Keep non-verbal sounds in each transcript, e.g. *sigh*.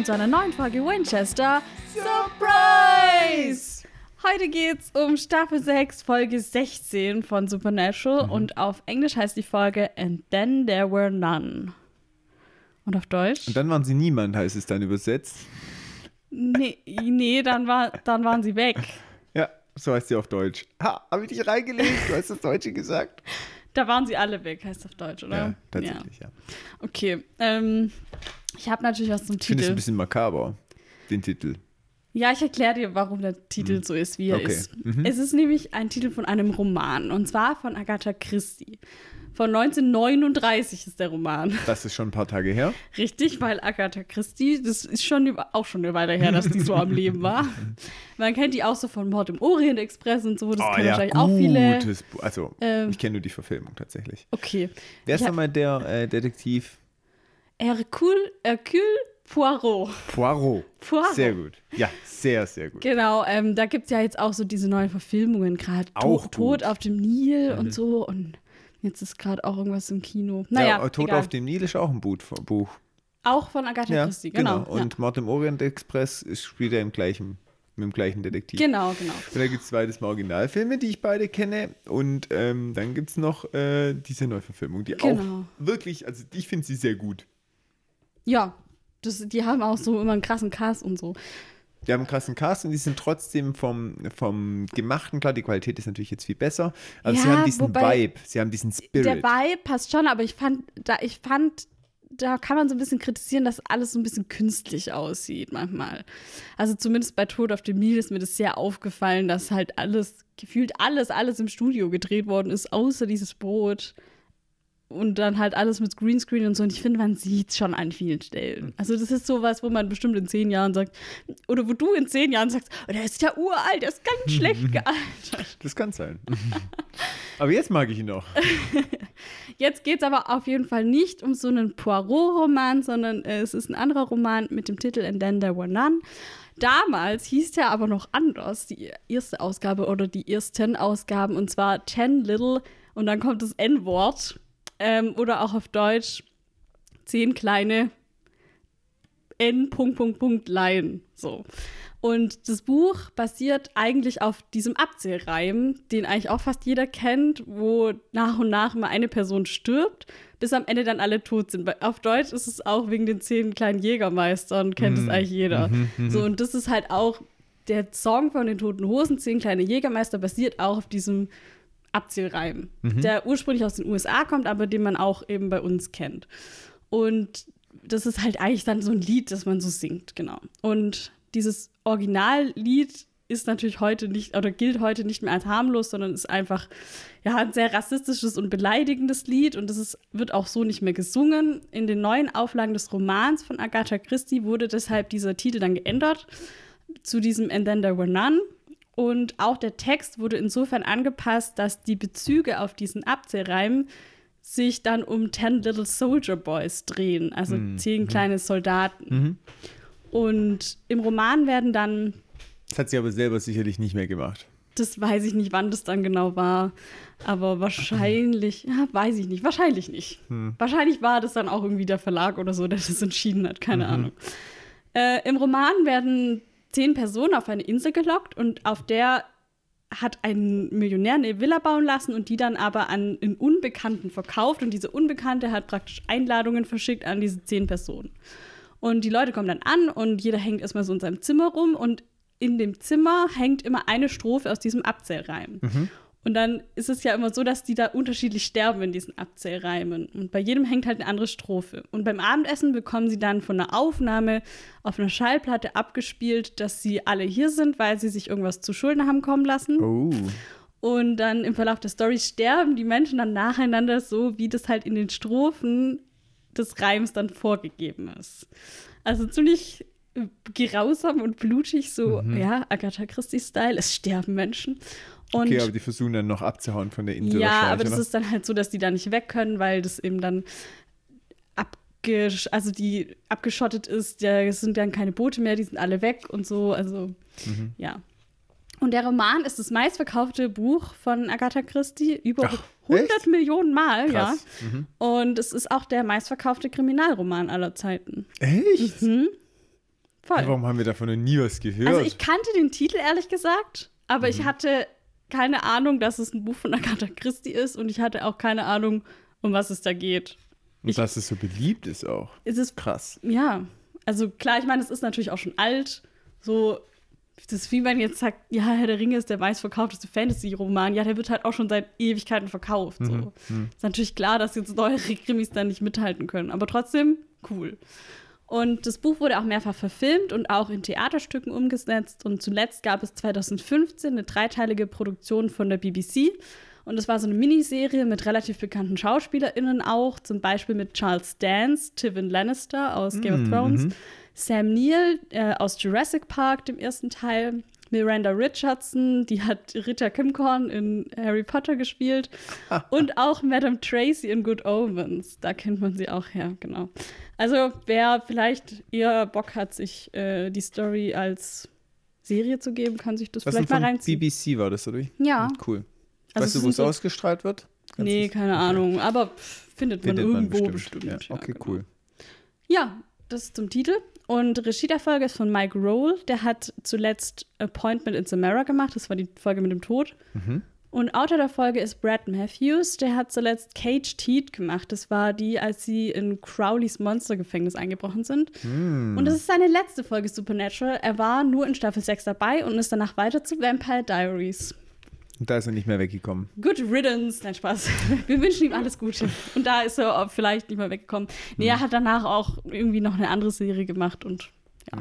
willkommen zu einer neuen Folge Winchester Surprise! Heute geht's um Staffel 6, Folge 16 von Supernatural mhm. und auf Englisch heißt die Folge And Then There Were None. Und auf Deutsch? Und dann waren sie niemand, heißt es dann übersetzt. Nee, nee dann, war, dann waren sie weg. Ja, so heißt sie auf Deutsch. Ha, habe ich dich reingelegt? Du hast das Deutsche gesagt. Da waren sie alle weg, heißt auf Deutsch, oder? Ja, tatsächlich, ja. ja. Okay, ähm, ich habe natürlich was zum ich Titel. Ich finde es ein bisschen makaber, den Titel. Ja, ich erkläre dir, warum der Titel mhm. so ist, wie er okay. ist. Mhm. Es ist nämlich ein Titel von einem Roman, und zwar von Agatha Christie. Von 1939 ist der Roman. *laughs* Das ist schon ein paar Tage her. Richtig, weil Agatha Christie, das ist schon auch schon eine Weile her, dass die so am Leben war. *laughs* Man kennt die auch so von Mord im Orient Express und so. Das oh, kennen ja, wahrscheinlich auch viele. Also, ähm, ich kenne nur die Verfilmung tatsächlich. Okay. Wer ist nochmal der äh, Detektiv? Hercule, Hercule Poirot. Poirot. Poirot. Sehr gut. Ja, sehr, sehr gut. Genau, ähm, da gibt es ja jetzt auch so diese neuen Verfilmungen, gerade Tod, Tod auf dem Nil mhm. und so. Und Jetzt ist gerade auch irgendwas im Kino. Naja, ja, Tod egal. auf dem Nil ist auch ein Buch. Auch von Agatha ja, Christie, genau. genau. Und ja. Mord im Orient Express spielt er im gleichen, mit dem gleichen Detektiv. Genau, genau. Und da gibt es zweites Mal Originalfilme, die ich beide kenne. Und ähm, dann gibt es noch äh, diese Neuverfilmung, die genau. auch wirklich, also ich finde sie sehr gut. Ja, das, die haben auch so immer einen krassen Cast und so. Die haben einen krassen Cast und die sind trotzdem vom, vom Gemachten, klar, die Qualität ist natürlich jetzt viel besser, aber ja, sie haben diesen Vibe, sie haben diesen Spirit. Der Vibe passt schon, aber ich fand, da, ich fand, da kann man so ein bisschen kritisieren, dass alles so ein bisschen künstlich aussieht manchmal. Also zumindest bei Tod auf dem Nil ist mir das sehr aufgefallen, dass halt alles, gefühlt alles, alles im Studio gedreht worden ist, außer dieses Boot und dann halt alles mit Greenscreen und so. Und ich finde, man sieht es schon an vielen Stellen. Mhm. Also, das ist sowas, wo man bestimmt in zehn Jahren sagt, oder wo du in zehn Jahren sagst, oh, der ist ja uralt, der ist ganz *laughs* schlecht gealtert. Das kann sein. *laughs* aber jetzt mag ich ihn noch. *laughs* jetzt geht es aber auf jeden Fall nicht um so einen Poirot-Roman, sondern äh, es ist ein anderer Roman mit dem Titel And Then There Were None. Damals hieß der aber noch anders, die erste Ausgabe oder die ersten Ausgaben, und zwar Ten Little, und dann kommt das N-Wort ähm, oder auch auf Deutsch zehn kleine N. Punkt, Punkt, Punkt Laien. So. Und das Buch basiert eigentlich auf diesem Abzählreim, den eigentlich auch fast jeder kennt, wo nach und nach immer eine Person stirbt, bis am Ende dann alle tot sind. Auf Deutsch ist es auch wegen den zehn kleinen Jägermeistern, kennt es mm. eigentlich jeder. Mm -hmm, so, und das ist halt auch der Song von den Toten Hosen, zehn kleine Jägermeister, basiert auch auf diesem Abzielreim, mhm. der ursprünglich aus den USA kommt, aber den man auch eben bei uns kennt. Und das ist halt eigentlich dann so ein Lied, das man so singt, genau. Und dieses Originallied ist natürlich heute nicht oder gilt heute nicht mehr als harmlos, sondern ist einfach ja ein sehr rassistisches und beleidigendes Lied und das ist, wird auch so nicht mehr gesungen. In den neuen Auflagen des Romans von Agatha Christie wurde deshalb dieser Titel dann geändert zu diesem And Then There Were None und auch der Text wurde insofern angepasst, dass die Bezüge auf diesen Abzählreim sich dann um Ten Little Soldier Boys drehen, also mhm. zehn kleine Soldaten. Mhm. Und im Roman werden dann. Das hat sie aber selber sicherlich nicht mehr gemacht. Das weiß ich nicht, wann das dann genau war. Aber wahrscheinlich, ja, weiß ich nicht, wahrscheinlich nicht. Hm. Wahrscheinlich war das dann auch irgendwie der Verlag oder so, der das entschieden hat, keine mhm. Ahnung. Äh, Im Roman werden zehn Personen auf eine Insel gelockt und auf der hat ein Millionär eine Villa bauen lassen und die dann aber an einen Unbekannten verkauft und diese Unbekannte hat praktisch Einladungen verschickt an diese zehn Personen. Und die Leute kommen dann an und jeder hängt erstmal so in seinem Zimmer rum und in dem Zimmer hängt immer eine Strophe aus diesem Abzählreim. Mhm. Und dann ist es ja immer so, dass die da unterschiedlich sterben in diesen Abzählreimen. Und bei jedem hängt halt eine andere Strophe. Und beim Abendessen bekommen sie dann von einer Aufnahme auf einer Schallplatte abgespielt, dass sie alle hier sind, weil sie sich irgendwas zu Schulden haben kommen lassen. Oh. Und dann im Verlauf der Story sterben die Menschen dann nacheinander so, wie das halt in den Strophen des Reims dann vorgegeben ist. Also ziemlich grausam und blutig, so, mhm. ja, Agatha Christie-Style, es sterben Menschen. Und okay, aber die versuchen dann noch abzuhauen von der Insel. Ja, aber das oder? ist dann halt so, dass die da nicht weg können, weil das eben dann abgesch also die abgeschottet ist. Es sind dann keine Boote mehr, die sind alle weg und so. Also, mhm. ja. Und der Roman ist das meistverkaufte Buch von Agatha Christie, über Ach, 100 echt? Millionen Mal, Krass. ja. Mhm. Und es ist auch der meistverkaufte Kriminalroman aller Zeiten. Echt? Mhm. voll. Warum haben wir davon noch nie was gehört? Also ich kannte den Titel ehrlich gesagt, aber Mhm. ich hatte keine Ahnung, dass es ein Buch von Agatha Christie ist und ich hatte auch keine Ahnung, um was es da geht. Und dass es so beliebt ist auch. Es ist Krass. Ja, also klar, ich meine, es ist natürlich auch schon alt. So, das ist wie wenn jetzt sagt, ja, Herr der Ringe ist der meistverkaufteste Fantasy-Roman. Ja, der wird halt auch schon seit Ewigkeiten verkauft. So. Ist natürlich klar, dass jetzt neuere Krimis da nicht mithalten können. Aber trotzdem, cool. Und das Buch wurde auch mehrfach verfilmt und auch in Theaterstücken umgesetzt. Und zuletzt gab es 2015 eine dreiteilige Produktion von der BBC. Und es war so eine Miniserie mit relativ bekannten SchauspielerInnen auch, zum Beispiel mit Charles Dance, Tivin Lannister aus Game of Thrones, Sam Neill äh, aus Jurassic Park, dem ersten Teil, Miranda Richardson, die hat Rita Kimcorn in Harry Potter gespielt *laughs* und auch Madame Tracy in Good Omens. Da kennt man sie auch her, genau. Also wer vielleicht eher Bock hat, sich äh, die Story als Serie zu geben, kann sich das Was vielleicht mal reinziehen. BBC war das, oder? Ja. Cool. Also weißt du, wo es so- ausgestrahlt wird? Kannst Nee, keine okay. Ahnung. Aber findet man Findet man irgendwo bestimmt. bestimmt. Ja, okay, genau. cool. Ja, das ist zum Titel. Und Regie der Folge ist von Mike Roll. Der hat zuletzt Appointment in Samara gemacht. Das war die Folge mit dem Tod. Mhm. Und Autor der Folge ist Brad Matthews. Der hat zuletzt Cage Teeth gemacht. Das war die, als sie in Crowleys Monstergefängnis eingebrochen sind. Hm. Und das ist seine letzte Folge Supernatural. Er war nur in Staffel 6 dabei und ist danach weiter zu Vampire Diaries. Und da ist er nicht mehr weggekommen. Good riddance, nein, Spaß. *laughs* Wir wünschen ihm alles Gute. Und da ist er vielleicht nicht mehr weggekommen. Nee, er hat danach auch irgendwie noch eine andere Serie gemacht und ja.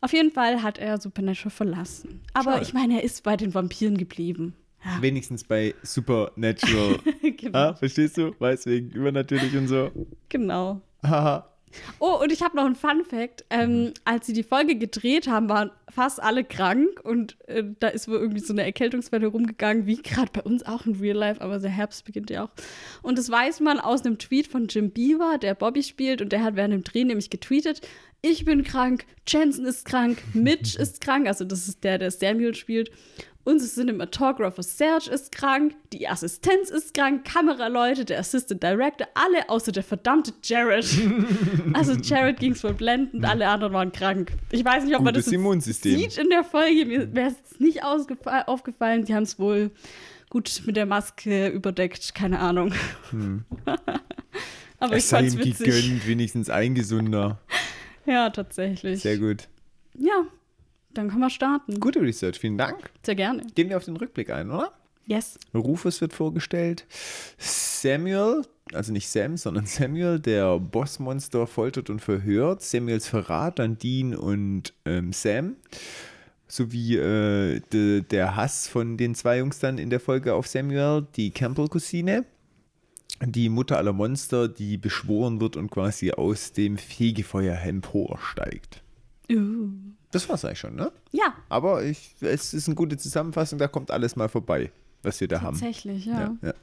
Auf jeden Fall hat er Supernatural verlassen. Aber Schade. ich meine, er ist bei den Vampiren geblieben. Ja, Wenigstens bei Supernatural. *laughs* genau. ah, verstehst du? Weiß wegen übernatürlich und so. genau. Haha. Oh, und ich habe noch einen Fun Fact. Ähm, als sie die Folge gedreht haben, waren fast alle krank und äh, da ist wohl irgendwie so eine Erkältungswelle rumgegangen, wie gerade bei uns auch in Real Life, aber der Herbst beginnt ja auch. Und das weiß man aus einem Tweet von Jim Beaver, der Bobby spielt und der hat während dem Dreh nämlich getweetet, ich bin krank, Jensen ist krank, Mitch ist krank, also das ist der, der Samuel spielt. Unser Cinematographer Serge ist krank, die Assistenz ist krank, Kameraleute, der Assistant Director, alle außer der verdammte Jared. *laughs* also Jared ging es wohl blendend, alle anderen waren krank. Ich weiß nicht, ob man das Gutes jetzt Immunsystem. sieht in der Folge. Mir wäre es nicht aufgefallen. Sie haben es wohl gut mit der Maske überdeckt, keine Ahnung. *laughs* Aber ich es sei fand's ihm witzig. gegönnt, wenigstens ein gesunder. *laughs* Ja, tatsächlich. Sehr gut. Ja, dann können wir starten. Gute Research, vielen Dank. Sehr gerne. Gehen wir auf den Rückblick ein, oder? Yes. Rufus wird vorgestellt. Samuel, also nicht Sam, sondern Samuel, der Bossmonster foltert und verhört. Samuels Verrat an Dean und ähm, Sam. Sowie äh, de, der Hass von den zwei Jungs dann in der Folge auf Samuel, die Campbell-Cousine. Die Mutter aller Monster, die beschworen wird und quasi aus dem Fegefeuer emporsteigt. Uh. Das war's eigentlich schon, ne? Ja, Aber ich, es ist eine gute Zusammenfassung, da kommt alles mal vorbei, was wir da haben. tatsächlich, ja. Ja, ja.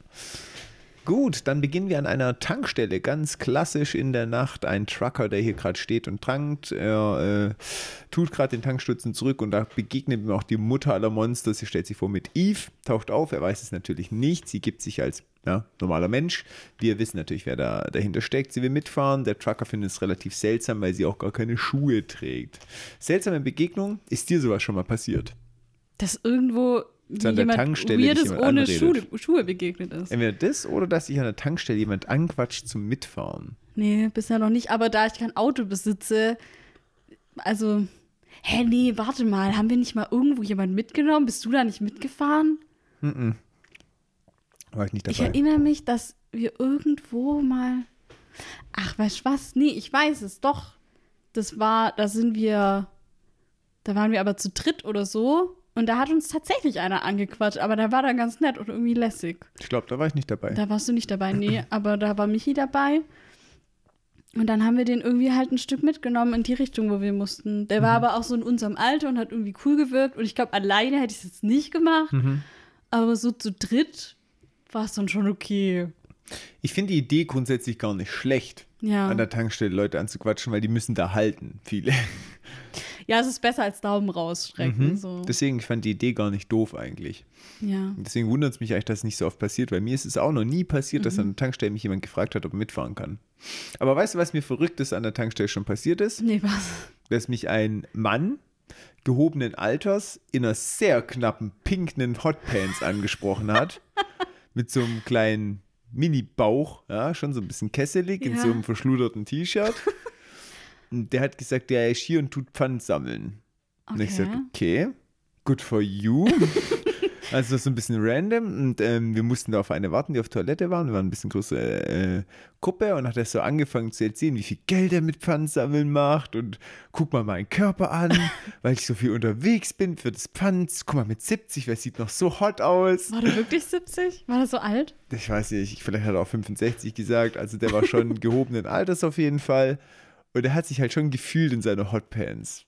Gut, dann beginnen wir an einer Tankstelle, ganz klassisch in der Nacht. Ein Trucker, der hier gerade steht und trankt, er äh, tut gerade den Tankstutzen zurück und da begegnet ihm auch die Mutter aller Monster. Sie stellt sich vor mit Eve, taucht auf, er weiß es natürlich nicht. Sie gibt sich als ja, normaler Mensch. Wir wissen natürlich, wer da dahinter steckt. Sie will mitfahren. Der Trucker findet es relativ seltsam, weil sie auch gar keine Schuhe trägt. Seltsame Begegnung. Ist dir sowas schon mal passiert? Dass irgendwo So an der Tankstelle dich Weirdes jemand ohne. Schuhe, Schuhe begegnet ist. Entweder das oder dass sich an der Tankstelle jemand anquatscht zum Mitfahren. Nee, bisher noch nicht. Aber da ich kein Auto besitze, also, hä, nee, warte mal, haben wir nicht mal irgendwo jemanden mitgenommen? Bist du da nicht mitgefahren? War ich nicht Ich dabei. erinnere mich, dass wir irgendwo mal. Ach, weißt du was? Nee, ich weiß es doch. Das war, da sind wir. Da waren wir aber zu dritt oder so. Und da hat uns tatsächlich einer angequatscht, aber der war dann ganz nett und irgendwie lässig. Ich glaube, da war ich nicht dabei. Da warst du nicht dabei, nee, *laughs* aber da war Michi dabei. Und dann haben wir den irgendwie halt ein Stück mitgenommen in die Richtung, wo wir mussten. Der war aber auch so in unserem Alter und hat irgendwie cool gewirkt. Und ich glaube, alleine hätte ich es jetzt nicht gemacht. Aber so zu dritt war es dann schon okay. Ich finde die Idee grundsätzlich gar nicht schlecht, Ja. an der Tankstelle Leute anzuquatschen, weil die müssen da halten, viele. *laughs* Ja, es ist besser als Daumen rausstrecken. So. Deswegen, ich fand die Idee gar nicht doof eigentlich. Ja. Und Deswegen wundert es mich eigentlich, dass es nicht so oft passiert, weil mir ist es auch noch nie passiert, Mhm. dass an der Tankstelle mich jemand gefragt hat, ob er mitfahren kann. Aber weißt du, was mir Verrücktes an der Tankstelle schon passiert ist? Nee, was? dass mich ein Mann gehobenen Alters in einer sehr knappen pinknen Hotpants angesprochen hat. *laughs* mit so einem kleinen Mini-Bauch, ja, schon so ein bisschen kesselig, in Ja. so einem verschluderten T-Shirt. *laughs* Und der hat gesagt, der ist hier und tut Pfand sammeln. Und ich Okay. sagte, okay, good for you. *laughs* also so ein bisschen random. Und ähm, wir mussten da auf eine warten, die auf Toilette waren. Wir waren ein bisschen größere äh, Gruppe und hat er so angefangen zu erzählen, wie viel Geld er mit Pfandsammeln macht. Und guck mal meinen Körper an, *laughs* weil ich so viel unterwegs bin für das Pfand. Guck mal, mit 70, weil es sieht noch so hot aus. War der wirklich 70? War der so alt? Ich weiß nicht, vielleicht hat er auch 65 gesagt. Also der war schon *laughs* gehobenen Alters auf jeden Fall. Und er hat sich halt schon gefühlt in seiner Hotpants.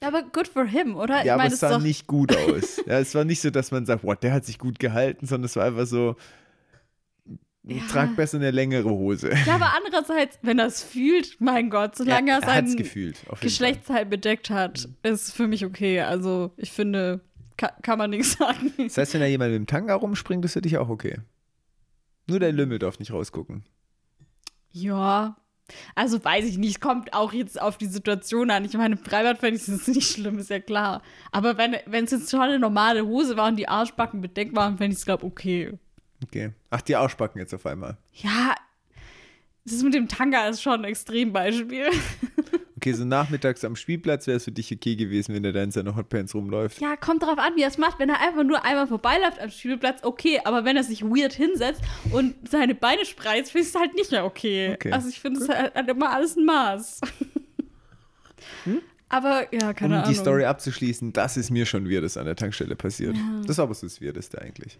Ja, aber good for him, oder? Ja, aber meine, es sah nicht gut aus. ja, es war nicht so, dass man sagt, wow, der hat sich gut gehalten, sondern es war einfach so, Ja. trag besser eine längere Hose. Ja, aber andererseits, wenn er es fühlt, mein Gott, solange er, er sein gefühlt. Geschlechtsteil bedeckt hat, ist für mich okay. Also, ich finde, kann, kann man nichts *laughs* sagen. Das heißt, wenn da jemand mit dem Tanga rumspringt, ist für dich auch okay. Nur dein Lümmel darf nicht rausgucken. Ja. Also weiß ich nicht, kommt auch jetzt auf die Situation an. Ich meine, Freibad fände ich es nicht schlimm, ist ja klar. Aber wenn es jetzt schon eine normale Hose war und die Arschbacken bedeckt waren, fände ich es, glaube ich, okay. Okay. Ach, die Arschbacken jetzt auf einmal. Ja, das mit dem Tanga ist schon ein Extrembeispiel. *laughs* Okay, so nachmittags am Spielplatz wäre es für dich okay gewesen, wenn er da in seiner Hotpants rumläuft. Ja, kommt drauf an, wie er es macht. Wenn er einfach nur einmal vorbeiläuft am Spielplatz, okay. Aber wenn er sich weird hinsetzt und seine Beine spreizt, finde ich es halt nicht mehr okay. Okay. Also ich finde es halt, halt immer alles ein Maß. Aber ja, Um keine die Ahnung. Story abzuschließen, das ist mir schon Weirdes an der Tankstelle passiert. Das ist aber so das Weirdeste eigentlich.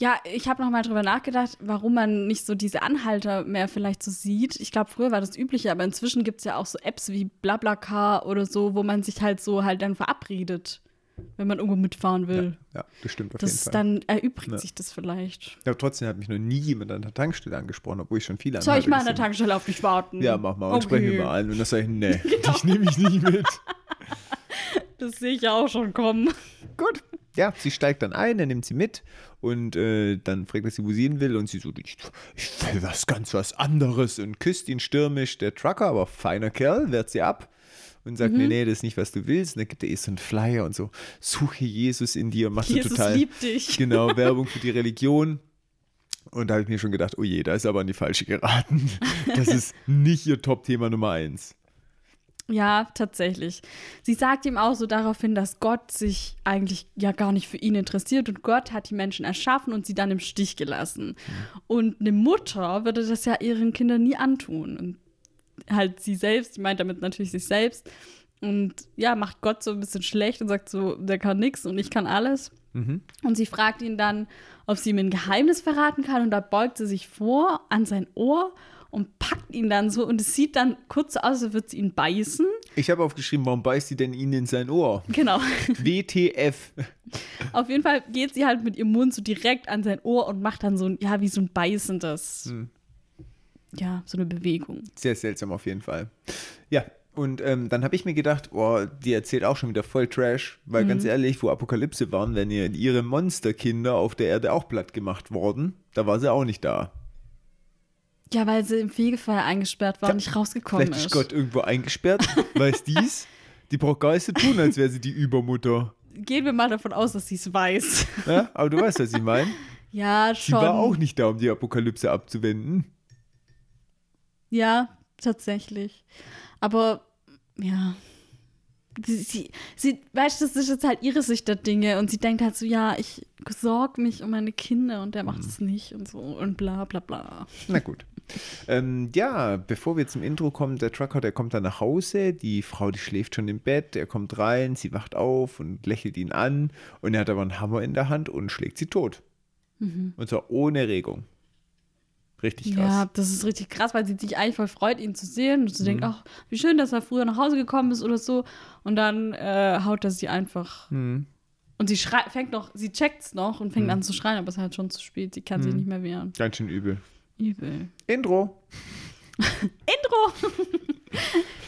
Ja, ich habe nochmal drüber nachgedacht, warum man nicht so diese Anhalter mehr vielleicht so sieht. Ich glaube, früher war das üblicher, aber inzwischen gibt es ja auch so Apps wie BlaBlaCar oder so, wo man sich halt so halt dann verabredet, wenn man irgendwo mitfahren will. Ja, das stimmt auf das jeden Fall. dann erübrigt Ja. sich das vielleicht. Ja, trotzdem hat mich noch nie jemand an der Tankstelle angesprochen, obwohl ich schon viele Soll ich mal an der Tankstelle auf dich warten? Ja, mach mal und Okay. spreche mir mal an. Und dann sage ich, nee, Genau. *laughs* *laughs* dich nehme ich nicht mit. *laughs* Das sehe ich ja auch schon kommen. Gut. Ja, sie steigt dann ein, er nimmt sie mit und äh, dann fragt er sie, wo sie hin will und sie so, ich, ich will was ganz was anderes und küsst ihn stürmisch. Der Trucker, aber feiner Kerl, wehrt sie ab und sagt, Mhm. nee, nee, das ist nicht, was du willst. Und dann gibt er ihr so einen Flyer und so, suche Jesus in dir und macht Jesus total, liebt dich. *laughs* genau, *laughs* Werbung für die Religion. Und da habe ich mir schon gedacht, oh je, da ist aber an die falsche geraten. *laughs* Das ist nicht ihr Top-Thema Nummer eins. Ja, tatsächlich. Sie sagt ihm auch so daraufhin, dass Gott sich eigentlich ja gar nicht für ihn interessiert und Gott hat die Menschen erschaffen und sie dann im Stich gelassen. Und eine Mutter würde das ja ihren Kindern nie antun. Und halt sie selbst, die meint damit natürlich sich selbst. Und ja, macht Gott so ein bisschen schlecht und sagt so, der kann nichts und ich kann alles. Mhm. Und sie fragt ihn dann, ob sie ihm ein Geheimnis verraten kann. Und da beugt sie sich vor an sein Ohr und packt ihn dann so. Und es sieht dann kurz so aus, als würde sie ihn beißen. Ich habe aufgeschrieben, warum beißt sie denn ihn in sein Ohr? Genau. WTF. Auf jeden Fall geht sie halt mit ihrem Mund so direkt an sein Ohr und macht dann so ein, ja, wie so ein beißendes, Hm. Ja, so eine Bewegung. Sehr seltsam auf jeden Fall. Ja, und ähm, dann habe ich mir gedacht, boah, die erzählt auch schon wieder voll Trash, weil ganz ehrlich, wo Apokalypse waren, wenn ihr ihre Monsterkinder auf der Erde auch platt gemacht worden, da war sie auch nicht da. Ja, weil sie im Fegefeuer eingesperrt war Ja, und nicht rausgekommen Vielleicht ist ist. Gott irgendwo eingesperrt, *laughs* weiß dies. Die braucht gar nicht so tun, als wäre sie die Übermutter. Gehen wir mal davon aus, dass sie es weiß. Ja, aber du weißt, was ich meine. *laughs* ja, Sie schon. war auch nicht da, um die Apokalypse abzuwenden. Ja, tatsächlich. Aber ja. Sie, sie, sie, weißt du, das ist jetzt halt ihre Sicht der Dinge und sie denkt halt so, ja, ich sorge mich um meine Kinder und der macht es nicht und so und bla bla bla. Na gut. Ähm, ja, bevor wir zum Intro kommen, der Trucker, der kommt dann nach Hause, die Frau, die schläft schon im Bett, er kommt rein, sie wacht auf und lächelt ihn an und er hat aber einen Hammer in der Hand und schlägt sie tot. Und zwar ohne Regung. Richtig krass. Ja, das ist richtig krass, weil sie sich eigentlich voll freut, ihn zu sehen und sie denkt, Mhm. ach, wie schön, dass er früher nach Hause gekommen ist oder so und dann äh, haut er sie einfach. Mhm. Und sie schreit, fängt noch, sie checkt's noch und fängt Mhm. an zu schreien, aber es ist halt schon zu spät, sie kann sich nicht mehr wehren. Ganz schön übel. Übel. Intro. *laughs* Intro!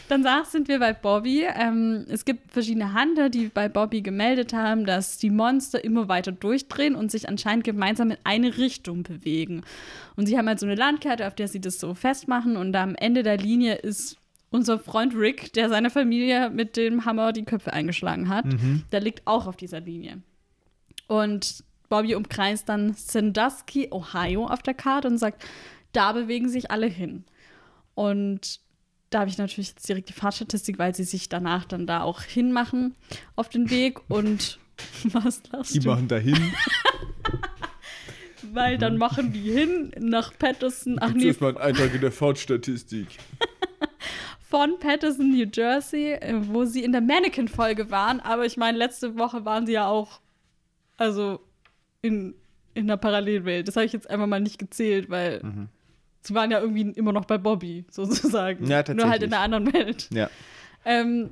Danach sind wir bei Bobby. Ähm, es gibt verschiedene Hunter, die bei Bobby gemeldet haben, dass die Monster immer weiter durchdrehen und sich anscheinend gemeinsam in eine Richtung bewegen. Und sie haben halt so eine Landkarte, auf der sie das so festmachen und am Ende der Linie ist unser Freund Rick, der seiner Familie mit dem Hammer die Köpfe eingeschlagen hat, Mhm. der liegt auch auf dieser Linie. Und Bobby umkreist dann Sandusky, Ohio auf der Karte und sagt, da bewegen sich alle hin. Und da habe ich natürlich jetzt direkt die Fahrtstatistik, weil sie sich danach dann da auch hinmachen auf den Weg. *laughs* Und *laughs* was lachst Die du? machen dahin. *laughs* Weil dann machen die hin nach Patterson, ach nee, mal einen Eintrag in der Fahrtstatistik. von Patterson, New Jersey, äh, wo sie in der Mannequin-Folge waren. Aber ich meine, letzte Woche waren sie ja auch, also in, in der Parallelwelt. Das habe ich jetzt einfach mal nicht gezählt, weil Mhm. Sie waren ja irgendwie immer noch bei Bobby, *laughs* sozusagen. Ja, Nur halt tatsächlich. in einer anderen Welt. Ja. Ähm,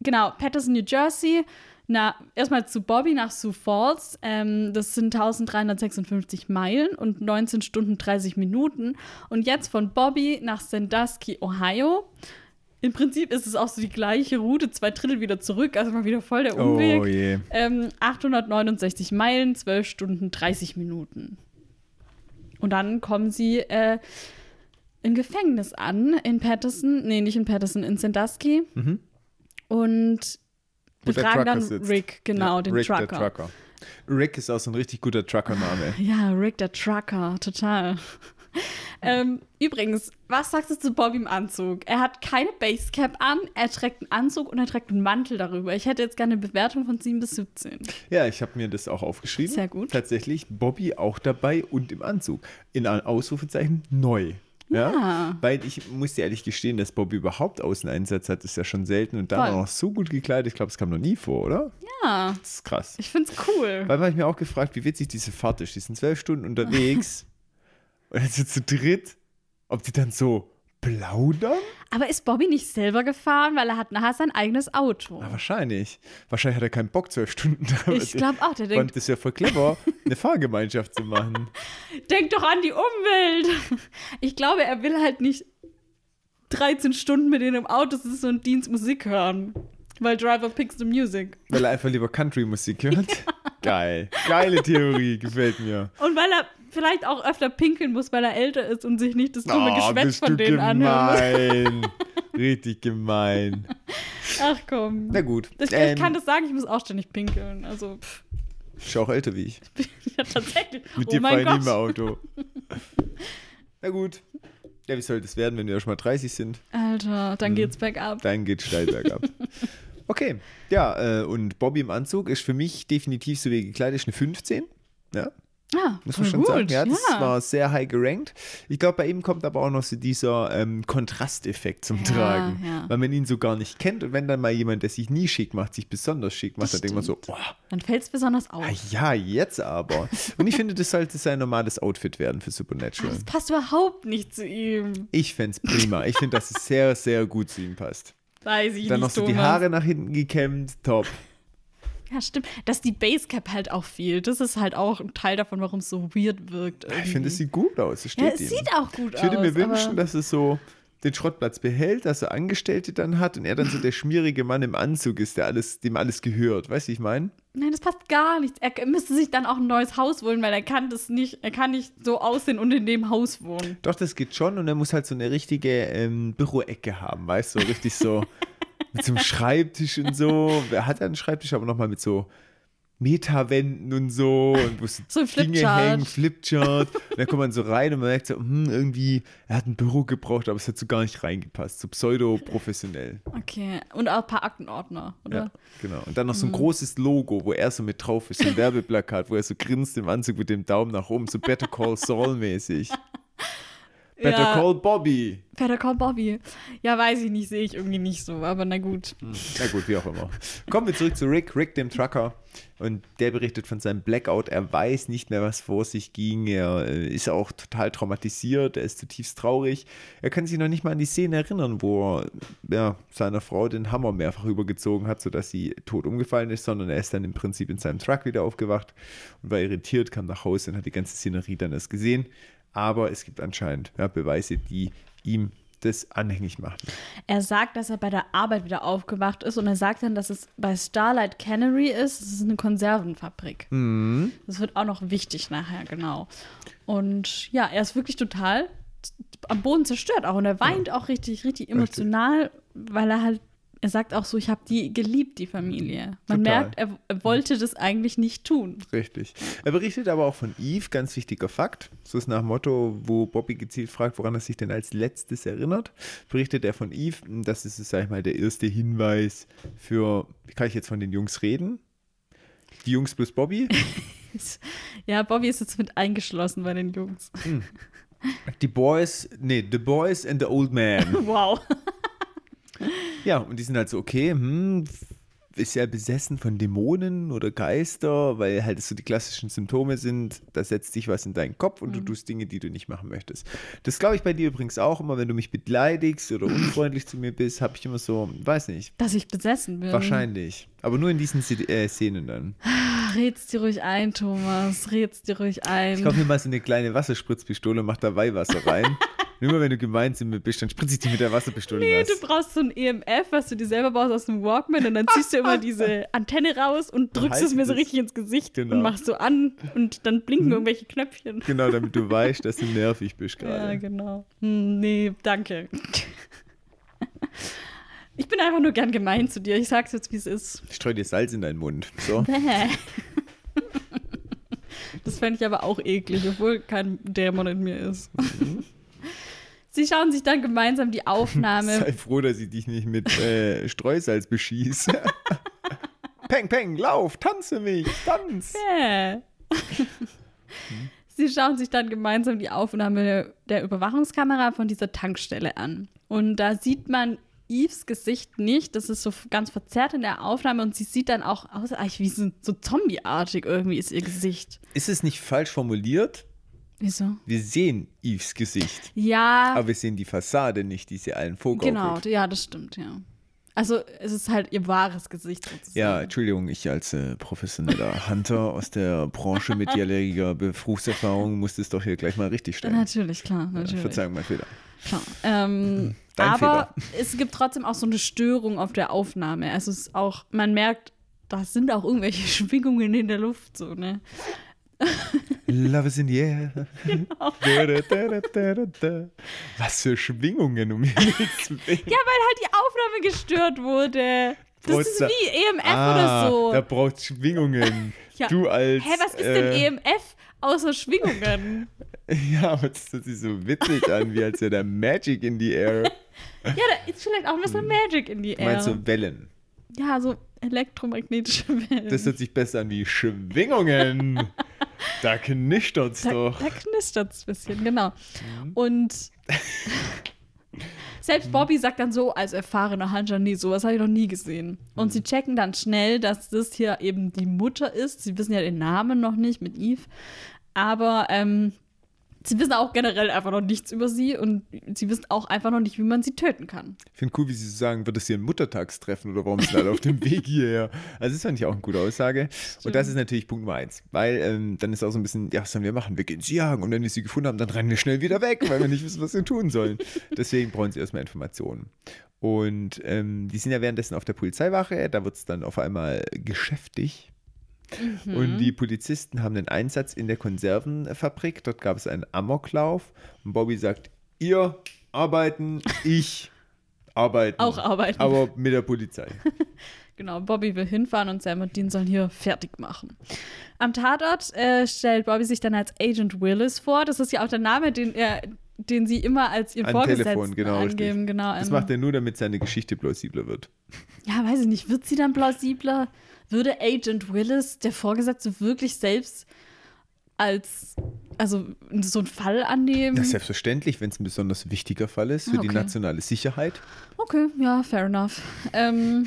genau, Patterson, New Jersey. Na, erstmal zu Bobby nach Sioux Falls. Ähm, das sind 1356 Meilen und 19 Stunden 30 Minuten. Und jetzt von Bobby nach Sandusky, Ohio. Im Prinzip ist es auch so die gleiche Route, zwei Drittel wieder zurück, also mal wieder voll der Umweg. Oh je. Ähm, 869 Meilen, 12 Stunden 30 Minuten. Und dann kommen sie äh, im Gefängnis an, in Patterson, nee, nicht in Patterson, in Sandusky. Mhm. Und befragen Trucker dann sitzt. Rick, genau, Ja, den Rick, Trucker. Trucker. Rick ist auch so ein richtig guter Trucker-Name. Ja, Rick, der Trucker, total. Ähm, übrigens, was sagst du zu Bobby im Anzug? Er hat keine Basecap an, er trägt einen Anzug und er trägt einen Mantel darüber. Ich hätte jetzt gerne eine Bewertung von 7 bis 17. Ja, ich habe mir das auch aufgeschrieben. Sehr gut. Tatsächlich, Bobby auch dabei und im Anzug. In einem Ausrufezeichen neu. Ja? Ja. Weil ich muss dir ehrlich gestehen, dass Bobby überhaupt Außeneinsatz hat, ist ja schon selten. Und dann auch noch so gut gekleidet. Ich glaube, es kam noch nie vor, oder? Ja, Das ist krass. ich find's cool. Weil habe ich mir auch gefragt, wie witzig diese Fahrt ist. Die sind zwölf Stunden *laughs* unterwegs und dann sind zu dritt, ob die dann so plaudern? Aber ist Bobby nicht selber gefahren, weil er hat nachher sein eigenes Auto? Na, wahrscheinlich. Wahrscheinlich hat er keinen Bock, zwölf Stunden da. Ich glaube auch, der Und denkt, das ist ja voll clever, eine Fahrgemeinschaft zu machen. *laughs* denk doch an die Umwelt. Ich glaube, er will halt nicht 13 Stunden mit denen im Auto sitzen und Dienst Musik hören. Weil Driver picks the music. Weil er einfach lieber Country-Musik hört. *laughs* Geil. Geile Theorie, gefällt mir. Und weil er vielleicht auch öfter pinkeln muss, weil er älter ist und sich nicht das dumme Oh, Geschwätz von denen anhören gemein. *laughs* Richtig gemein. muss. Ach komm. Na gut. Das, ähm, ich kann das sagen, ich muss auch ständig pinkeln. Also, pff, Ist auch älter wie ich. ja, tatsächlich. Mit oh dir fahre mein ich mehr Gott. Auto. *laughs* Na gut. Ja, wie soll das werden, wenn wir schon mal 30 sind? Alter, dann Mhm. geht's bergab. Dann geht steil bergab. *laughs* Okay, ja, äh, und Bobby im Anzug ist für mich definitiv so wie gekleidet, ist eine 15. Ja, Ah, muss man schon gut. sagen. Ja, das ja. war sehr high gerankt. Ich glaube, bei ihm kommt aber auch noch so dieser ähm, Kontrasteffekt zum Ja, Tragen, ja. weil man ihn so gar nicht kennt. Und wenn dann mal jemand, der sich nie schick macht, sich besonders schick macht, Das dann denkt man so, stimmt. oh, Dann fällt's besonders auf. ah ja, jetzt aber. und ich finde, das sollte sein normales Outfit werden für Supernatural. Das passt überhaupt nicht zu ihm. Ich fände es prima. Ich finde, dass es sehr, sehr gut zu ihm passt. Weiß ich Dann noch nicht, so die Thomas. Haare nach hinten gekämmt, top. Ja, stimmt. Dass die Basecap halt auch fehlt. Das ist halt auch ein Teil davon, warum es so weird wirkt. Ich finde, es irgendwie. sieht gut aus. Es steht Ja, es sieht auch gut Ich würde aus. mir wünschen, dass es so den Schrottplatz behält, dass er Angestellte dann hat und er dann so der schmierige Mann im Anzug ist, der alles, dem alles gehört. Weißt du, wie ich meine? Nein, das passt gar nicht. Er müsste sich dann auch ein neues Haus holen, weil er kann das nicht, er kann nicht so aussehen und in dem Haus wohnen. Doch, das geht schon und er muss halt so eine richtige ähm, Büroecke haben, weißt du? So richtig so *laughs* mit so einem Schreibtisch und so. Wer hat einen Schreibtisch, aber nochmal mit so Metawänden und so und wo so, Dinge Flipchart. hängen, Flipchart. Und dann kommt man so rein und man merkt so, hm, irgendwie, er hat ein Büro gebraucht, aber es hat so gar nicht reingepasst. So pseudo-professionell. Okay. Und auch ein paar Aktenordner, oder? Ja, genau. Und dann noch so Mhm. ein großes Logo, wo er so mit drauf ist, so ein *laughs* Werbeplakat, wo er so grinst im Anzug mit dem Daumen nach oben, so Better Call Saul mäßig. Better Ja. Call Bobby. Better Call Bobby. Ja, weiß ich nicht, sehe ich irgendwie nicht so, aber na gut. Na gut, wie auch immer. Kommen wir zurück zu Rick, Rick dem Trucker. Und der berichtet von seinem Blackout. Er weiß nicht mehr, was vor sich ging. Er äh, ist auch total traumatisiert. Er ist zutiefst traurig. Er kann sich noch nicht mal an die Szene erinnern, wo er ja, seiner Frau den Hammer mehrfach übergezogen hat, sodass sie tot umgefallen ist, sondern er ist dann im Prinzip in seinem Truck wieder aufgewacht und war irritiert, kam nach Hause und hat die ganze Szenerie dann erst gesehen. Aber es gibt anscheinend ja, Beweise, die ihm das anhängig machen. Er sagt, dass er bei der Arbeit wieder aufgewacht ist und er sagt dann, dass es bei Starlight Cannery ist. Das ist eine Konservenfabrik. Mhm. Das wird auch noch wichtig nachher, genau. Und ja, er ist wirklich total am Boden zerstört auch. Und er weint auch richtig, richtig emotional, weil er halt, er sagt auch so, ich habe die geliebt, die Familie. Man Total. merkt, er, er wollte das eigentlich nicht tun. Richtig. Er berichtet aber auch von Eve, ganz wichtiger Fakt. So ist nach Motto, wo Bobby gezielt fragt, woran er sich denn als letztes erinnert, berichtet er von Eve. Das ist, sag ich mal, der erste Hinweis für, wie kann ich jetzt von den Jungs reden? Die Jungs plus Bobby? *laughs* Ja, Bobby ist jetzt mit eingeschlossen bei den Jungs. Die Boys, nee, The Boys and the Old Man. *laughs* Wow. Ja, und die sind halt so, okay, hm, ist er besessen von Dämonen oder Geister, weil halt so die klassischen Symptome sind, da setzt sich was in deinen Kopf und du tust Dinge, die du nicht machen möchtest. Das glaube ich bei dir übrigens auch immer, wenn du mich beleidigst oder unfreundlich zu mir bist, habe ich immer so, weiß nicht, Dass ich besessen bin. wahrscheinlich. Aber nur in diesen äh, Szenen dann. Ach, Red's dir ruhig ein, Thomas. Red's dir ruhig ein. Ich kaufe mir mal so eine kleine Wasserspritzpistole und mach da Weihwasser rein. *laughs* Immer wenn du gemeint bist, dann spritze ich die mit der Wasserpistole Nee, nass. du brauchst so ein EMF, was du dir selber baust aus dem Walkman und dann ziehst du immer diese *laughs* Antenne raus und drückst es mir so richtig ins Gesicht Genau. und machst so an und dann blinken irgendwelche Knöpfchen. Genau, damit du weißt, dass du nervig bist Ja, gerade. genau. Hm, nee, danke. Ich bin einfach nur gern gemein zu dir. Ich sag's jetzt, wie es ist. Ich streue dir Salz in deinen Mund. So. *laughs* Das fände ich aber auch eklig, obwohl kein Dämon in mir ist. Sie schauen sich dann gemeinsam die Aufnahme Sei froh, dass ich dich nicht mit äh, Streusalz beschieße. *laughs* peng, peng, lauf, tanze mich, tanz. Bäh. Sie schauen sich dann gemeinsam die Aufnahme der Überwachungskamera von dieser Tankstelle an. Und da sieht man Eves Gesicht nicht. Das ist so ganz verzerrt in der Aufnahme und sie sieht dann auch aus, eigentlich wie so, so zombieartig irgendwie ist ihr Gesicht. Ist es nicht falsch formuliert? Wieso? Wir sehen Eves Gesicht, Ja, aber wir sehen die Fassade nicht, die sie allen vorgaukelt. genau. Ja, das stimmt, ja. Also es ist halt ihr wahres Gesicht sozusagen. Ja, Entschuldigung, ich als äh, professioneller *laughs* Hunter aus der Branche mit jähriger Berufserfahrung musste es doch hier gleich mal richtig stellen. Natürlich, klar, natürlich. Verzeihung, mein Fehler. Klar. Ähm, *laughs* Dein aber es gibt trotzdem auch so eine Störung auf der Aufnahme. Also es ist auch, man merkt, da sind auch irgendwelche *laughs* Schwingungen in der Luft, so, ne? Love is in the air. Genau. Was für Schwingungen um Himmels *laughs* Willen. Ja, weil halt die Aufnahme gestört wurde. Das ist wie EMF Ah, oder so. Da braucht Schwingungen. Ja. Du als. Hä, was ist denn äh, EMF außer Schwingungen? *laughs* Ja, aber das hört sich so witzig an, wie als wäre da Magic in the air. *laughs* ja, da ist vielleicht auch ein bisschen Magic in die Du meinst Air. so Wellen. Ja, so elektromagnetische Wellen. Das hört sich besser an wie Schwingungen. *laughs* da knistert's Da, doch. da knistert es ein bisschen, genau. Mhm. Und *laughs* selbst Bobby sagt dann so, als erfahrener nee, sowas habe ich noch nie gesehen. Und Mhm. sie checken dann schnell, dass das hier eben die Mutter ist. Sie wissen ja den Namen noch nicht mit Eve. Aber ähm, sie wissen auch generell einfach noch nichts über sie und sie wissen auch einfach noch nicht, wie man sie töten kann. Ich finde cool, wie sie so sagen, wird das hier ein Muttertagstreffen oder warum sind alle auf dem *laughs* Weg hierher? Also das fand ich auch eine gute Aussage. Und das ist natürlich Punkt Nummer eins. Weil ähm, dann ist auch so ein bisschen, ja, was sollen wir machen? Wir gehen sie jagen und wenn wir sie gefunden haben, dann rennen wir schnell wieder weg, weil wir nicht wissen, was wir tun sollen. *laughs* Deswegen brauchen sie erstmal Informationen. Und ähm, die sind ja währenddessen auf der Polizeiwache, da wird es dann auf einmal geschäftig. Und die Polizisten haben einen Einsatz in der Konservenfabrik. Dort gab es einen Amoklauf. Und Bobby sagt, ihr arbeiten, ich arbeiten. Auch arbeiten. Aber mit der Polizei. *laughs* Genau, Bobby will hinfahren und Sam und Dean sollen hier fertig machen. Am Tatort äh, stellt Bobby sich dann als Agent Willis vor. Das ist ja auch der Name, den er den sie immer als ihren Am Vorgesetzten Telefon, genau. angeben. richtig. Genau, das ähm, macht er nur, damit seine Geschichte plausibler wird. Ja, weiß ich nicht. Wird sie dann plausibler? Würde Agent Willis, der Vorgesetzte, wirklich selbst als, also so einen Fall annehmen? Das ist selbstverständlich, wenn es ein besonders wichtiger Fall ist für Ah, die okay. nationale Sicherheit. Okay, ja, fair enough. Ähm,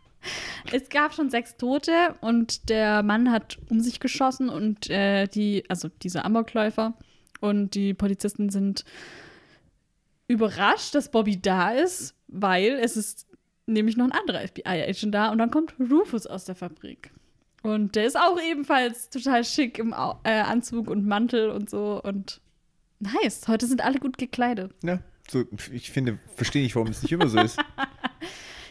*laughs* es gab schon sechs Tote und der Mann hat um sich geschossen und äh, die, also diese Amokläufer und die Polizisten sind überrascht, dass Bobby da ist, weil es ist nämlich noch ein anderer FBI-Agent da und dann kommt Rufus aus der Fabrik. Und der ist auch ebenfalls total schick im Au äh, Anzug und Mantel und so und nice. Heute sind alle gut gekleidet. Ja, so, ich finde, verstehe nicht, warum es nicht immer so ist. *laughs*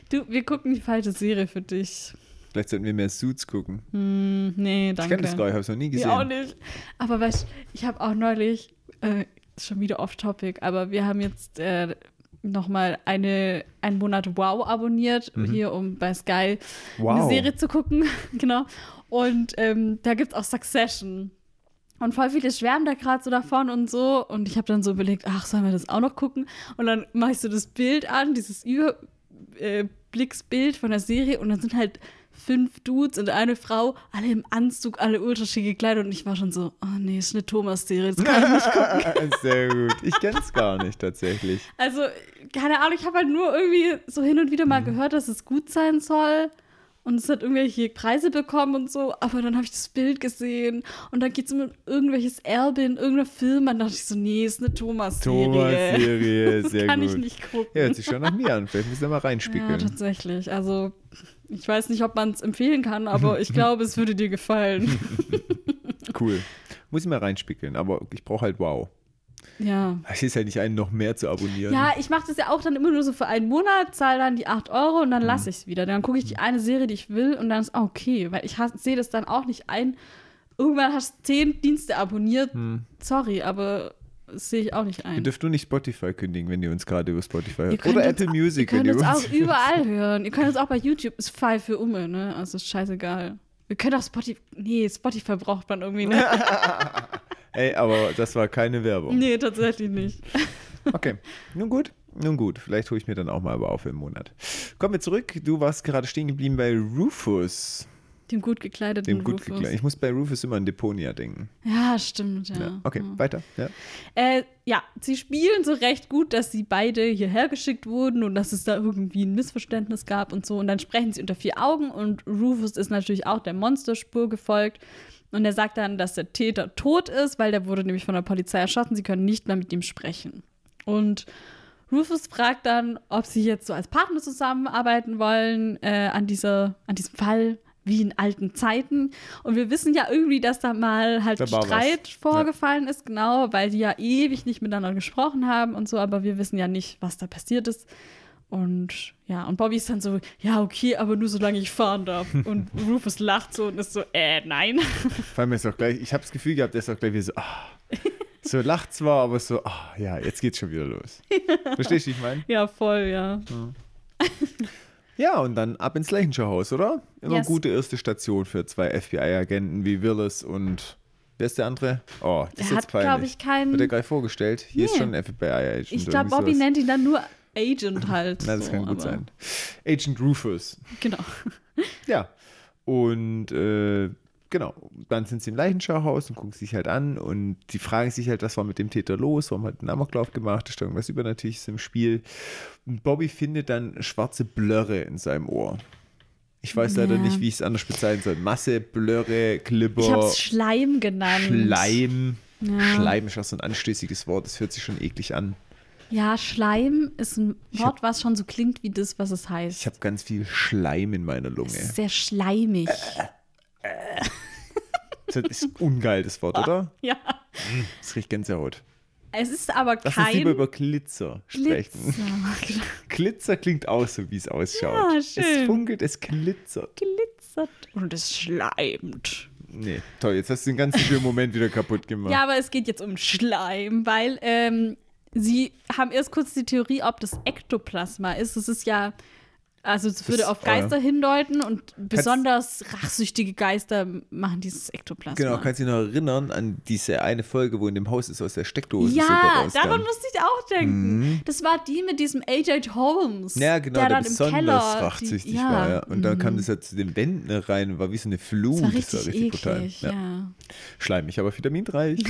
Du, wir gucken die falsche Serie für dich. Vielleicht sollten wir mehr Suits gucken. Hm, nee, Ich danke. kenne das gar nicht, ich habe es noch nie Ich auch gesehen. nicht. Aber weißt, ich habe auch neulich, äh, schon wieder off-topic, aber wir haben jetzt äh, nochmal eine, einen Monat Wow abonniert, hier um bei Sky eine Wow. Serie zu gucken. *laughs* genau. Und ähm, da gibt es auch Succession. Und voll viele schwärmen da gerade so davon und so. Und ich habe dann so überlegt, ach, sollen wir das auch noch gucken? Und dann mache ich so das Bild an, dieses Überblicksbild von der Serie. Und dann sind halt fünf Dudes und eine Frau, alle im Anzug, alle ultra schick gekleidet. Und ich war schon so, oh nee, ist eine Thomas-Serie, das kann ich nicht gucken. *laughs* Sehr gut. Ich kenn's gar nicht tatsächlich. Also, keine Ahnung, ich habe halt nur irgendwie so hin und wieder mal Mhm. gehört, dass es gut sein soll. Und es hat irgendwelche Preise bekommen und so. Aber dann habe ich das Bild gesehen. Und dann geht es um irgendwelches Erbe in irgendeiner Film. Dann dachte ich so, nee, ist eine Thomas-Serie. Thomas-Serie, *laughs* Das sehr kann gut. ich nicht gucken. Ja, hört sich schon nach mir an. Vielleicht müssen wir mal Ja, reinspiegeln. tatsächlich. Also, ich weiß nicht, ob man es empfehlen kann, aber *laughs* ich glaube, es würde dir gefallen. *laughs* cool. Muss ich mal reinspiegeln, aber ich brauche halt wow. ja. Es ist halt nicht einen noch mehr zu abonnieren. Ja, ich mache das ja auch dann immer nur so für einen Monat, zahle dann die 8 Euro und dann Mhm. lasse ich es wieder. Dann gucke ich die eine Serie, die ich will und dann ist auch okay, weil ich sehe das dann auch nicht ein. Irgendwann hast du zehn Dienste abonniert. Sorry, aber das sehe ich auch nicht Ihr ein. dürft nur nicht Spotify kündigen, wenn ihr uns gerade über Spotify Ihr hört. könnt Oder Apple Music, Ihr wenn könnt ihr uns uns. auch *laughs* überall hören. Ihr könnt uns auch bei YouTube. Ist frei für Umme, ne? Also ist scheißegal. Wir können auch Spotify. Nee, Spotify braucht man irgendwie nicht. *laughs* Ey, aber das war keine Werbung. nee, tatsächlich nicht. *laughs* Okay, nun gut, nun gut. Vielleicht hole ich mir dann auch mal aber auf im Monat. Kommen wir zurück. Du warst gerade stehen geblieben bei Rufus, Dem gut gekleideten dem gut Rufus. gekleideten. Ich muss bei Rufus immer an Deponia denken. Ja, stimmt, ja. Ja. Okay, ja. weiter. Ja. Äh, ja, sie spielen so recht gut, dass sie beide hierher geschickt wurden und dass es da irgendwie ein Missverständnis gab und so. Und dann sprechen sie unter vier Augen und Rufus ist natürlich auch der Monsterspur gefolgt. Und er sagt dann, dass der Täter tot ist, weil der wurde nämlich von der Polizei erschossen. Sie können nicht mehr mit ihm sprechen. Und Rufus fragt dann, ob sie jetzt so als Partner zusammenarbeiten wollen äh, an, dieser, an diesem Fall, wie in alten Zeiten. Und wir wissen ja irgendwie, dass da mal halt Da war was. Streit vorgefallen ist, genau, weil die ja ewig nicht miteinander gesprochen haben und so, aber wir wissen ja nicht, was da passiert ist. Und ja, und Bobby ist dann so, ja, okay, aber nur solange ich fahren darf. *laughs* Und Rufus lacht so und ist so, äh, nein. *laughs* Vor allem ist auch gleich, ich habe das Gefühl gehabt, der ist auch gleich wieder so, ah. So lacht zwar, aber so, ah, ja, jetzt geht's schon wieder los. *laughs* Verstehst du, wie ich meine? ja, voll, ja. Ja, und dann ab ins Leichenschauhaus, oder? Immer Yes. gute erste Station für zwei FBI-Agenten wie Willis und wer ist der andere? Oh, das ist Er jetzt hat, glaube ich, keinen. Wird er gleich vorgestellt? Hier ist Nee. schon ein FBI-Agent. Ich glaube, Bobby nennt. nennt ihn dann nur Agent *laughs* halt. Na, das so, kann gut sein. Agent Rufus. Genau. Ja. Und äh, genau, dann sind sie im Leichenschauhaus und gucken sich halt an und die fragen sich halt, was war mit dem Täter los, warum hat er einen Amoklauf gemacht, ist da irgendwas Übernatürliches im Spiel. Und Bobby findet dann schwarze Blöre in seinem Ohr. Ich weiß leider Ja. nicht, wie ich es anders bezeichnen soll. Masse, Blöre, Klipper, Ich habe es Schleim genannt. Schleim. Ja. Schleim ist auch so ein anstößiges Wort, das hört sich schon eklig an. Ja, Schleim ist ein Wort, was schon so klingt wie das, was es heißt. Ich habe ganz viel Schleim in meiner Lunge. sehr schleimig. Das ist ungeil, das Wort, oder? *laughs* ja. Das riecht Gänsehaut. Es ist aber Lass uns lieber kein über Glitzer sprechen. Glitzer. *laughs* Glitzer klingt auch so, wie es ausschaut. Ja, Es schön. funkelt, es glitzert. Glitzert und es schleimt. Nee, toll, jetzt hast du den ganzen schönen Moment wieder kaputt gemacht. Ja, aber es geht jetzt um Schleim, weil ähm, sie haben erst kurz die Theorie, ob das Ektoplasma ist. Das ist ja, also es würde Das- auf Geister ja. hindeuten und besonders rachsüchtige Geister machen dieses Ektoplasma. Genau, kannst du dich noch erinnern an diese eine Folge, wo in dem Haus ist aus der Steckdose ja, daran musste ich auch denken. Das war die mit diesem AJ Holmes. Mhm. Ja, genau, der, der, besonders Keller rachsüchtig die, war. Ja. Und dann kam mhm. das ja zu den Wänden rein, war wie so eine Flut. Das war richtig, eklig, brutal. ja. Schleimig, aber vitaminreich.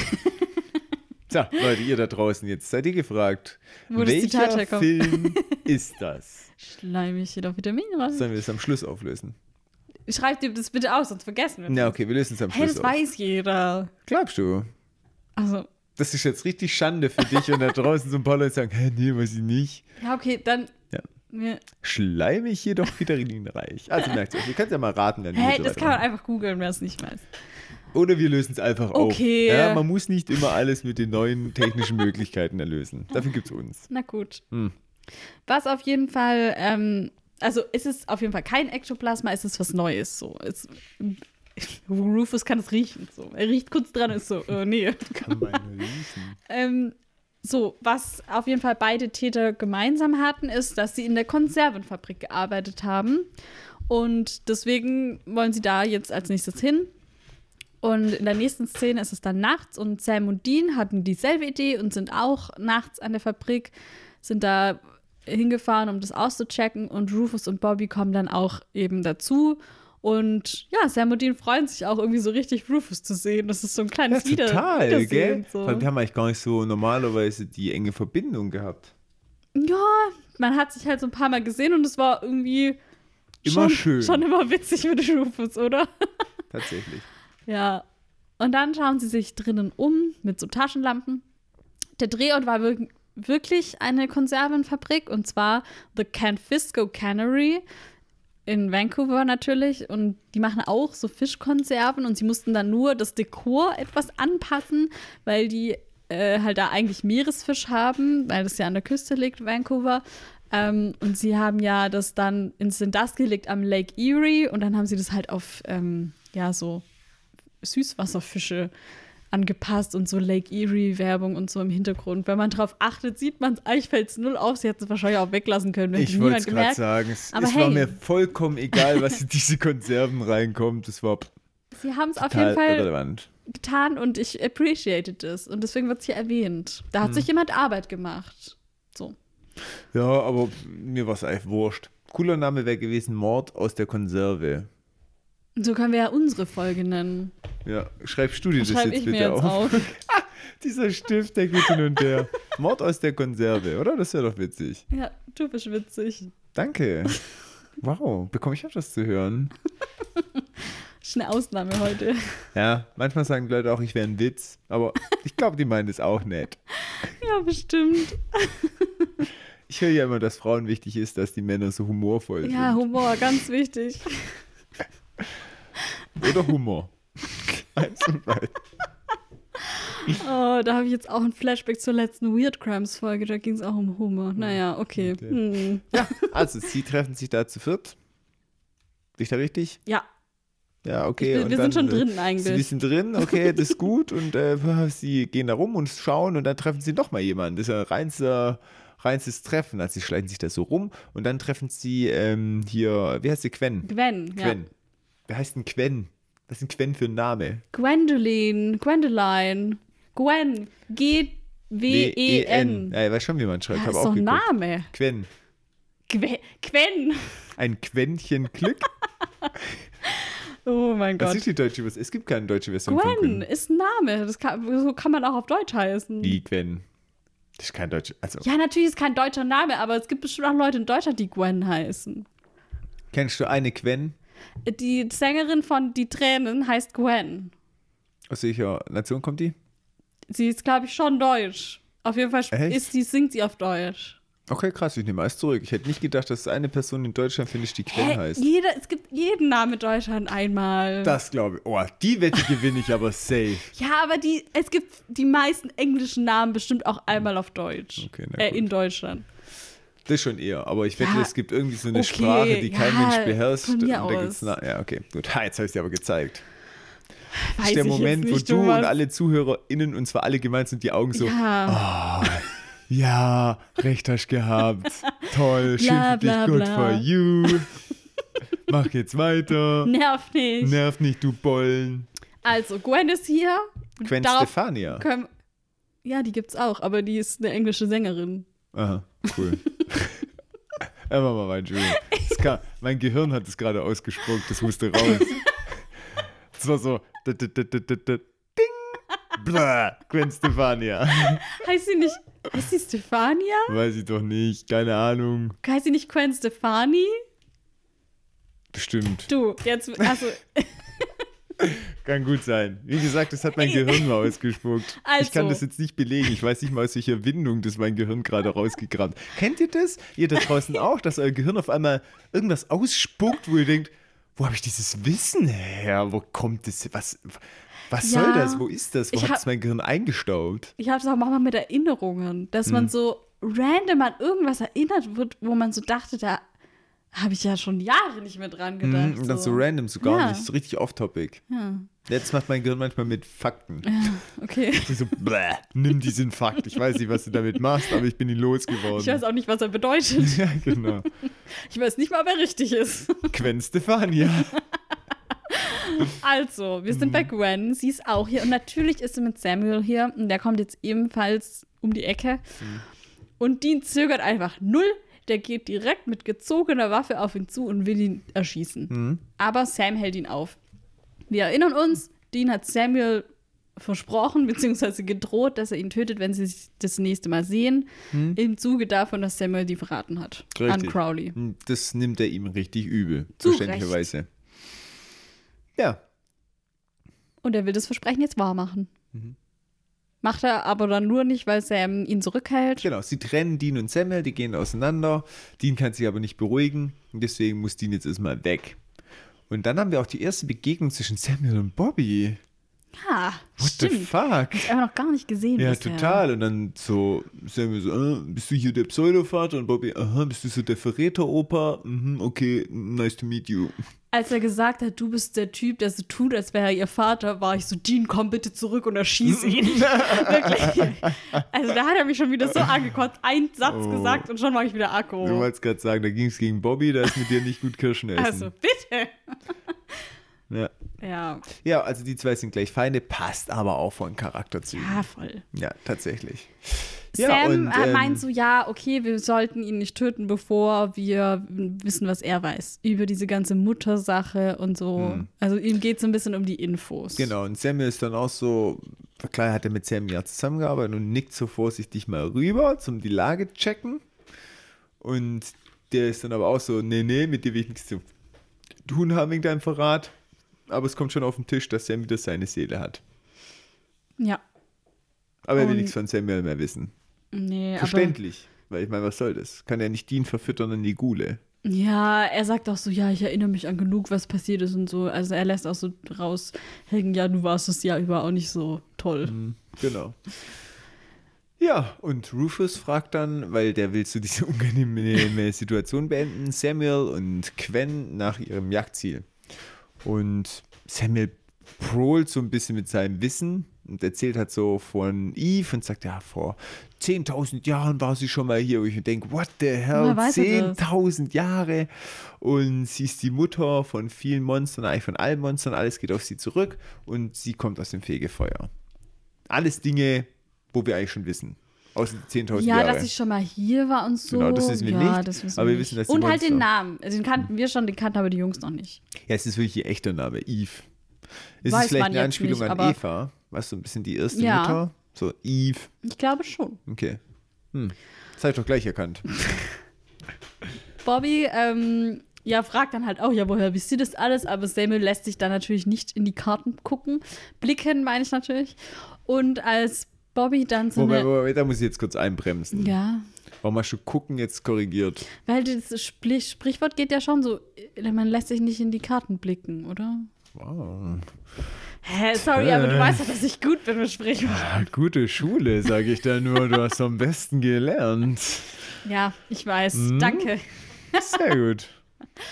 *laughs* so, Leute, ihr da draußen, jetzt seid ihr gefragt. Wo das Zitat welcher. Film ist das? Schleimig hier doch Vitamin. Sollen wir das am Schluss auflösen? Schreib dir das bitte aus, sonst vergessen wir Na, okay, wir lösen es am Hey, Schluss das auf. weiß jeder. Glaubst du? Also, Das ist jetzt richtig Schande für dich und da draußen so ein paar Leute sagen, hä, nee, weiß ich nicht. ja, okay, dann. Ja. Ja. Schleimig jedoch vitaminreich. Also merkt ihr, ihr könnt ja mal raten, dann wir das kann man einfach googeln, wer es nicht weiß. Oder wir lösen es einfach Okay. auf. Ja, man muss nicht immer alles mit den neuen technischen Möglichkeiten erlösen. Dafür gibt es uns. Na gut. Hm. Was auf jeden Fall, ähm, also es ist auf jeden Fall kein Ektoplasma, es ist was Neues. So. Es, *laughs* Rufus kann es riechen. So. Er riecht kurz dran und ist so, äh, nee. Kann man riechen. *laughs* Ähm, So, was auf jeden Fall beide Täter gemeinsam hatten, ist, dass sie in der Konservenfabrik gearbeitet haben. Und deswegen wollen sie da jetzt als nächstes hin. Und in der nächsten Szene ist es dann nachts und Sam und Dean hatten dieselbe Idee und sind auch nachts an der Fabrik, sind da hingefahren, um das auszuchecken. Und Rufus und Bobby kommen dann auch eben dazu. Und ja, Sam und Dean freuen sich auch irgendwie so richtig, Rufus zu sehen. Das ist so ein kleines Ja, Wieder total, Wiedersehen, gell? So. Weil wir haben eigentlich gar nicht so normalerweise die enge Verbindung gehabt. Ja, man hat sich halt so ein paar Mal gesehen und es war irgendwie Immer schon, schön. schon immer witzig mit Rufus, oder? *laughs* Tatsächlich. Ja. Und dann schauen sie sich drinnen um mit so Taschenlampen. Der Drehort war wir wirklich eine Konservenfabrik und zwar The Canfisco Cannery in Vancouver natürlich und die machen auch so Fischkonserven und sie mussten dann nur das Dekor etwas anpassen, weil die äh, halt da eigentlich Meeresfisch haben, weil das ja an der Küste liegt, Vancouver. Ähm, und sie haben ja das dann ins das gelegt am Lake Erie und dann haben sie das halt auf ähm, ja so Süßwasserfische angepasst und so Lake Erie-Werbung und so im Hintergrund. Wenn man drauf achtet, sieht man es, eigentlich fällt es null auf. Sie hätten es wahrscheinlich auch weglassen können, wenn Ich wollte es gerade sagen. Es, Aber es war hey. mir vollkommen egal, was in diese Konserven reinkommt. Das war Sie haben es auf jeden Fall irrelevant. getan und ich appreciated es. Und deswegen wird es hier erwähnt. Da Hm. hat sich jemand Arbeit gemacht. So. Ja, aber mir war es eigentlich wurscht. Cooler Name wäre gewesen Mord aus der Konserve. So können wir ja unsere Folge nennen. Ja, schreibst du dir das Schreibe jetzt bitte jetzt auf? auf. *laughs* Dieser Stift, der geht hin und her. Mord aus der Konserve, oder? Das wäre doch witzig. ja, du bist witzig. Danke. Wow, bekomme ich öfters zu hören. *laughs* Ist eine Ausnahme heute. Ja, manchmal sagen die Leute auch, ich wäre ein Witz, aber ich glaube, die meinen es auch nett. Ja, bestimmt. Ich höre ja immer, dass Frauen wichtig ist, dass die Männer so humorvoll Ja, sind. Humor, ganz wichtig. *laughs* Oder Humor. *laughs* Eins und beid. *laughs* Oh, da habe ich jetzt auch ein Flashback zur letzten Weird Crimes Folge. Da ging es auch um Humor. Naja, okay. Okay. Hm. Also, sie treffen sich da zu viert. Bin ich da richtig? Ja, Ja, okay. wir, und wir dann, sind schon äh, drin Sie eigentlich. sind drin, okay, das ist gut. Und äh, sie gehen da rum und schauen und dann treffen sie noch mal jemanden. Das ist ein reinster, reinstes Treffen. Also sie schleichen sich da so rum und dann treffen sie ähm, hier, wie heißt sie, Quen? Gwen, ja. Quen. Wer heißt denn Quen? Was ist denn Quen für ein Name? Gwendoline, Gwendoline, Gwen, G-W-E-N. Ja, ich weiß schon, wie man schreibt. Ja, Hab ist auch doch ein. Name. Quen. Gwen. Gwen. Ein Quäntchen Glück? *laughs* Oh mein Was Gott. ist die deutsche Version? Es gibt keine deutsche Version Gwen Quen. ist ein Name. Das kann, so kann man auch auf Deutsch heißen. Wie Quen? Das ist kein deutscher. Also, Ja, natürlich ist kein deutscher Name, aber es gibt bestimmt auch Leute in Deutschland, die Gwen heißen. kennst du eine Quen? Die Sängerin von Die Tränen heißt Gwen. Aus welcher Nation kommt die? Sie ist, glaube ich, schon deutsch. Auf jeden Fall Echt? ist sie, singt sie auf Deutsch. Okay, krass, ich nehme alles zurück. Ich hätte nicht gedacht, dass es eine Person in Deutschland findet, die Quen Hä? heißt. Jeder, es gibt jeden Namen in Deutschland einmal. Das glaube ich. Oh, die Wette gewinne ich aber safe. *laughs* Ja, aber die, es gibt die meisten englischen Namen bestimmt auch einmal auf Deutsch. Okay, na äh, in Deutschland. Das schon eher. Aber ich wette, Ja, es gibt irgendwie so eine okay, Sprache, die kein ja, Mensch beherrscht. von mir Und da gibt's aus. na, ja, okay, gut. Ha, jetzt habe ich dir aber gezeigt. Das Weiß ist der Moment, wo nicht, du Thomas. und alle ZuhörerInnen, und zwar alle gemeinsam, die Augen so, Ja. oh, ja, recht hast gehabt. *laughs* Toll, schön Bla, für dich, bla, good bla. for you. *laughs* Mach jetzt weiter. Nerv nicht. Nerv nicht, du Bollen. Also, Gwen ist hier. Gwen Darauf Stefania. können, ja, die gibt's auch, aber die ist eine englische Sängerin. Aha, cool. *laughs* Einfach mal rein, Entschuldigung. Kam, mein Gehirn hat es gerade ausgespuckt, das musste raus. *laughs* Das war so. d- d- d- d- d- d- Ding! Blah, Gwen Stefania. Heißt sie nicht, heißt sie Stefania? Weiß ich doch nicht, keine Ahnung. Heißt sie nicht Gwen Stefani? Bestimmt. Du, jetzt, also, Kann gut sein. Wie gesagt, das hat mein Gehirn mal ausgespuckt. Ich kann Also. das jetzt nicht belegen. Ich weiß nicht mal, aus welcher Windung das mein Gehirn gerade rausgekramt. Kennt ihr das? Ihr da draußen auch, dass euer Gehirn auf einmal irgendwas ausspuckt, wo ihr denkt, wo habe ich dieses Wissen her? Wo kommt das? Was, was Ja. soll das? Wo ist das? Wo hat es mein Gehirn eingestaubt? ich habe es auch manchmal mit Erinnerungen, dass Hm. man so random an irgendwas erinnert wird, wo man so dachte, da habe ich ja schon Jahre nicht mehr dran gedacht. Mhm, und dann so. random, so gar Ja. nicht, so richtig off-topic. Ja, Jetzt macht mein Gehirn manchmal mit Fakten. ja okay. Ich so, bläh, nimm diesen Fakt. Ich weiß nicht, was du damit machst, aber ich bin ihn losgeworden. Ich weiß auch nicht, was er bedeutet. ja, genau. *laughs* Ich weiß nicht mal, ob er richtig ist. Gwen Stefania. Also, wir sind bei Mhm. Gwen. Sie ist auch hier. Und natürlich ist sie mit Samuel hier. Und der kommt jetzt ebenfalls um die Ecke. Mhm. Und Dean zögert einfach null. Der geht direkt mit gezogener Waffe auf ihn zu und will ihn erschießen. Mhm. Aber Sam hält ihn auf. Wir erinnern uns, Dean hat Samuel versprochen *laughs* bzw. gedroht, dass er ihn tötet, wenn sie sich das nächste Mal sehen. Im Zuge davon, dass Samuel die verraten hat. An. Richtig. Crowley. Und Das nimmt er ihm richtig übel, Zu verständlicherweise. Ja, Und er will das Versprechen jetzt wahrmachen. Mhm. Macht er aber dann nur nicht, weil Sam ihn zurückhält. genau. Sie trennen Dean und Samuel, die gehen auseinander. Dean kann sich aber nicht beruhigen und deswegen muss Dean jetzt erstmal weg. Und dann haben wir auch die erste Begegnung zwischen Samuel und Bobby. Ja, What the stimmt. fuck? Ich habe noch gar nicht gesehen. Ja, bisher. total. Und dann so Samuel so, äh, bist du hier der Pseudovater? Und Bobby, aha, bist du so der Verräteroper? Mhm, okay, nice to meet you. Als er gesagt hat, du bist der Typ, der so tut, als wäre er ihr Vater, war ich so, Dean, komm bitte zurück und erschieße ihn. *laughs* Wirklich. Also da hat er mich schon wieder so angekotzt. Ein Satz Oh. gesagt und schon war ich wieder Du Akku. wolltest gerade sagen, da ging es gegen Bobby, da ist mit dir nicht gut Kirschen essen. Also bitte. Ja. Ja, ja, also die zwei sind gleich Feinde, passt aber auch von Charakterzügen. ja voll. Ja, tatsächlich. Sam äh, ähm, meint so, ja, okay, wir sollten ihn nicht töten, bevor wir wissen, was er weiß. Über diese ganze Muttersache und so. Also ihm geht es so ein bisschen um die Infos. Genau, und Samuel ist dann auch so, klar hat er mit Sam ja zusammengearbeitet und nickt so vorsichtig mal rüber, zum die Lage checken. Und der ist dann aber auch so, nee, nee, mit dir will ich nichts zu tun haben wegen deinem Verrat. Aber es kommt schon auf den Tisch, dass Sam wieder seine Seele hat. Ja. Aber er will nichts von Samuel mehr wissen. Nee, aber. Verständlich. Weil ich meine, was soll das? Kann er nicht Dean verfüttern in die Gule? Ja, er sagt auch so, ja, ich erinnere mich an genug, was passiert ist und so. Also er lässt auch so raushängen, ja, du warst das Jahr über auch nicht so toll. Genau. Ja, und Rufus fragt dann, weil der will so diese *laughs* unangenehme Situation beenden, Samuel und Quen nach ihrem Jagdziel. Und Samuel prohlt so ein bisschen mit seinem Wissen und erzählt halt so von Eve und sagt, ja, vor 10.000 Jahren war sie schon mal hier. Und ich denke, what the hell, Woher weiß er das? 10.000 Jahre. Und sie ist die Mutter von vielen Monstern, eigentlich von allen Monstern. Alles geht auf sie zurück und sie kommt aus dem Fegefeuer. Alles Dinge, wo wir eigentlich schon wissen. Außer die 10.000 Ja, Jahre. dass ich schon mal hier war und so. Genau, das wissen wir ja, nicht, Das wissen aber wir wissen, dass Und halt den Namen. Also den kannten wir schon, den kannten aber die Jungs noch nicht. Ja, es ist wirklich ihr echter Name, Eve. Ist Weiß es vielleicht eine Anspielung nicht, an Eva? Weißt du, ein bisschen die erste Ja. Mutter? So, Eve. Ich glaube schon. Okay. Hm. Das habe ich doch gleich erkannt. *laughs* Bobby, ähm, ja, fragt dann halt auch, ja, woher wisst ihr das alles? Aber Samuel lässt sich dann natürlich nicht in die Karten gucken. Blicken, meine ich natürlich. Und als Bobby dann so Moment, eine. Moment, da muss ich jetzt kurz einbremsen. Ja, Warum hast du gucken jetzt korrigiert? weil das Sprich Sprichwort geht ja schon so, äh, man lässt sich nicht in die Karten blicken, oder? Wow. Hä, sorry, aber du weißt doch, dass ich gut bin mit Sprichwort. Ah, Gute Schule, sage ich da nur. Du hast am besten gelernt. Ja, ich weiß. Hm? Danke. Sehr gut.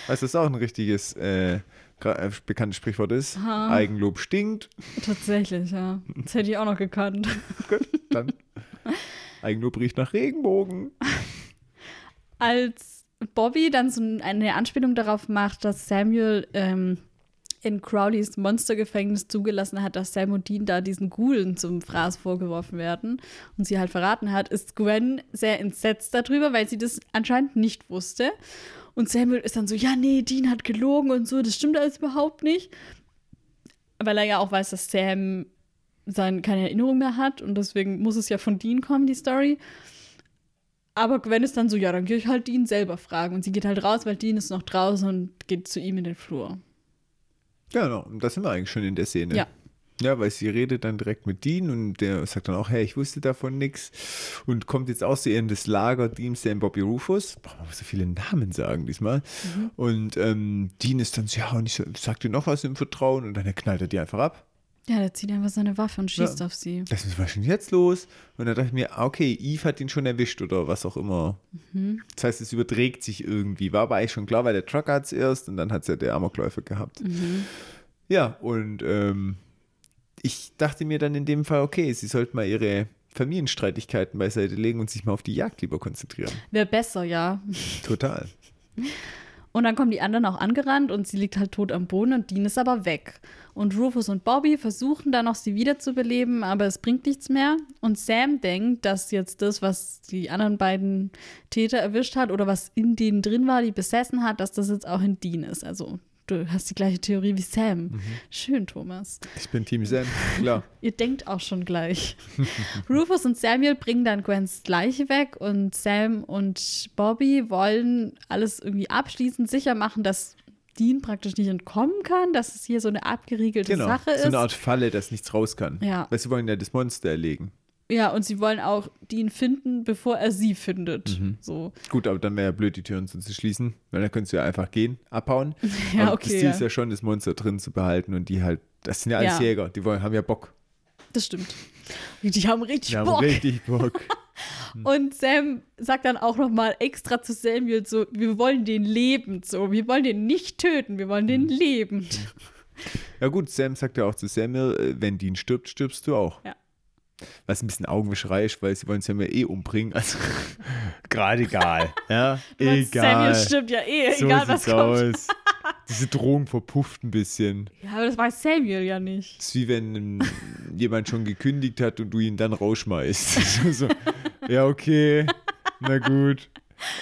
Weißt du, was auch ein richtiges äh, äh, bekanntes Sprichwort ist? Eigenlob stinkt. Tatsächlich, ja. Das hätte ich auch noch gekannt. Gut, dann. Eigenlob riecht nach Regenbogen. Als Bobby dann so eine Anspielung darauf macht, dass Samuel ähm, in Crowleys Monstergefängnis zugelassen hat, dass Sam und Dean da diesen Ghoulen zum Fraß vorgeworfen werden und sie halt verraten hat, ist Gwen sehr entsetzt darüber, weil sie das anscheinend nicht wusste. Und Samuel ist dann so, ja, nee, Dean hat gelogen und so, das stimmt alles überhaupt nicht. Weil er ja auch weiß, dass Sam sein, keine Erinnerung mehr hat und deswegen muss es ja von Dean kommen, die Story. Aber Gwen ist dann so, ja, dann gehe ich halt Dean selber fragen. Und sie geht halt raus, weil Dean ist noch draußen und geht zu ihm in den Flur. Ja, genau. Und da sind wir eigentlich schon in der Szene. Ja. Ja, weil sie redet dann direkt mit Dean und der sagt dann auch, hey, ich wusste davon nichts. Und kommt jetzt auch in das Lager Dean, Sam, Bobby Rufus. Boah, man muss so viele Namen sagen diesmal. Und ähm, Dean ist dann so, ja, und ich sag dir noch was im Vertrauen und dann knallt er die einfach ab. Ja, der zieht einfach seine Waffe und schießt Ja. auf sie. Das ist denn jetzt los? Und dann dachte ich mir, ah, okay, Eve hat ihn schon erwischt oder was auch immer. Mhm. Das heißt, es überträgt sich irgendwie. War aber eigentlich schon klar, weil der Trucker hat es erst und dann hat es ja der Amokläufer gehabt. Mhm. Ja, und ähm, ich dachte mir dann in dem Fall, okay, sie sollten mal ihre Familienstreitigkeiten beiseite legen und sich mal auf die Jagd lieber konzentrieren. Wäre besser, ja. Total. Und dann kommen die anderen auch angerannt und sie liegt halt tot am Boden und Dean ist aber weg. Und Rufus und Bobby versuchen dann noch sie wiederzubeleben, aber es bringt nichts mehr. Und Sam denkt, dass jetzt das, was die anderen beiden Täter erwischt hat oder was in denen drin war, die besessen hat, dass das jetzt auch in Dean ist. Also du hast die gleiche Theorie wie Sam. Schön, Thomas. Ich bin Team Sam, klar. *laughs* Ihr denkt auch schon gleich. *laughs* Rufus und Samuel bringen dann Gwens Leiche weg und Sam und Bobby wollen alles irgendwie abschließend sicher machen, dass Dean praktisch nicht entkommen kann, dass es hier so eine abgeriegelte Genau. Sache So ist. eine Art Falle, dass nichts raus kann. Ja. Weil sie wollen ja das Monster erlegen. Ja, und sie wollen auch Dean finden, bevor er sie findet. Mhm. So. Gut, aber dann wäre ja blöd, die Türen zu schließen, weil dann könntest du ja einfach gehen, abhauen. *laughs* Ja, aber okay, Das Ziel ja. ist ja schon, das Monster drin zu behalten und die halt, das sind ja alles Ja. Jäger, die wollen, haben ja Bock. Das stimmt. Die haben richtig Die haben Bock. richtig Bock. *laughs* Und Sam sagt dann auch noch mal extra zu Samuel so, wir wollen den lebend so, wir wollen den nicht töten, wir wollen Mhm. den lebend. Ja gut, Sam sagt ja auch zu Samuel, äh, wenn Dean stirbt, stirbst du auch. Ja. Was ein bisschen Augenwischerei ist, weil sie wollen Samuel eh umbringen. *laughs* Also gerade egal. Ja, *laughs* egal. Samuel stimmt ja eh, so egal was kommt. aus. Diese Drohung verpufft ein bisschen. Ja, aber das weiß Samuel ja nicht. Es ist wie wenn ähm, jemand schon gekündigt hat und du ihn dann rausschmeißt. *laughs* so, so, ja, okay, na gut.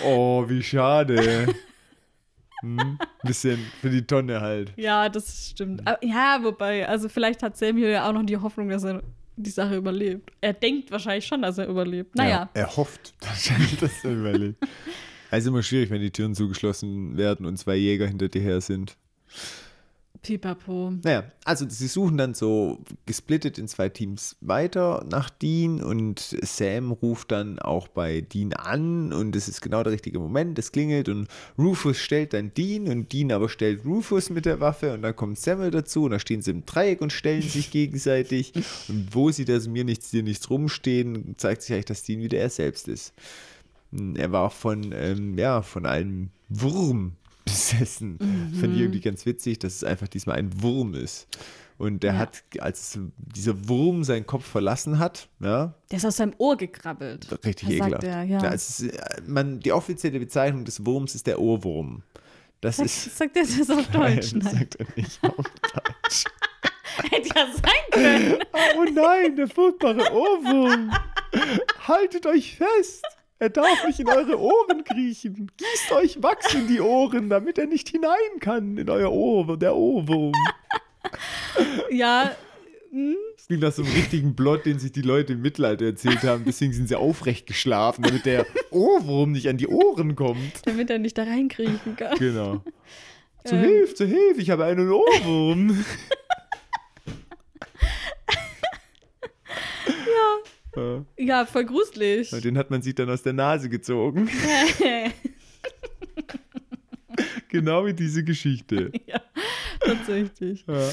Oh, wie schade. Hm? Bisschen für die Tonne halt. Ja, das stimmt. Aber, ja, wobei, also vielleicht hat Samuel ja auch noch die Hoffnung, dass er die Sache überlebt. Er denkt wahrscheinlich schon, dass er überlebt. Naja. Ja, er hofft *laughs* wahrscheinlich, dass er überlebt. *laughs* Also immer schwierig, wenn die Türen zugeschlossen werden und zwei Jäger hinter dir her sind. Pipapo. Naja, also sie suchen dann so gesplittet in zwei Teams weiter nach Dean und Sam ruft dann auch bei Dean an und es ist genau der richtige Moment, es klingelt und Rufus stellt dann Dean und Dean aber stellt Rufus mit der Waffe und dann kommt Samuel dazu und da stehen sie im Dreieck und stellen sich *laughs* gegenseitig und wo sie das mir nichts, dir nichts rumstehen, zeigt sich eigentlich, dass Dean wieder er selbst ist. Er war von, ähm, ja, von einem Wurm besessen. Fand ich irgendwie ganz witzig, dass es einfach diesmal ein Wurm ist. Und der Ja. hat, als dieser Wurm seinen Kopf verlassen hat, ja, Der ist aus seinem Ohr gekrabbelt. richtig Da ekelhaft. sagt er, ja. es ist, äh, man, die offizielle Bezeichnung des Wurms ist der Ohrwurm. Das Sagt, ist. *laughs* sagt er das auf Deutsch? Nein, Nein. sagt er nicht auf Deutsch. *laughs* Hätte ja sein können. Oh nein, der furchtbare Ohrwurm. Haltet euch fest. Er darf nicht in eure Ohren kriechen. Gießt euch Wachs in die Ohren, damit er nicht hinein kann in euer Ohr, der Ohrwurm. Ja, Das klingt nach so einem richtigen Plot, den sich die Leute im Mittelalter erzählt haben. Deswegen sind sie aufrecht geschlafen, damit der Ohrwurm nicht an die Ohren kommt. damit er nicht da reinkriechen kann. Genau. *laughs* Zu Ähm. Hilfe, zu Hilfe, ich habe einen Ohrwurm. *laughs* ja. Ja, voll gruselig. Den hat man sich dann aus der Nase gezogen. *laughs* genau wie diese Geschichte. ja, tatsächlich. Ja.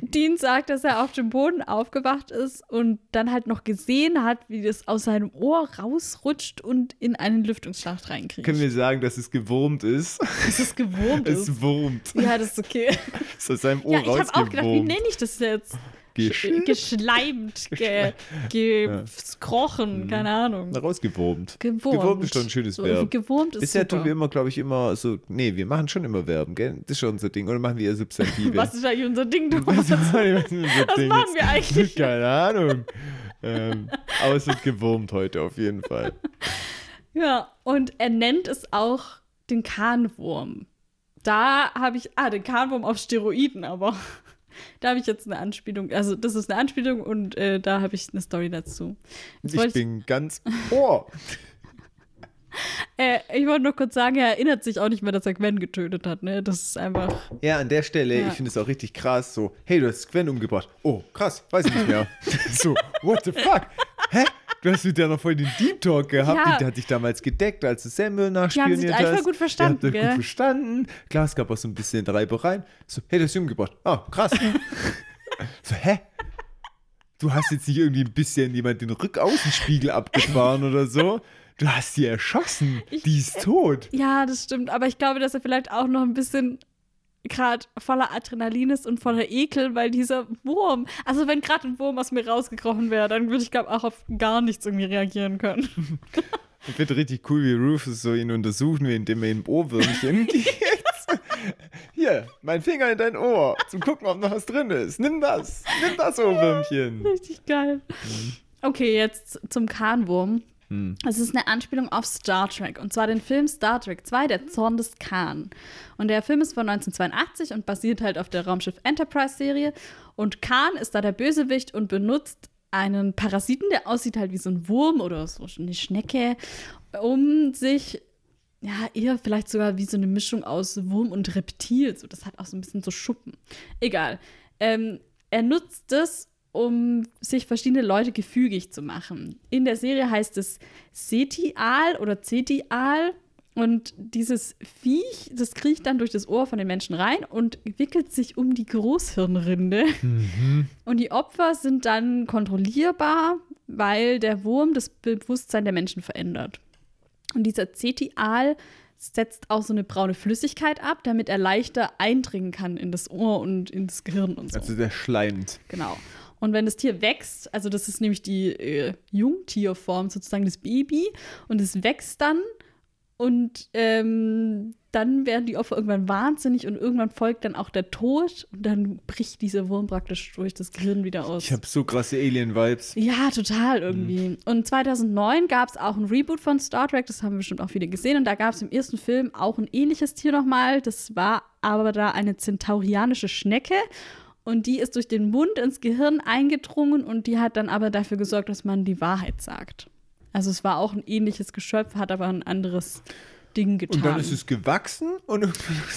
Dean sagt, dass er auf dem Boden aufgewacht ist und dann halt noch gesehen hat, wie das aus seinem Ohr rausrutscht und in einen Lüftungsschacht reinkriegt. Können wir sagen, dass es gewurmt ist? dass es gewurmt *laughs* ist. Es wurmt. Ja, das ist okay. Es ist aus seinem Ohr Ja, ich habe auch gedacht, wie nenne ich das jetzt? Geschl- Geschleimt, *laughs* ge, gekrochen, keine Ahnung. Rausgewurmt. Gewurmt. Gewurmt ist doch ein schönes So, Verb. Gewurmt ist Bisher super. tun wir immer, glaube ich, immer so. Nee, wir machen schon immer Verben, gell? Das ist schon unser Ding. Oder machen wir eher Substantive? *laughs* Was ist eigentlich unser Ding? *laughs* Du Was Was Was Ding machen wir eigentlich? Keine Ahnung. ähm, aber es wird gewurmt heute auf jeden Fall. Ja, und er nennt es auch den Kahnwurm. Da habe ich, ah, den Kahnwurm auf Steroiden, aber da habe ich jetzt eine Anspielung. Also, das ist eine Anspielung und äh, da habe ich eine Story dazu. Jetzt Ich wollte bin ganz Ohr. Äh, ich wollte nur kurz sagen, er erinnert sich auch nicht mehr, dass er Gwen getötet hat. Ne? Das ist einfach. Ja, an der Stelle, Ja. ich finde es auch richtig krass, so, hey, du hast Gwen umgebracht. Oh, krass, weiß ich nicht mehr. *laughs* so, what the fuck? Hä? Du hast mit der noch voll den Deep Talk gehabt. Ja. Die, der hat dich damals gedeckt, als du Samuel Die haben nachspioniert sich hast. einfach gut verstanden, habt euch gell? gut verstanden. Klar, es gab auch so ein bisschen Reibereien. So, hey, du hast sie umgebracht. Ah, krass. *laughs* So, hä? Du hast jetzt nicht irgendwie ein bisschen jemand den Rückaußenspiegel abgefahren oder so. Du hast sie erschossen. Die ist tot. Ja, das stimmt. Aber ich glaube, dass er vielleicht auch noch ein bisschen gerade voller Adrenalin ist und voller Ekel, weil dieser Wurm, also wenn gerade ein Wurm aus mir rausgekrochen wäre, dann würde ich glaube auch auf gar nichts irgendwie reagieren können. *laughs* Ich finde richtig cool, wie Rufus so ihn untersuchen will, indem er ihm Ohrwürmchen *laughs* gibt. Hier, mein Finger in dein Ohr, zum gucken, ob noch was drin ist. Nimm das, nimm das Ohrwürmchen. Richtig geil. Okay, jetzt zum Kahnwurm. Hm. Es ist eine Anspielung auf Star Trek und zwar den Film Star Trek 2, der Zorn des Khan. Und der Film ist von 1982 und basiert halt auf der Raumschiff Enterprise Serie. Und Khan ist da der Bösewicht und benutzt einen Parasiten, der aussieht halt wie so ein Wurm oder so eine Schnecke, um sich ja, eher vielleicht sogar wie so eine Mischung aus Wurm und Reptil. So, das hat auch so ein bisschen so Schuppen. Egal. Ähm, er nutzt es, um sich verschiedene Leute gefügig zu machen. In der Serie heißt es Setial oder Zetial. Und dieses Viech, das kriecht dann durch das Ohr von den Menschen rein und wickelt sich um die Großhirnrinde. Und die Opfer sind dann kontrollierbar, weil der Wurm das Bewusstsein der Menschen verändert. Und dieser Zetial setzt auch so eine braune Flüssigkeit ab, damit er leichter eindringen kann in das Ohr und ins Gehirn und so. Also der schleimt. Genau. Und wenn das Tier wächst, also das ist nämlich die äh, Jungtierform, sozusagen das Baby, und es wächst dann und ähm, dann werden die Opfer irgendwann wahnsinnig und irgendwann folgt dann auch der Tod und dann bricht dieser Wurm praktisch durch das Gehirn wieder aus. Ich habe so krasse Alien-Vibes. Ja, total irgendwie. Und 2009 gab es auch ein Reboot von Star Trek, das haben bestimmt auch viele gesehen. Und da gab es im ersten Film auch ein ähnliches Tier nochmal. Das war aber da eine zentaurianische Schnecke. Und die ist durch den Mund ins Gehirn eingedrungen und die hat dann aber dafür gesorgt, dass man die Wahrheit sagt. Also es war auch ein ähnliches Geschöpf, hat aber ein anderes Ding getan. Und dann ist es gewachsen und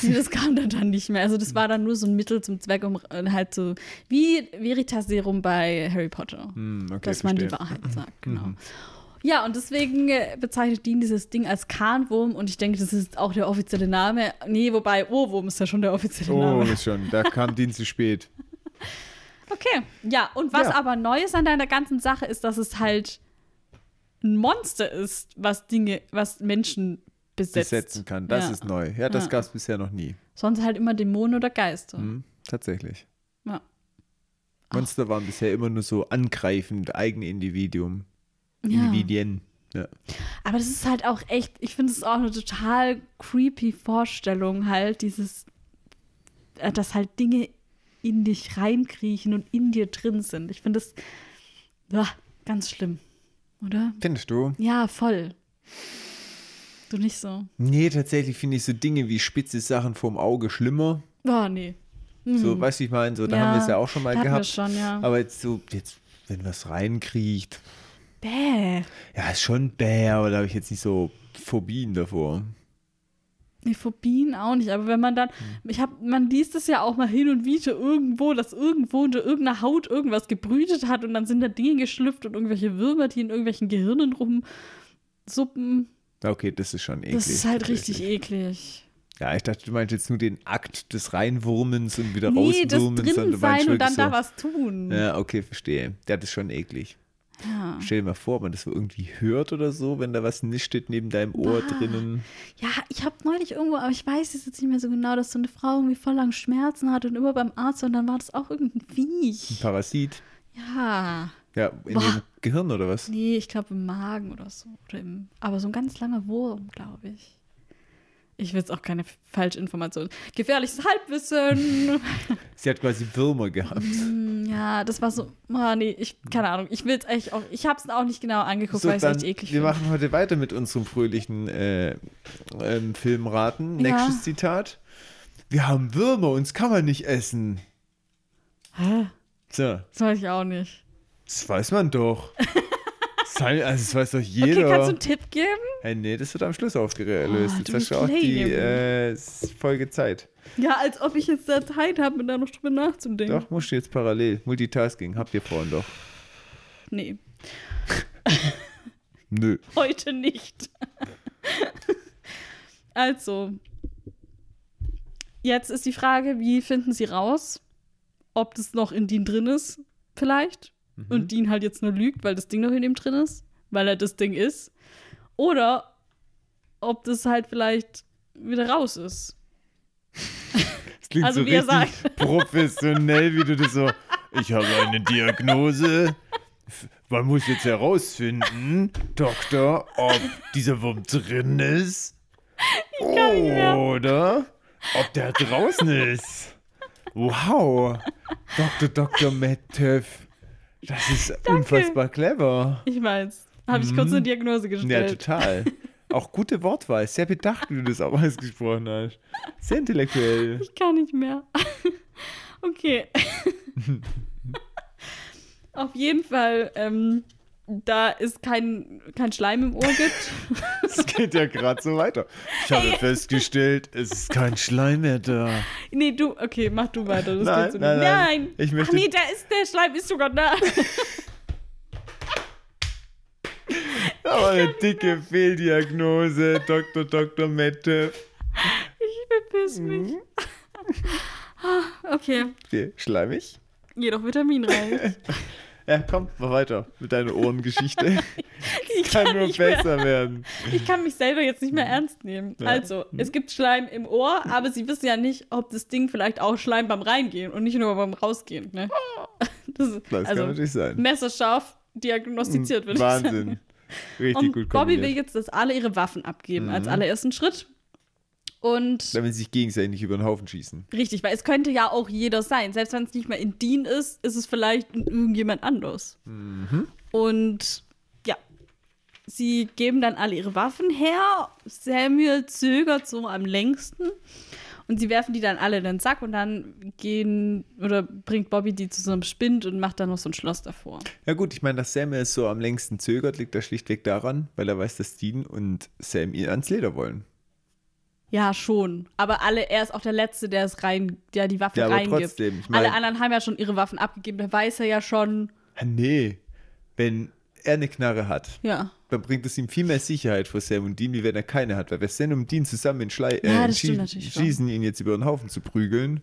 Nee, *laughs* das kam dann, dann nicht mehr. Also das war dann nur so ein Mittel zum Zweck, um äh, halt so wie Veritas Serum bei Harry Potter, Hm, okay, dass man die verstehe. Mhm. Wahrheit sagt. Genau. Ja, und deswegen äh, bezeichnet Dean dieses Ding als Kahnwurm und ich denke, das ist auch der offizielle Name. Nee, wobei Ohrwurm ist ja schon der offizielle Oh, Name. ist schon. Da kam *laughs* Dienst zu spät. Okay, ja, und was Ja. aber neu ist an deiner ganzen Sache ist, dass es halt ein Monster ist, was Dinge, was Menschen besetzt. Besetzen kann. Das Ja. ist neu. Ja, das Ja. gab es bisher noch nie. Sonst halt immer Dämonen oder Geister. Hm, tatsächlich. Ja. Monster waren bisher immer nur so angreifend, eigene Individuum. Ja. Individuen. Ja. Aber das ist halt auch echt, ich finde es auch eine total creepy Vorstellung, halt, dieses, äh, dass halt Dinge in dich reinkriechen und in dir drin sind. Ich finde das ja, ganz schlimm, oder? Findest du? Ja, voll. Du nicht so. Nee, tatsächlich finde ich so Dinge wie spitze Sachen vorm Auge schlimmer. Oh, nee. So, weißt du, wie ich meine? So, da haben wir es ja auch schon mal gehabt. schon, ja. Aber jetzt so, jetzt, wenn was reinkriecht, Bäh. ja, ist schon bäh, aber da habe ich jetzt nicht so Phobien davor. Nee, Phobien auch nicht, aber wenn man dann, ich hab, man liest es ja auch mal hin und wieder irgendwo, dass irgendwo unter irgendeiner Haut irgendwas gebrütet hat und dann sind da Dinge geschlüpft und irgendwelche Würmer, die in irgendwelchen Gehirnen rumsuppen. Okay, das ist schon eklig. Das ist halt richtig eklig. Ja, ich dachte, du meinst jetzt nur den Akt des Reinwurmens und wieder Nee, das rauswurmens. drin sondern du meinst sein und dann wirklich da was tun. so, Ja, okay, verstehe. Ja, das ist schon eklig. Ja. Stell dir mal vor, ob man das so irgendwie hört oder so, wenn da was nischtet neben deinem Ohr Bah. drinnen. Ja, ich habe neulich irgendwo, aber ich weiß es jetzt nicht mehr so genau, dass so eine Frau irgendwie voll lang Schmerzen hatte und immer beim Arzt und dann war das auch irgendein Ein Viech. Parasit. Ja. Ja, in Boah. dem Gehirn oder was? Nee, ich glaube im Magen oder so. Oder im, aber so ein ganz langer Wurm, glaube ich. Ich will jetzt auch keine falsche Information. Gefährliches Halbwissen. *laughs* Sie hat quasi Würmer gehabt. Hm, ja, das war so. Oh, nee, ich, keine Ahnung. Ich will es echt auch. Ich habe es auch nicht genau angeguckt, So, weil es echt eklig wir finde. machen heute weiter mit unserem fröhlichen äh, ähm, Filmraten. Ja. Nächstes Zitat. Wir haben Würmer, uns kann man nicht essen. Hä? So, Das weiß ich auch nicht. das weiß man doch. *laughs* Sei- also, das weiß doch jeder. Okay, kannst du einen Tipp geben? Hey, nee, das wird am Schluss aufgelöst. Oh, Jetzt hast du auch die äh, Folge Zeit. Ja, als ob ich jetzt da Zeit habe, mir da noch drüber nachzudenken. Doch, musst du jetzt parallel. Multitasking, habt ihr vorhin doch. Nee, *laughs* Nö. heute nicht. *laughs* also, jetzt ist die Frage, wie finden Sie raus, ob das noch in Dean drin ist, vielleicht. Mhm. Und Dean halt jetzt nur lügt, weil das Ding noch in ihm drin ist, weil er das Ding ist. Oder ob das halt vielleicht wieder raus ist. *laughs* Das klingt Also so wie er richtig professionell, wie du das so. Ich habe eine Diagnose. Man muss jetzt herausfinden, Doktor, ob dieser Wurm drin ist. Oder ob der draußen ist. Wow. Dr. Dr. Mettev. Das ist unfassbar clever. Ich weiß. Habe ich kurz eine Diagnose Ja, gestellt. total. Auch gute Wortwahl. Sehr bedacht, wie du das auch *laughs* ausgesprochen hast. Sehr intellektuell. *laughs* Ich kann nicht mehr. *laughs* okay. Auf jeden Fall, ähm, da es kein, kein Schleim im Ohr gibt. *laughs* Es geht ja gerade so weiter. Ich habe festgestellt, es ist kein Schleim mehr da. nee, du, okay, mach du weiter. Das Nein, geht so nein, nicht. nein. Ich möchte- Ach nee, der, ist, der Schleim ist sogar da. *laughs* Aber eine dicke Fehldiagnose, Dr. Dr. Mette. ich bepiss mich. Mhm. *laughs* okay, Okay, schleimig. geh doch Vitamin rein. Ja, komm, mach weiter mit deiner Ohrengeschichte. *laughs* Ich Kann kann, nur nicht mehr, besser werden. ich kann mich selber jetzt nicht mehr ernst nehmen. Ja. Also, es gibt Schleim im Ohr, aber sie wissen ja nicht, ob das Ding vielleicht auch Schleim beim Reingehen und nicht nur beim Rausgehen. Ne? *laughs* Das, ist- Das also, kann natürlich sein. messerscharf diagnostiziert, würde ich sagen. Wahnsinn. Richtig Und gut Bobby will kombiniert. jetzt, dass alle ihre Waffen abgeben als Mhm. allerersten Schritt. Und Damit sie sich gegenseitig über den Haufen schießen. richtig, weil es könnte ja auch jeder sein. Selbst wenn es nicht mehr in Dean ist, ist es vielleicht irgendjemand anders. Mhm. Und ja, sie geben dann alle ihre Waffen her. Samuel zögert so am längsten. Und sie werfen die dann alle in den Sack und dann gehen oder bringt Bobby die zu so einem Spind und macht dann noch so ein Schloss davor. Ja gut, ich meine, dass Sam es so am längsten zögert, liegt da schlichtweg daran, weil er weiß, dass Dean und Sam ihn ans Leder wollen. Ja, schon. Aber alle, er ist auch der Letzte, der es rein, der die Waffe Ja, aber reingibt. trotzdem, ich mein- alle anderen haben ja schon ihre Waffen abgegeben. Da weiß er ja schon. Nee, wenn er eine Knarre hat, Ja. dann bringt es ihm viel mehr Sicherheit vor Sam und Dean, wie wenn er keine hat. Weil wenn Sam und Dean zusammen Schlei Ja, äh, schie- schießen, ihn jetzt über den Haufen zu prügeln,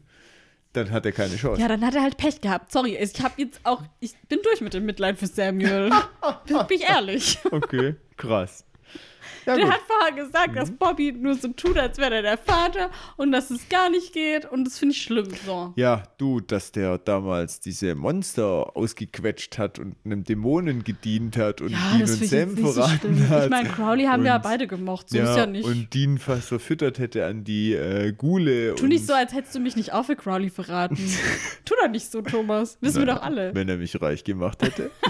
dann hat er keine Chance. Ja, dann hat er halt Pech gehabt. Sorry, ich habe jetzt auch, ich bin durch mit dem Mitleid für Samuel. *laughs* bin ich ehrlich. Okay, krass. Ja, Der gut. hat vorher gesagt, dass Bobby nur so tut, als wäre er der Vater und dass es gar nicht geht und das finde ich schlimm. So. Ja, du, dass der damals diese Monster ausgequetscht hat und einem Dämonen gedient hat und Ja, Dean und Sam so verraten schlimm. hat. Ich meine, Crowley haben wir ja Und- beide gemocht, so ja, ist ja nicht. Und Dean fast verfüttert hätte an die äh, Gule. Tu nicht so, als hättest du mich nicht auch für Crowley verraten. *laughs* tu doch nicht so, Thomas. Wissen wir doch alle. Wenn er mich reich gemacht hätte. *laughs*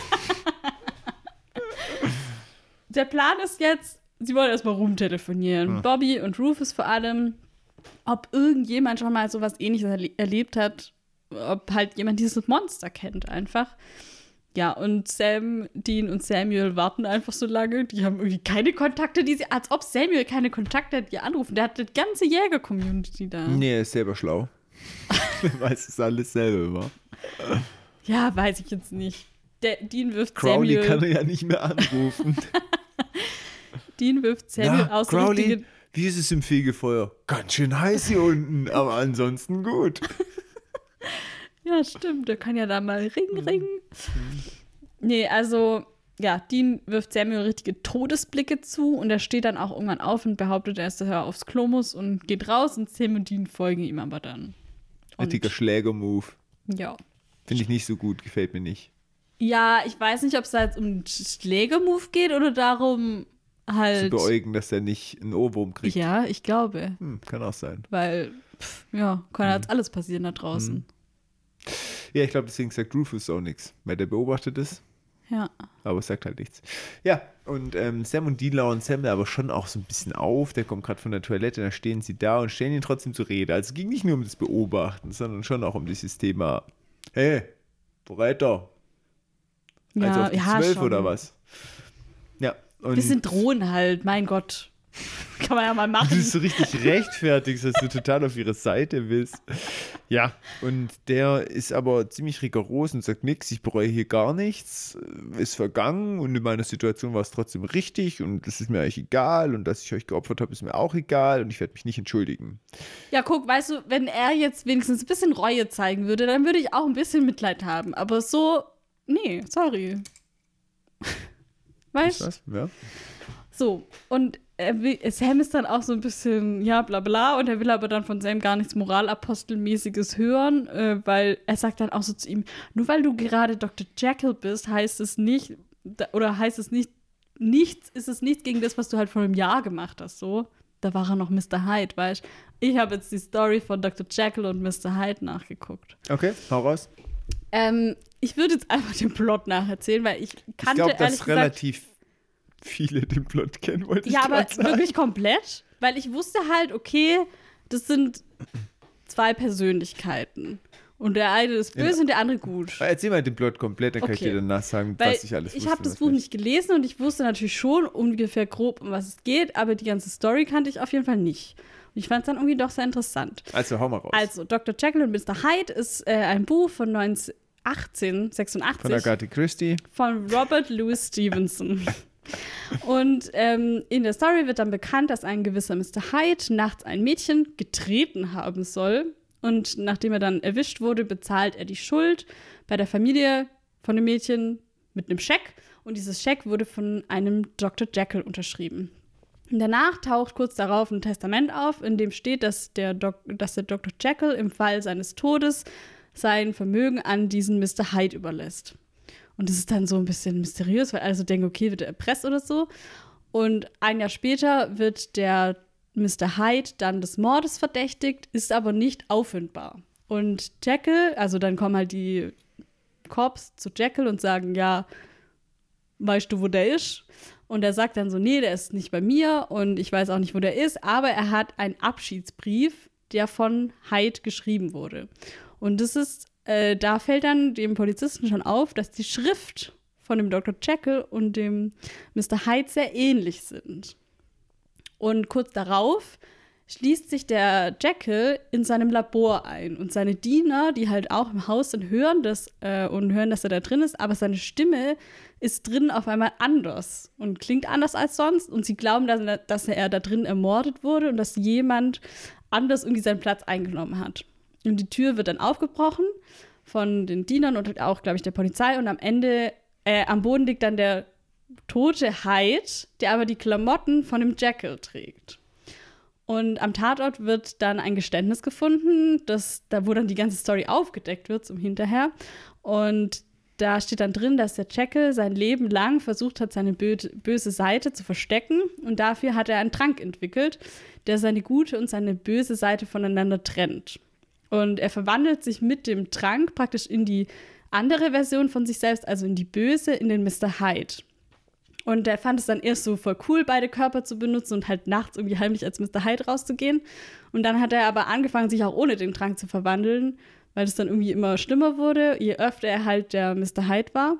Der Plan ist jetzt, sie wollen erstmal rumtelefonieren. Hm. Bobby und Rufus vor allem, ob irgendjemand schon mal sowas ähnliches erle erlebt hat, ob halt jemand dieses Monster kennt einfach. Ja, und Sam, Dean und Samuel warten einfach so lange. Die haben irgendwie keine Kontakte, die sie, als ob Samuel keine Kontakte hat, die anrufen. Der hat die ganze Jäger-Community da. nee, er ist selber schlau. *laughs* er weiß es alles selber. Ja, weiß ich jetzt nicht. Der, Dean wirft Crowley Samuel, kann er ja nicht mehr anrufen. *laughs* Dean wirft Samuel Na, aus Crowley, wie ist es im Fegefeuer? Ganz schön heiß hier unten, aber ansonsten gut. *laughs* Ja, stimmt. Der kann ja da mal Mhm. ringen, ringen. Nee, also, ja, Dean wirft Samuel richtige Todesblicke zu und er steht dann auch irgendwann auf und behauptet, er ist daher aufs Klo muss und geht raus und Sam und Dean folgen ihm aber dann. Und, Richtiger Schläger-Move. ja. Finde ich nicht so gut, gefällt mir nicht. Ja, ich weiß nicht, ob es da jetzt um einen Schlägermove geht oder darum Zu halt. beäugen, dass er nicht einen Ohrwurm kriegt. Ja, ich glaube. Hm, kann auch sein. Weil, pff, ja, kann jetzt alles passieren da draußen. Ja, ich glaube, deswegen sagt Rufus auch nichts, weil der beobachtet es, Ja. aber sagt halt nichts. Ja, und ähm, Sam und Dean lauern Sam da aber schon auch so ein bisschen auf. Der kommt gerade von der Toilette, da stehen sie da und stellen ihn trotzdem zur Rede. Also es ging nicht nur um das Beobachten, sondern schon auch um dieses Thema, hey, Also Ja, auf die ja, zwölf schon. oder was? Ja. Und Bisschen drohen halt, mein Gott. *laughs* Kann man ja mal Du machen. bist so richtig rechtfertigst, dass du total auf ihre Seite bist. Ja, und der ist aber ziemlich rigoros und sagt nichts, ich bereue hier gar nichts, ist vergangen und in meiner Situation war es trotzdem richtig und es ist mir eigentlich egal und dass ich euch geopfert habe, ist mir auch egal und ich werde mich nicht entschuldigen. Ja, guck, weißt du, wenn er jetzt wenigstens ein bisschen Reue zeigen würde, dann würde ich auch ein bisschen Mitleid haben. Aber so, nee, sorry. Weißt du? das? Ja. So, und er will, Sam ist dann auch so ein bisschen, ja, bla bla, und er will aber dann von Sam gar nichts Moralapostelmäßiges hören, äh, weil er sagt dann auch so zu ihm, nur weil du gerade Dr. Jekyll bist, heißt es nicht, oder heißt es nicht, nichts, ist es nichts gegen das, was du halt vor einem Jahr gemacht hast, so. Da war er noch Mr. Hyde, weißt du. Ich habe jetzt die Story von Dr. Jekyll und Mr. Hyde nachgeguckt. Okay, hau raus. Ähm, ich würde jetzt einfach den Plot nacherzählen, weil ich Ich kannte glaube, ehrlich dass gesagt relativ viele den Plot kennen, wollte Ja, ich aber sagen. wirklich komplett, weil ich wusste halt, okay, das sind zwei Persönlichkeiten. Und der eine ist böse Ja. und der andere gut. Erzähl mal den Plot komplett, dann kann ich Okay. dir danach sagen, Weil was ich alles wusste. habe das Buch nicht. nicht gelesen und ich wusste natürlich schon ungefähr grob, um was es geht, aber die ganze Story kannte ich auf jeden Fall nicht. Und ich fand es dann irgendwie doch sehr interessant. Also hau mal raus. Also, Dr. Jekyll und Mr. Hyde ist äh, ein Buch von 19, Von 1886 Agatha Christie. von Robert Louis Stevenson. *laughs* Und ähm, in der Story wird dann bekannt, dass ein gewisser Mr. Hyde nachts ein Mädchen getreten haben soll. Und nachdem er dann erwischt wurde, bezahlt er die Schuld bei der Familie von dem Mädchen mit einem Scheck. Und dieses Scheck wurde von einem Dr. Jekyll unterschrieben. Und danach taucht kurz darauf ein Testament auf, in dem steht, dass der, Dok dass der Dr. Jekyll im Fall seines Todes sein Vermögen an diesen Mr. Hyde überlässt. Und das ist dann so ein bisschen mysteriös, weil also denken, okay, wird er erpresst oder so. Und ein Jahr später wird der Mr. Hyde dann des Mordes verdächtigt, ist aber nicht auffindbar. Und Jekyll, also dann kommen halt die Cops zu Jekyll und sagen, ja, weißt du, wo der ist? Und er sagt dann so, nee, der ist nicht bei mir und ich weiß auch nicht, wo der ist, aber er hat einen Abschiedsbrief, der von Hyde geschrieben wurde. Und das ist, äh, da fällt dann dem Polizisten schon auf, dass die Schrift von dem Dr. Jekyll und dem Mr. Hyde sehr ähnlich sind. Und kurz darauf schließt sich der Jekyll in seinem Labor ein und seine Diener, die halt auch im Haus sind, hören das äh, und hören, dass er da drin ist, aber seine Stimme ist drin auf einmal anders und klingt anders als sonst und sie glauben, dass, dass er da drin ermordet wurde und dass jemand anders irgendwie seinen Platz eingenommen hat. Und die Tür wird dann aufgebrochen von den Dienern und auch, glaube ich, der Polizei und am Ende, äh, am Boden liegt dann der tote Hyde, der aber die Klamotten von dem Jekyll trägt. Und am Tatort wird dann ein Geständnis gefunden, das, da wo dann die ganze Story aufgedeckt wird zum Hinterher. Und da steht dann drin, dass der Jekyll sein Leben lang versucht hat, seine bö böse Seite zu verstecken. Und dafür hat er einen Trank entwickelt, der seine gute und seine böse Seite voneinander trennt. Und er verwandelt sich mit dem Trank praktisch in die andere Version von sich selbst, also in die böse, in den Mr. Hyde. Und er fand es dann erst so voll cool, beide Körper zu benutzen und halt nachts irgendwie heimlich als Mr. Hyde rauszugehen. Und dann hat er aber angefangen, sich auch ohne den Trank zu verwandeln, weil es dann irgendwie immer schlimmer wurde, je öfter er halt der Mr. Hyde war.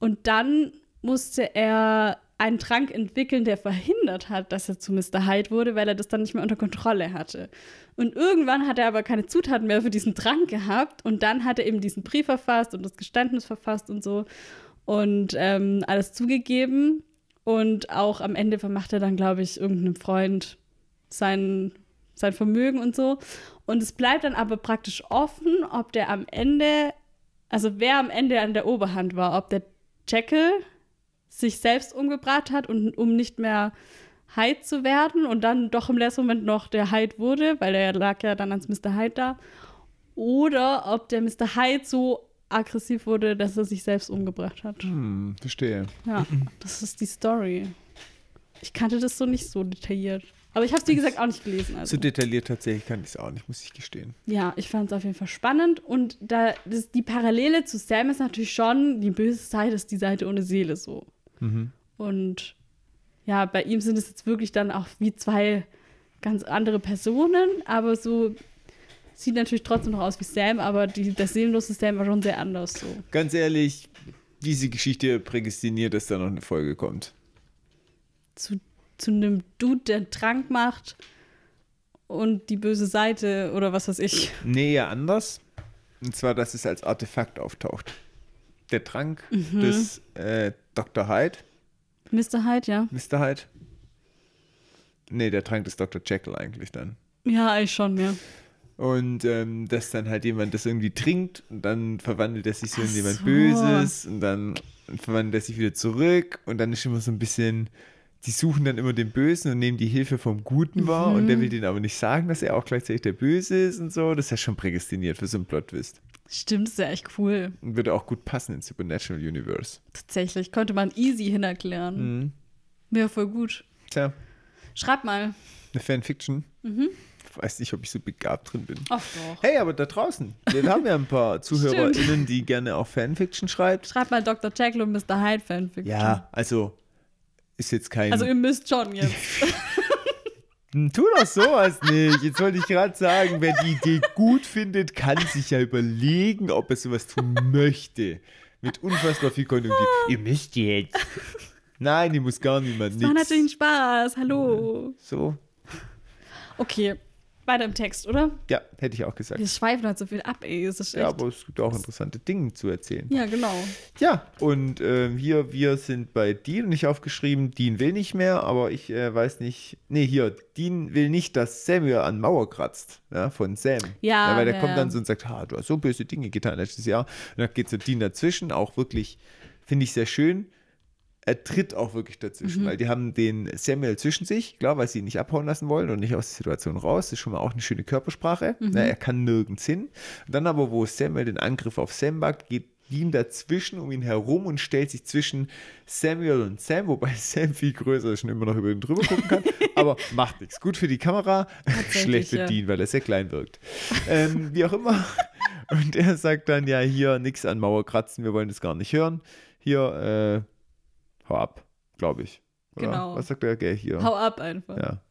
Und dann musste er einen Trank entwickeln, der verhindert hat, dass er zu Mr. Hyde wurde, weil er das dann nicht mehr unter Kontrolle hatte. Und irgendwann hat er aber keine Zutaten mehr für diesen Trank gehabt und dann hat er eben diesen Brief verfasst und das Geständnis verfasst und so und ähm, alles zugegeben. Und auch am Ende vermacht er dann, glaube ich, irgendeinem Freund sein, sein Vermögen und so. Und es bleibt dann aber praktisch offen, ob der am Ende, also wer am Ende an der Oberhand war, ob der Jekyll sich selbst umgebracht hat und um nicht mehr Hyde zu werden und dann doch im letzten Moment noch der Hyde wurde, weil er lag ja dann als Mr. Hyde da. Oder ob der Mr. Hyde so aggressiv wurde, dass er sich selbst umgebracht hat. Hm, verstehe. Ja, das ist die Story. Ich kannte das so nicht so detailliert. Aber ich habe es, wie gesagt, auch nicht gelesen. Also. So detailliert tatsächlich kann ich es auch nicht, muss ich gestehen. Ja, ich fand es auf jeden Fall spannend. Und da, das, die Parallele zu Sam ist natürlich schon, die böse Seite ist die Seite ohne Seele so. Mhm. Und ja, bei ihm sind es jetzt wirklich dann auch wie zwei ganz andere Personen, aber so sieht natürlich trotzdem noch aus wie Sam, aber die, das seelenlose Sam war schon sehr anders so. Ganz ehrlich, diese Geschichte prädestiniert, dass da noch eine Folge kommt. Zu zu einem Dude, der Trank macht und die böse Seite oder was weiß ich. Nee, ja, anders. Und zwar, dass es als Artefakt auftaucht. Der Trank Mhm. des äh, Dr. Hyde, Mr. Hyde, ja. Mr. Hyde. Nee, der Trank des Dr. Jekyll eigentlich dann. Ja, eigentlich schon, ja. Und ähm, dass dann halt jemand das irgendwie trinkt und dann verwandelt er sich so in jemand so. Böses und dann verwandelt er sich wieder zurück und dann ist immer so ein bisschen, die suchen dann immer den Bösen und nehmen die Hilfe vom Guten wahr und Mhm. der will denen aber nicht sagen, dass er auch gleichzeitig der Böse ist und so. Das ist ja schon prädestiniert für so einen Plot-Twist. Stimmt, ist ja echt cool. Und würde auch gut passen ins Supernatural Universe. Tatsächlich, konnte man easy hin erklären. Mhm. Wäre voll gut. Tja, Schreib mal. eine Fanfiction. Mhm. Weiß nicht, ob ich so begabt drin bin. Ach doch. Hey, aber da draußen, wir haben ja ein paar *laughs* ZuhörerInnen, die gerne auch Fanfiction schreibt. Schreib mal Dr. Jekyll und Mr. Hyde Fanfiction. Ja, also ist jetzt kein. Also ihr müsst schon jetzt. Tu doch sowas nicht. Jetzt wollte ich gerade sagen, wer die Idee gut findet, kann sich ja überlegen, ob er sowas tun möchte. Mit unfassbar viel Konjunktiv. Ihr müsst jetzt. Nein, die muss gar niemand. Das war natürlich ein Spaß. Hallo. So, Okay, weiter im Text, oder? ja, hätte ich auch gesagt. Wir schweifen halt so viel ab, ey. Das ist. Ja, aber es gibt auch interessante Dinge zu erzählen. ja genau. Ja, und ähm, hier, wir sind bei Dean nicht aufgeschrieben. Dean will nicht mehr, aber ich äh, weiß nicht. Nee, hier, Dean will nicht, dass Samuel an Mauer kratzt. Ja, von Sam. Ja, weil der ja, kommt ja. dann so und sagt: ha, du hast so böse Dinge getan letztes Jahr. Und dann geht so Dean dazwischen, auch wirklich, finde ich sehr schön. Er tritt auch wirklich Mhm. dazwischen, weil die haben den Samuel zwischen sich, klar, weil sie ihn nicht abhauen lassen wollen und nicht aus der Situation raus. Das ist schon mal auch eine schöne Körpersprache. Mhm. Na, er kann nirgends hin. Und dann aber, wo Samuel den Angriff auf Sam wagt, geht Dean dazwischen um ihn herum und stellt sich zwischen Samuel und Sam, wobei *laughs* Sam viel größer ist und immer noch über ihn drüber gucken kann. *laughs* aber macht nichts. Gut für die Kamera, *laughs* schlecht für ja. Dean, weil er sehr klein wirkt. ähm, wie auch immer. Und er sagt dann ja hier nichts an Mauer kratzen, wir wollen das gar nicht hören. Hier, äh, hau ab, glaube ich. Oder? Genau. Was sagt er? Gell, hier. Hau ab einfach. Ja. *laughs*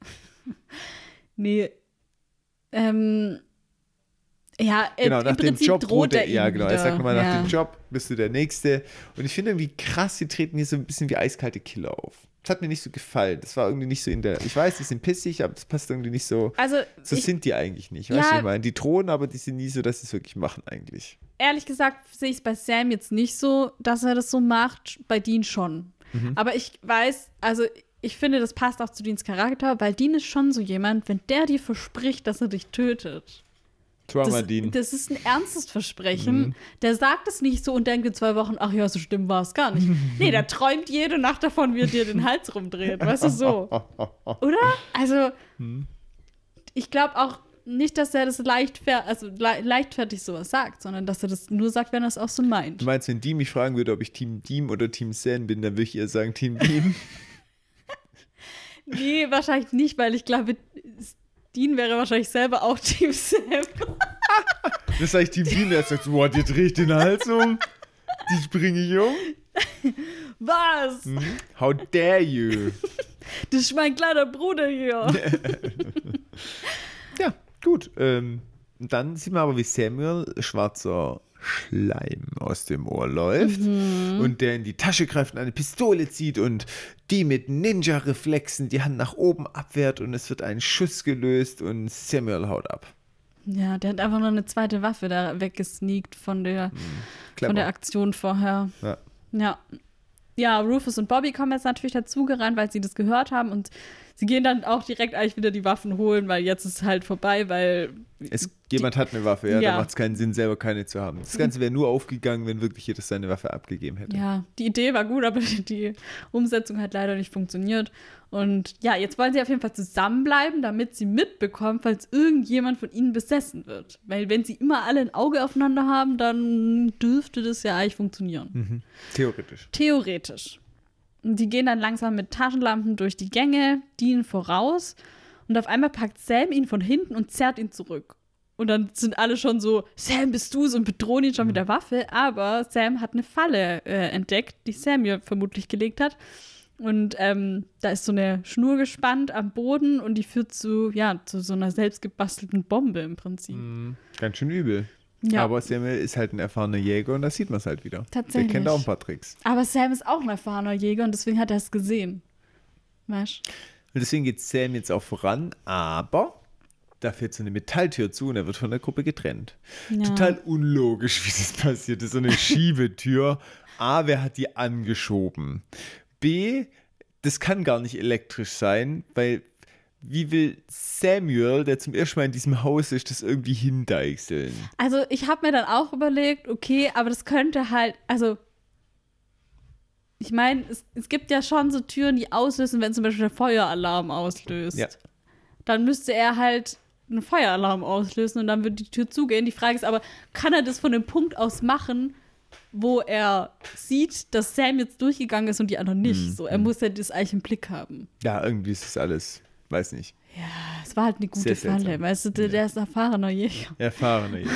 Nee. Ähm. Ja, Genau, nach dem Prinzip Job droht er er, ja genau, er wieder. sagt nochmal, nach ja. dem Job bist du der Nächste. Und ich finde irgendwie krass, sie treten hier so ein bisschen wie eiskalte Killer auf. Das hat mir nicht so gefallen. Das war irgendwie nicht so in der, ich weiß, die sind pissig, aber das passt irgendwie nicht so, Also, so ich, sind die eigentlich nicht. Ja. Weißt du, ich meine, die drohen, aber die sind nie so, dass sie es wirklich machen eigentlich. ehrlich gesagt sehe ich es bei Sam jetzt nicht so, dass er das so macht, bei Dean schon. Mhm. Aber ich weiß, also ich finde, das passt auch zu Deans Charakter, weil Dean ist schon so jemand, wenn der dir verspricht, dass er dich tötet. Trauma Das, Dean. das ist ein ernstes Versprechen. Mhm. Der sagt es nicht so und denkt in zwei Wochen, ach ja, so schlimm war es gar nicht. *laughs* nee, der träumt jede Nacht davon, wie er dir den Hals rumdreht. Weißt du so? *laughs* Oder? Also, Mhm. ich glaube auch nicht, dass er das leichtfer also le leichtfertig sowas sagt, sondern dass er das nur sagt, wenn er es auch so meint. Du meinst, wenn Dean mich fragen würde, ob ich Team Dean oder Team Sam bin, dann würde ich eher sagen Team Dean. *laughs* *laughs* Nee, wahrscheinlich nicht, weil ich glaube, Dean wäre wahrscheinlich selber auch Team Sam. *laughs* Das sage ich Team Dean, der sagt, boah, dir drehe ich den Hals um, die bringe ich um. Was? Hm? How dare you? Das ist mein kleiner Bruder hier. Ja, gut. Ähm, dann sieht man aber, wie Samuel schwarzer Schleim aus dem Ohr läuft und der in die Tasche greift und eine Pistole zieht und die mit Ninja-Reflexen die Hand nach oben abwehrt und es wird ein Schuss gelöst und Samuel haut ab. Ja, der hat einfach noch eine zweite Waffe da weggesneakt von der, Clever. von der Aktion vorher. ja. Ja. Ja, Rufus und Bobby kommen jetzt natürlich dazugerannt, weil sie das gehört haben und sie gehen dann auch direkt eigentlich wieder die Waffen holen, weil jetzt ist halt vorbei, weil Es, jemand hat eine Waffe, ja, Ja. da macht es keinen Sinn, selber keine zu haben. Das Ganze wäre nur aufgegangen, wenn wirklich jeder seine Waffe abgegeben hätte. ja, die Idee war gut, aber *laughs* die Umsetzung hat leider nicht funktioniert. Und ja, jetzt wollen sie auf jeden Fall zusammenbleiben, damit sie mitbekommen, falls irgendjemand von ihnen besessen wird. Weil wenn sie immer alle ein Auge aufeinander haben, dann dürfte das ja eigentlich funktionieren. Mhm. Theoretisch. Theoretisch. Und die gehen dann langsam mit Taschenlampen durch die Gänge, Dean voraus. Und auf einmal packt Sam ihn von hinten und zerrt ihn zurück. Und dann sind alle schon so, Sam, bist du's? Und bedrohen ihn schon mit der Waffe. Aber Sam hat eine Falle äh, entdeckt, die Sam mir vermutlich gelegt hat. Und ähm, da ist so eine Schnur gespannt am Boden und die führt zu, ja, zu so einer selbstgebastelten Bombe im Prinzip. Mhm. Ganz schön übel. Ja. Aber Samuel ist halt ein erfahrener Jäger und da sieht man es halt wieder. Tatsächlich. Der kennt auch ein paar Tricks. Aber Sam ist auch ein erfahrener Jäger und deswegen hat er es gesehen. Weißt Und deswegen geht Sam jetzt auch voran, aber da fährt so eine Metalltür zu und er wird von der Gruppe getrennt. Ja. Total unlogisch, wie das passiert ist. So eine *laughs* Schiebetür. A, wer hat die angeschoben? B, das kann gar nicht elektrisch sein, weil wie will Samuel, der zum ersten Mal in diesem Haus ist, das irgendwie hindeichseln? Also ich habe mir dann auch überlegt, okay, aber das könnte halt, also ich meine, es, es gibt ja schon so Türen, die auslösen, wenn zum Beispiel der Feueralarm auslöst. Ja. Dann müsste er halt einen Feueralarm auslösen und dann würde die Tür zugehen. Die Frage ist aber, kann er das von dem Punkt aus machen, wo er sieht, dass Sam jetzt durchgegangen ist und die anderen nicht? Hm, so, er muss ja das eigentlich im Blick haben. Ja, irgendwie ist das alles, weiß nicht. Ja, es war halt eine gute Sehr seltsam. Falle. Weißt du, der, der ist erfahrener Jäger. Erfahrener ja.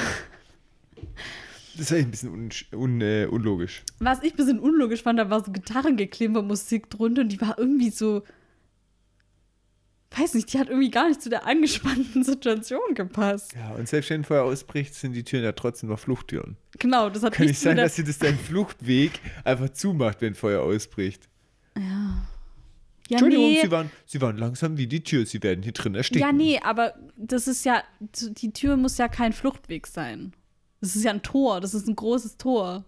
Das ist eigentlich ein bisschen un, un, äh, unlogisch. Was ich ein bisschen unlogisch fand, da war so Gitarrengeklimper-Musik drunter und die war irgendwie so. Weiß nicht, die hat irgendwie gar nicht zu der angespannten *laughs* Situation gepasst. Ja, und selbst wenn ein Feuer ausbricht, sind die Türen ja trotzdem noch Fluchttüren. Genau, das hat Kann nicht sein, dass sie das deinen Fluchtweg einfach zumacht, wenn Feuer ausbricht. Ja. Ja, Entschuldigung, nee. sie, waren, sie waren langsam wie die Tür, sie werden hier drin ersticken. Ja, nee, aber das ist ja. Die Tür muss ja kein Fluchtweg sein. Das ist ja ein Tor, das ist ein großes Tor.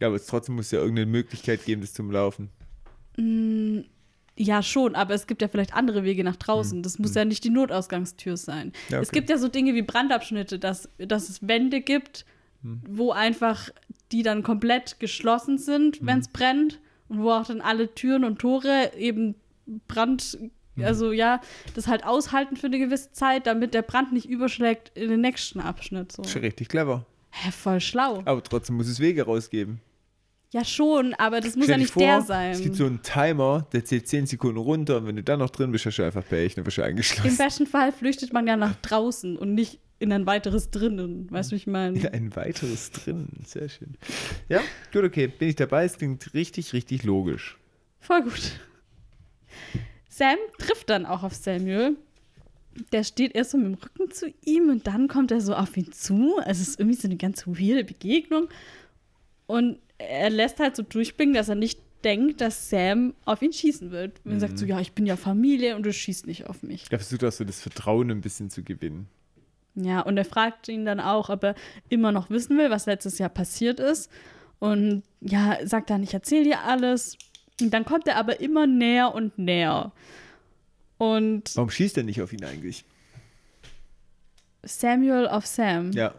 Ja, aber es trotzdem muss ja irgendeine Möglichkeit geben, das zum Laufen. Ja, schon, aber es gibt ja vielleicht andere Wege nach draußen. Das muss ja nicht die Notausgangstür sein. Hm. Ja, Es okay. gibt ja so Dinge wie Brandabschnitte, dass, dass es Wände gibt, Hm. wo einfach die dann komplett geschlossen sind, Hm. wenn es brennt. Und wo auch dann alle Türen und Tore eben Brand, Hm. also ja, das halt aushalten für eine gewisse Zeit, damit der Brand nicht überschlägt in den nächsten Abschnitt. So. Schon richtig clever. Hä, voll schlau. Aber trotzdem muss es Wege rausgeben. Ja, schon, aber das muss Stell ja nicht vor, der Es sein. gibt so einen Timer, der zählt 10 Sekunden runter und wenn du dann noch drin bist, hast du einfach Pech, dann wirst du Im eingeschlossen. besten Fall flüchtet man ja nach draußen und nicht in ein weiteres drinnen. Weißt du, ich meine? Ja, ein weiteres drin. Sehr schön. Ja, gut, okay. Bin ich dabei. Es klingt richtig, richtig logisch. Voll gut. Sam trifft dann auch auf Samuel. Der steht erst so mit dem Rücken zu ihm und dann kommt er so auf ihn zu. Also es ist irgendwie so eine ganz weirde Begegnung. Und er lässt halt so durchblicken, dass er nicht denkt, dass Sam auf ihn schießen wird. Und er sagt so, ja, ich bin ja Familie und du schießt nicht auf mich. Er versucht auch so das Vertrauen ein bisschen zu gewinnen. Ja, und er fragt ihn dann auch, ob er immer noch wissen will, was letztes Jahr passiert ist. Und ja, sagt dann, ich erzähle dir alles. Und dann kommt er aber immer näher und näher. Und Warum schießt er nicht auf ihn eigentlich? Samuel auf Sam, Ja.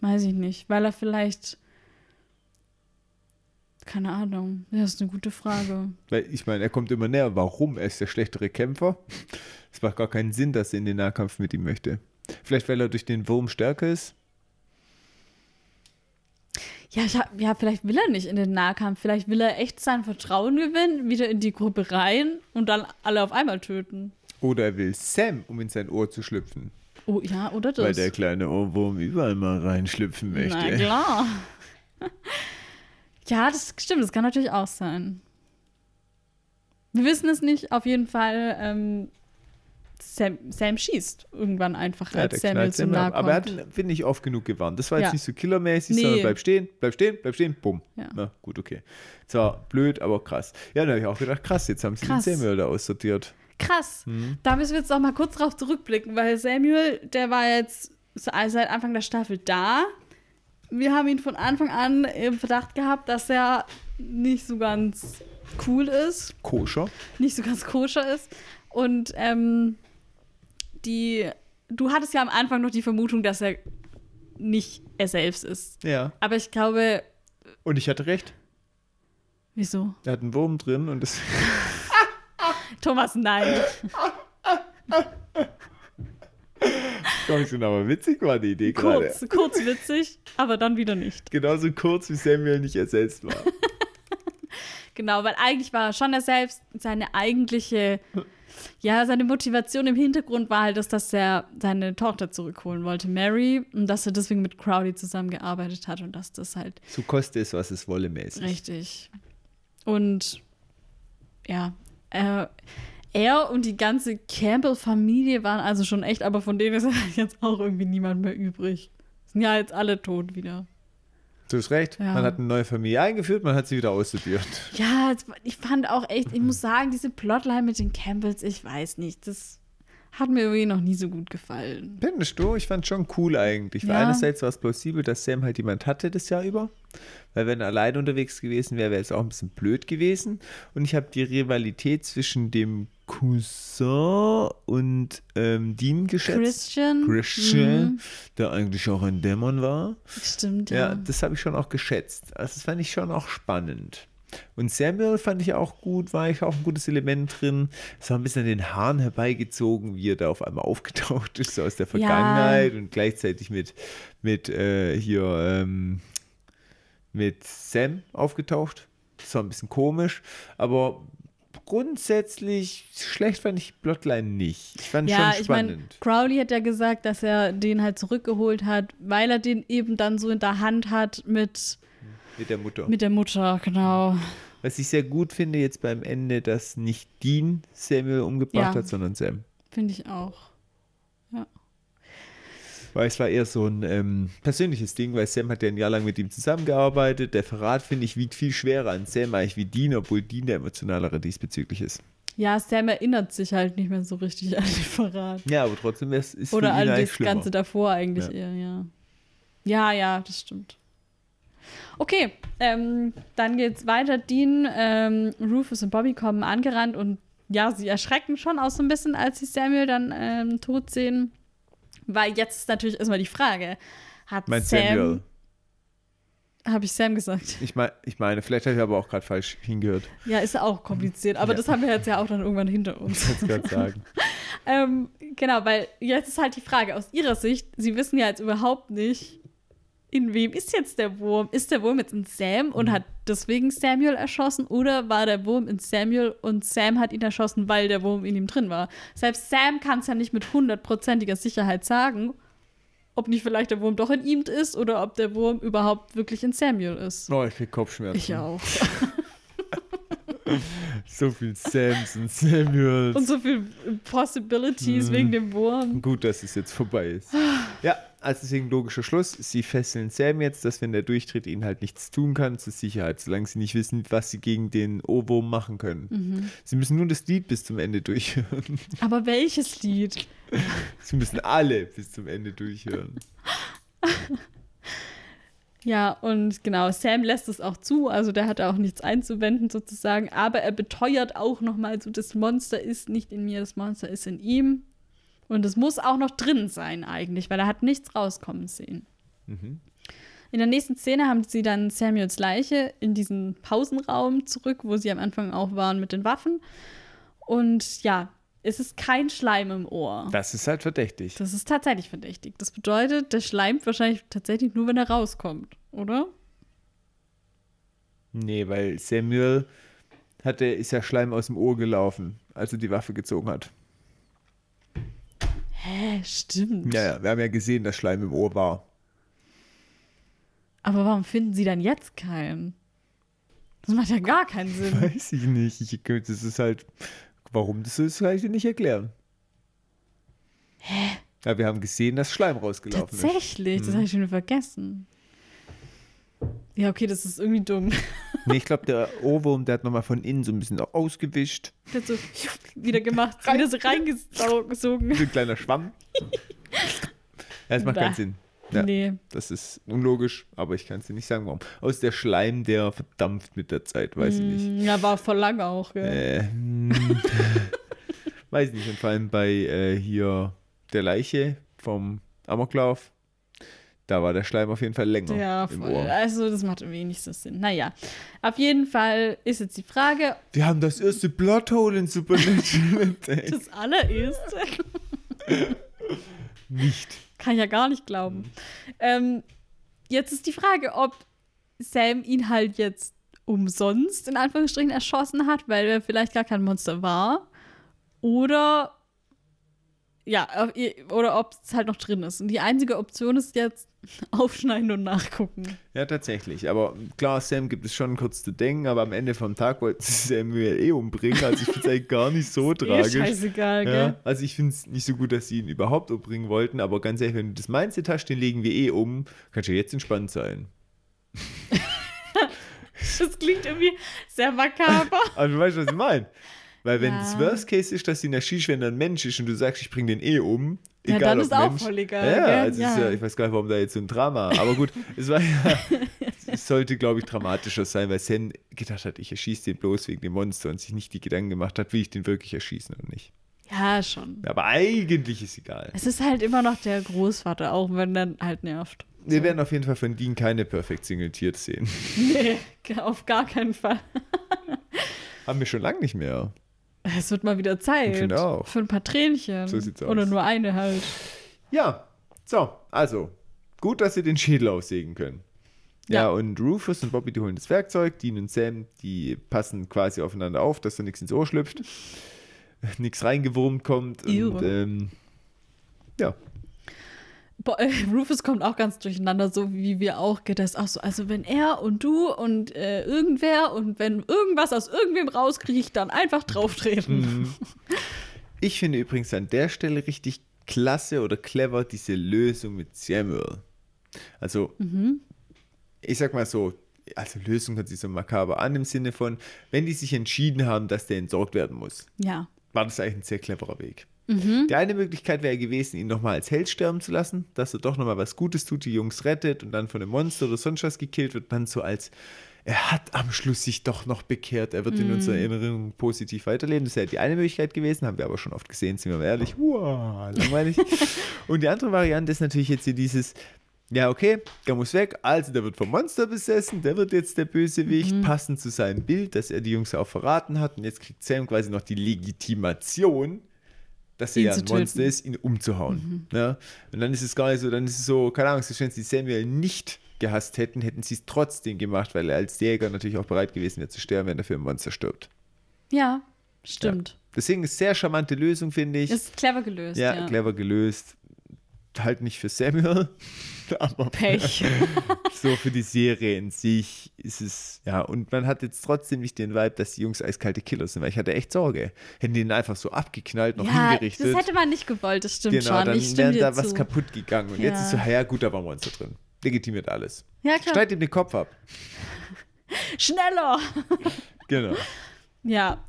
weiß ich nicht, weil er vielleicht. Keine Ahnung, das ist eine gute Frage. Weil ich meine, er kommt immer näher. Warum? Er ist der schlechtere Kämpfer. Es macht gar keinen Sinn, dass er in den Nahkampf mit ihm möchte. Vielleicht, weil er durch den Wurm stärker ist. Ja, hab, ja, vielleicht will er nicht in den Nahkampf. Vielleicht will er echt sein Vertrauen gewinnen, wieder in die Gruppe rein und dann alle auf einmal töten. Oder er will Sam, um in sein Ohr zu schlüpfen. Oh ja, oder das? Weil der kleine Ohrwurm überall mal reinschlüpfen möchte. Na klar. *laughs* ja, das stimmt, das kann natürlich auch sein. Wir wissen es nicht, auf jeden Fall. Ähm, Sam, Sam schießt irgendwann einfach, Ja, als Samuel Sam Nahe ab. Aber er kommt. hat, finde ich, oft genug gewarnt. Das war jetzt Ja. nicht so killermäßig, Nee. sondern bleib stehen, bleib stehen, bleib stehen, bumm. Ja. Na, gut, okay. Zwar blöd, aber krass. Ja, dann habe ich auch gedacht, krass, jetzt haben sie Krass. den Samuel da aussortiert. Krass. Mhm. Da müssen wir jetzt auch mal kurz drauf zurückblicken, weil Samuel, der war jetzt seit Anfang der Staffel da. Wir haben ihn von Anfang an im Verdacht gehabt, dass er nicht so ganz cool ist. Koscher. nicht so ganz koscher ist. Und ähm, die, du hattest ja am Anfang noch die Vermutung, dass er nicht er selbst ist. Ja. Aber ich glaube, Und ich hatte recht. wieso? Er hat einen Wurm drin und das. *laughs* Thomas, nein. *laughs* Komm schon, aber witzig war die Idee gerade. kurz, kurz witzig, aber dann wieder nicht. Genauso kurz, wie Samuel nicht er selbst war. *laughs* Genau, weil eigentlich war er schon er selbst seine eigentliche, ja, seine Motivation im Hintergrund war halt, dass, dass er seine Tochter zurückholen wollte, Mary, und dass er deswegen mit Crowley zusammengearbeitet hat und dass das halt So koste es, was es wolle, mäßig. Richtig. Und ja, äh, er und die ganze Campbell-Familie waren also schon echt, aber von denen ist *laughs* jetzt auch irgendwie niemand mehr übrig. Sind ja jetzt alle tot wieder. Du hast recht. Ja. Man hat eine neue Familie eingeführt, man hat sie wieder aussortiert. Ja, ich fand auch echt, ich muss sagen, diese Plotline mit den Campbells, ich weiß nicht, das hat mir irgendwie noch nie so gut gefallen. Findest du? Ich fand schon cool eigentlich. Ja. einerseits war es plausibel, dass Sam halt jemand hatte das Jahr über. Weil wenn er allein unterwegs gewesen wäre, wäre es auch ein bisschen blöd gewesen. Und ich habe die Rivalität zwischen dem Cousin und ähm, Dean geschätzt. Christian? Christian, Mhm, der eigentlich auch ein Dämon war. stimmt, Ja, ja. das habe ich schon auch geschätzt. Also das fand ich schon auch spannend. Und Samuel fand ich auch gut, war ich auch ein gutes Element drin. Es war ein bisschen an den Haaren herbeigezogen, wie er da auf einmal *laughs* aufgetaucht ist, so aus der Vergangenheit und gleichzeitig mit, mit äh, hier ähm, mit Sam aufgetaucht. Das war ein bisschen komisch, aber grundsätzlich schlecht fand ich Plotline nicht. Ich fand Ja, schon ich meine, spannend. Crowley hat ja gesagt, dass er den halt zurückgeholt hat, weil er den eben dann so in der Hand hat mit, mit der Mutter. mit der Mutter, genau. Was ich sehr gut finde jetzt beim Ende, dass nicht Dean Samuel umgebracht Ja. hat, sondern Sam. Finde ich auch. Weil es war eher so ein ähm, persönliches Ding, weil Sam hat ja ein Jahr lang mit ihm zusammengearbeitet. Der Verrat, finde ich, wiegt viel schwerer an Sam eigentlich wie Dean, obwohl Dean der emotionalere diesbezüglich ist. Ja, Sam erinnert sich halt nicht mehr so richtig an den Verrat. Ja, aber trotzdem ist es Oder an das. Ganze davor eigentlich Ja. eher, ja. Ja, ja, das stimmt. Okay, ähm, dann geht's weiter. Dean, ähm, Rufus und Bobby kommen angerannt und ja, sie erschrecken schon auch so ein bisschen, als sie Samuel dann ähm, tot sehen. Weil jetzt ist natürlich erstmal die Frage, hat Mein Sam, Samuel. habe ich Sam gesagt? Ich, mein, ich meine, vielleicht habe ich aber auch gerade falsch hingehört. Ja, ist auch kompliziert, aber Ja. das haben wir jetzt ja auch dann irgendwann hinter uns. Ich wollte gerade sagen. *laughs* Ähm, genau, weil jetzt ist halt die Frage aus ihrer Sicht, sie wissen ja jetzt überhaupt nicht, in wem ist jetzt der Wurm? Ist der Wurm jetzt in Sam und Mhm. hat deswegen Samuel erschossen oder war der Wurm in Samuel und Sam hat ihn erschossen, weil der Wurm in ihm drin war? Selbst Sam kann es ja nicht mit hundertprozentiger Sicherheit sagen, ob nicht vielleicht der Wurm doch in ihm ist oder ob der Wurm überhaupt wirklich in Samuel ist. Oh, ich krieg Kopfschmerzen. Ich auch. *laughs* So viel Sams und Samuels. Und so viel Possibilities Mhm. wegen dem Wurm. Gut, dass es jetzt vorbei ist. Ja, also deswegen logischer Schluss. Sie fesseln Sam jetzt, dass wenn der durchtritt, ihnen halt nichts tun kann zur Sicherheit, solange sie nicht wissen, was sie gegen den Ohrwurm machen können. Mhm. Sie müssen nur das Lied bis zum Ende durchhören. Aber welches Lied? *laughs* Sie müssen alle bis zum Ende durchhören. *laughs* Ja, und genau, Sam lässt es auch zu, also der hat auch nichts einzuwenden sozusagen, aber er beteuert auch nochmal so, das Monster ist nicht in mir, das Monster ist in ihm. Und es muss auch noch drin sein eigentlich, weil er hat nichts rauskommen sehen. Mhm. In der nächsten Szene haben sie dann Samuels Leiche in diesen Pausenraum zurück, wo sie am Anfang auch waren mit den Waffen. Und ja, es ist kein Schleim im Ohr. Das ist halt verdächtig. Das ist tatsächlich verdächtig. Das bedeutet, der schleimt wahrscheinlich tatsächlich nur, wenn er rauskommt, oder? Nee, weil Samuel hatte, ist ja Schleim aus dem Ohr gelaufen, als er die Waffe gezogen hat. Hä, stimmt. Ja, ja, wir haben ja gesehen, dass Schleim im Ohr war. Aber warum finden sie dann jetzt keinen? Das macht ja gar keinen *laughs* Sinn. Weiß ich nicht. Ich, das ist halt, warum das so ist, kann ich dir nicht erklären. Hä? Ja, wir haben gesehen, dass Schleim rausgelaufen ist. Tatsächlich, das habe ich schon vergessen. Ja, okay, das ist irgendwie dumm. *laughs* Nee, ich glaube, der Ohrwurm, der hat nochmal von innen so ein bisschen ausgewischt. Der hat so wieder gemacht, wieder so reingesogen. So ein kleiner Schwamm. *laughs* ja, das macht keinen Bäh. Sinn. Ja, Nee. Das ist unlogisch, aber ich kann es dir nicht sagen, warum. Aus der Schleim, der verdampft mit der Zeit, weiß ich nicht. Mm, Ja, war voll lang auch, gell? Äh, hm. *laughs* weiß ich nicht. Und vor allem bei äh, hier der Leiche vom Amoklauf, da war der Schleim auf jeden Fall länger Ja, voll. Also, das macht so Sinn. Naja, auf jeden Fall ist jetzt die Frage, Wir haben das erste Plothole in Supernatural *laughs* entdeckt. das allererste. *laughs* Nicht. Kann ich ja gar nicht glauben. Ähm, jetzt ist die Frage, ob Sam ihn halt jetzt umsonst in Anführungsstrichen erschossen hat, weil er vielleicht gar kein Monster war. Oder ja, oder ob es halt noch drin ist. Und die einzige Option ist jetzt *laughs* aufschneiden und nachgucken. Ja, tatsächlich. Aber klar, Sam gibt es schon kurz zu denken, aber am Ende vom Tag wollte Samuel eh umbringen. Also ich finde es eigentlich gar nicht so *laughs* tragisch. scheißegal, gell? Ja, also ich finde es nicht so gut, dass sie ihn überhaupt umbringen wollten, aber ganz ehrlich, wenn du das Mindset hast, den legen wir eh um, kannst du jetzt entspannt sein. *laughs* Das klingt irgendwie sehr makaber. Aber du weißt, was ich meine. Weil wenn Ja. das Worst Case ist, dass sie ihn erschießt, wenn er ein Mensch ist und du sagst, ich bring den eh um. Ja, egal dann ob ist auch Mensch. voll egal, Ja, gell? also Ja. ja, ich weiß gar nicht, warum da jetzt so ein Drama. Aber gut, es war ja, *laughs* es sollte, glaube ich, dramatischer sein, weil Sen gedacht hat, ich erschieße den bloß wegen dem Monster und sich nicht die Gedanken gemacht hat, will ich den wirklich erschießen oder nicht. Ja, schon. Aber eigentlich ist egal. Es ist halt immer noch der Großvater, auch wenn dann halt nervt. Wir werden auf jeden Fall von Dean keine Perfect Single Tears sehen. *laughs* Nee, auf gar keinen Fall. Haben wir schon lange nicht mehr. Es wird mal wieder Zeit. Ich finde auch. Für ein paar Tränchen. So sieht's aus. Oder nur eine halt. Ja, so, also, gut, dass sie den Schädel aussägen können. Ja, Ja. und Rufus und Bobby, die holen das Werkzeug, Dean und Sam, die passen quasi aufeinander auf, dass da nichts ins Ohr schlüpft, *laughs* nichts reingewurmt kommt und ähm, ja, Bo äh, *laughs* Rufus kommt auch ganz durcheinander, so wie wir auch. Geht das auch so. Also, wenn er und du und äh, irgendwer und wenn irgendwas aus irgendwem rauskriecht, dann einfach drauftreten. Mhm. *laughs* Ich finde übrigens an der Stelle richtig klasse oder clever diese Lösung mit Samuel. Also, ich sag mal so, also Lösung hört sich so makaber an im Sinne von, wenn die sich entschieden haben, dass der entsorgt werden muss, Ja. war das eigentlich ein sehr cleverer Weg. Die eine Möglichkeit wäre gewesen, ihn nochmal als Held sterben zu lassen, dass er doch nochmal was Gutes tut, die Jungs rettet und dann von einem Monster oder sonst was gekillt wird, dann so als, er hat am Schluss sich doch noch bekehrt, er wird in unserer Erinnerung positiv weiterleben. Das wäre die eine Möglichkeit gewesen, haben wir aber schon oft gesehen, sind wir mal ehrlich. Wow, langweilig. *laughs* und die andere Variante ist natürlich jetzt hier dieses, ja, okay, der muss weg. Also, der wird vom Monster besessen. Der wird jetzt der Bösewicht, passend zu seinem Bild, dass er die Jungs auch verraten hat. Und jetzt kriegt Sam quasi noch die Legitimation, dass er ja ein Monster ist, ihn umzuhauen. Ja? Und dann ist es gar nicht so, dann ist es so, keine Ahnung, wenn sie Samuel nicht gehasst hätten, hätten sie es trotzdem gemacht, weil er als Jäger natürlich auch bereit gewesen wäre zu sterben, wenn er für ein Monster stirbt. Ja, stimmt. Deswegen ist sehr charmante Lösung, finde ich. Ist clever gelöst. ja, Ja, clever gelöst. Halt nicht für Samuel, *laughs* aber Pech. *laughs* so für die Serie in sich ist es, ja, und man hat jetzt trotzdem nicht den Vibe, dass die Jungs eiskalte Killer sind, weil ich hatte echt Sorge. Hätten die ihn einfach so abgeknallt, noch ja, hingerichtet. das hätte man nicht gewollt, das stimmt genau, schon. dann wäre da zu. was kaputt gegangen. Und jetzt Ja. ist so, ja gut, da war Monster drin. Legitimiert alles. Ja, klar. Schneid ihm den Kopf ab. *laughs* Schneller! Genau. Ja.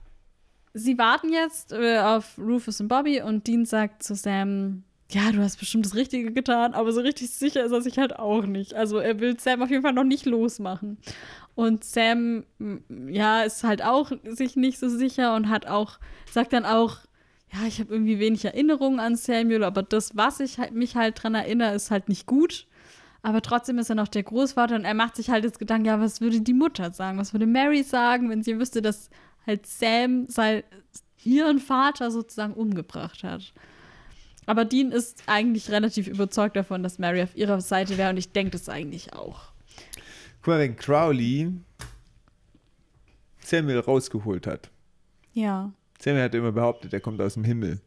Sie warten jetzt äh, auf Rufus und Bobby und Dean sagt zu Sam, ja, du hast bestimmt das Richtige getan, aber so richtig sicher ist er sich halt auch nicht. Also er will Sam auf jeden Fall noch nicht losmachen. Und Sam, ja, ist halt auch sich nicht so sicher und hat auch, sagt dann auch, ja, ich habe irgendwie wenig Erinnerungen an Samuel, aber das, was ich halt, mich halt dran erinnere, ist halt nicht gut. Aber trotzdem ist er noch der Großvater und er macht sich halt jetzt Gedanken, ja, was würde die Mutter sagen? Was würde Mary sagen, wenn sie wüsste, dass halt Sam sein, ihren Vater sozusagen umgebracht hat? Aber Dean ist eigentlich relativ überzeugt davon, dass Mary auf ihrer Seite wäre und ich denke das eigentlich auch. Guck mal, wenn Crowley Samuel rausgeholt hat. Ja, Samuel hat immer behauptet, er kommt aus dem Himmel.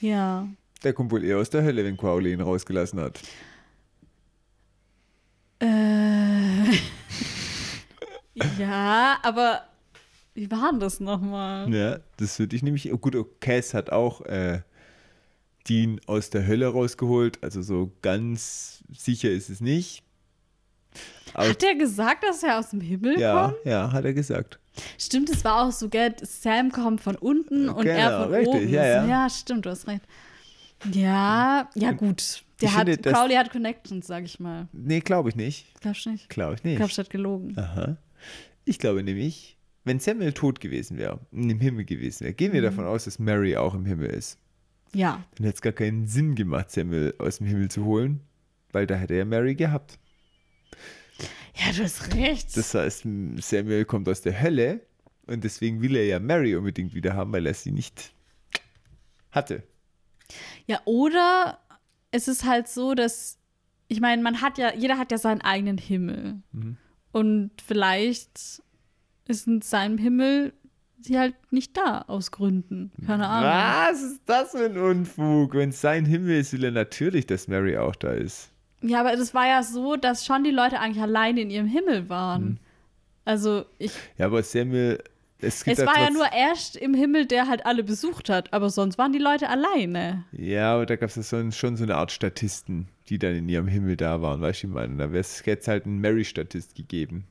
ja. Der kommt wohl eher aus der Hölle, wenn Crowley ihn rausgelassen hat. Äh. *laughs* ja, aber wie war denn das nochmal? Ja, das würde ich nämlich. Oh, gut, oh, Cass hat auch äh, Dean aus der Hölle rausgeholt. Also so ganz sicher ist es nicht. Aber Hat er gesagt, dass er aus dem Himmel ja, kommt? ja, hat er gesagt. Stimmt, es war auch so, gell, Sam kommt von unten und er Genau, von richtig, oben. ja, ja. ja, stimmt, du hast recht. Ja, ja gut. Der Ich hat, finde, Crowley hat Connections, sag ich mal. Nee, glaube ich nicht. Glaubst du nicht? Glaube ich Ich nicht. glaub, statt gelogen. Aha. Ich glaube nämlich, wenn Samuel tot gewesen wäre, und im Himmel gewesen wäre, Mhm. gehen wir davon aus, dass Mary auch im Himmel ist. Ja. Dann hätte es gar keinen Sinn gemacht, Samuel aus dem Himmel zu holen, weil da hätte er Mary gehabt. Ja, du hast recht. Das heißt, Samuel kommt aus der Hölle und deswegen will er ja Mary unbedingt wieder haben, weil er sie nicht hatte. Ja, oder es ist halt so, dass, ich meine, man hat ja, jeder hat ja seinen eigenen Himmel. Mhm. Und vielleicht ist in seinem Himmel sie halt nicht da, aus Gründen. Keine Ahnung. Was ist das für ein Unfug? Wenn es sein Himmel ist, will er natürlich, dass Mary auch da ist. Ja, aber das war ja so, dass schon die Leute eigentlich alleine in ihrem Himmel waren. Mhm. Also ich, Ja, aber Samuel, es gibt es war ja nur erst im Himmel, der halt alle besucht hat, aber sonst waren die Leute alleine. Ja, aber da gab es schon so eine Art Statisten, die dann in ihrem Himmel da waren, weißt du, ich meine. Da hätte es halt einen Mary-Statist gegeben.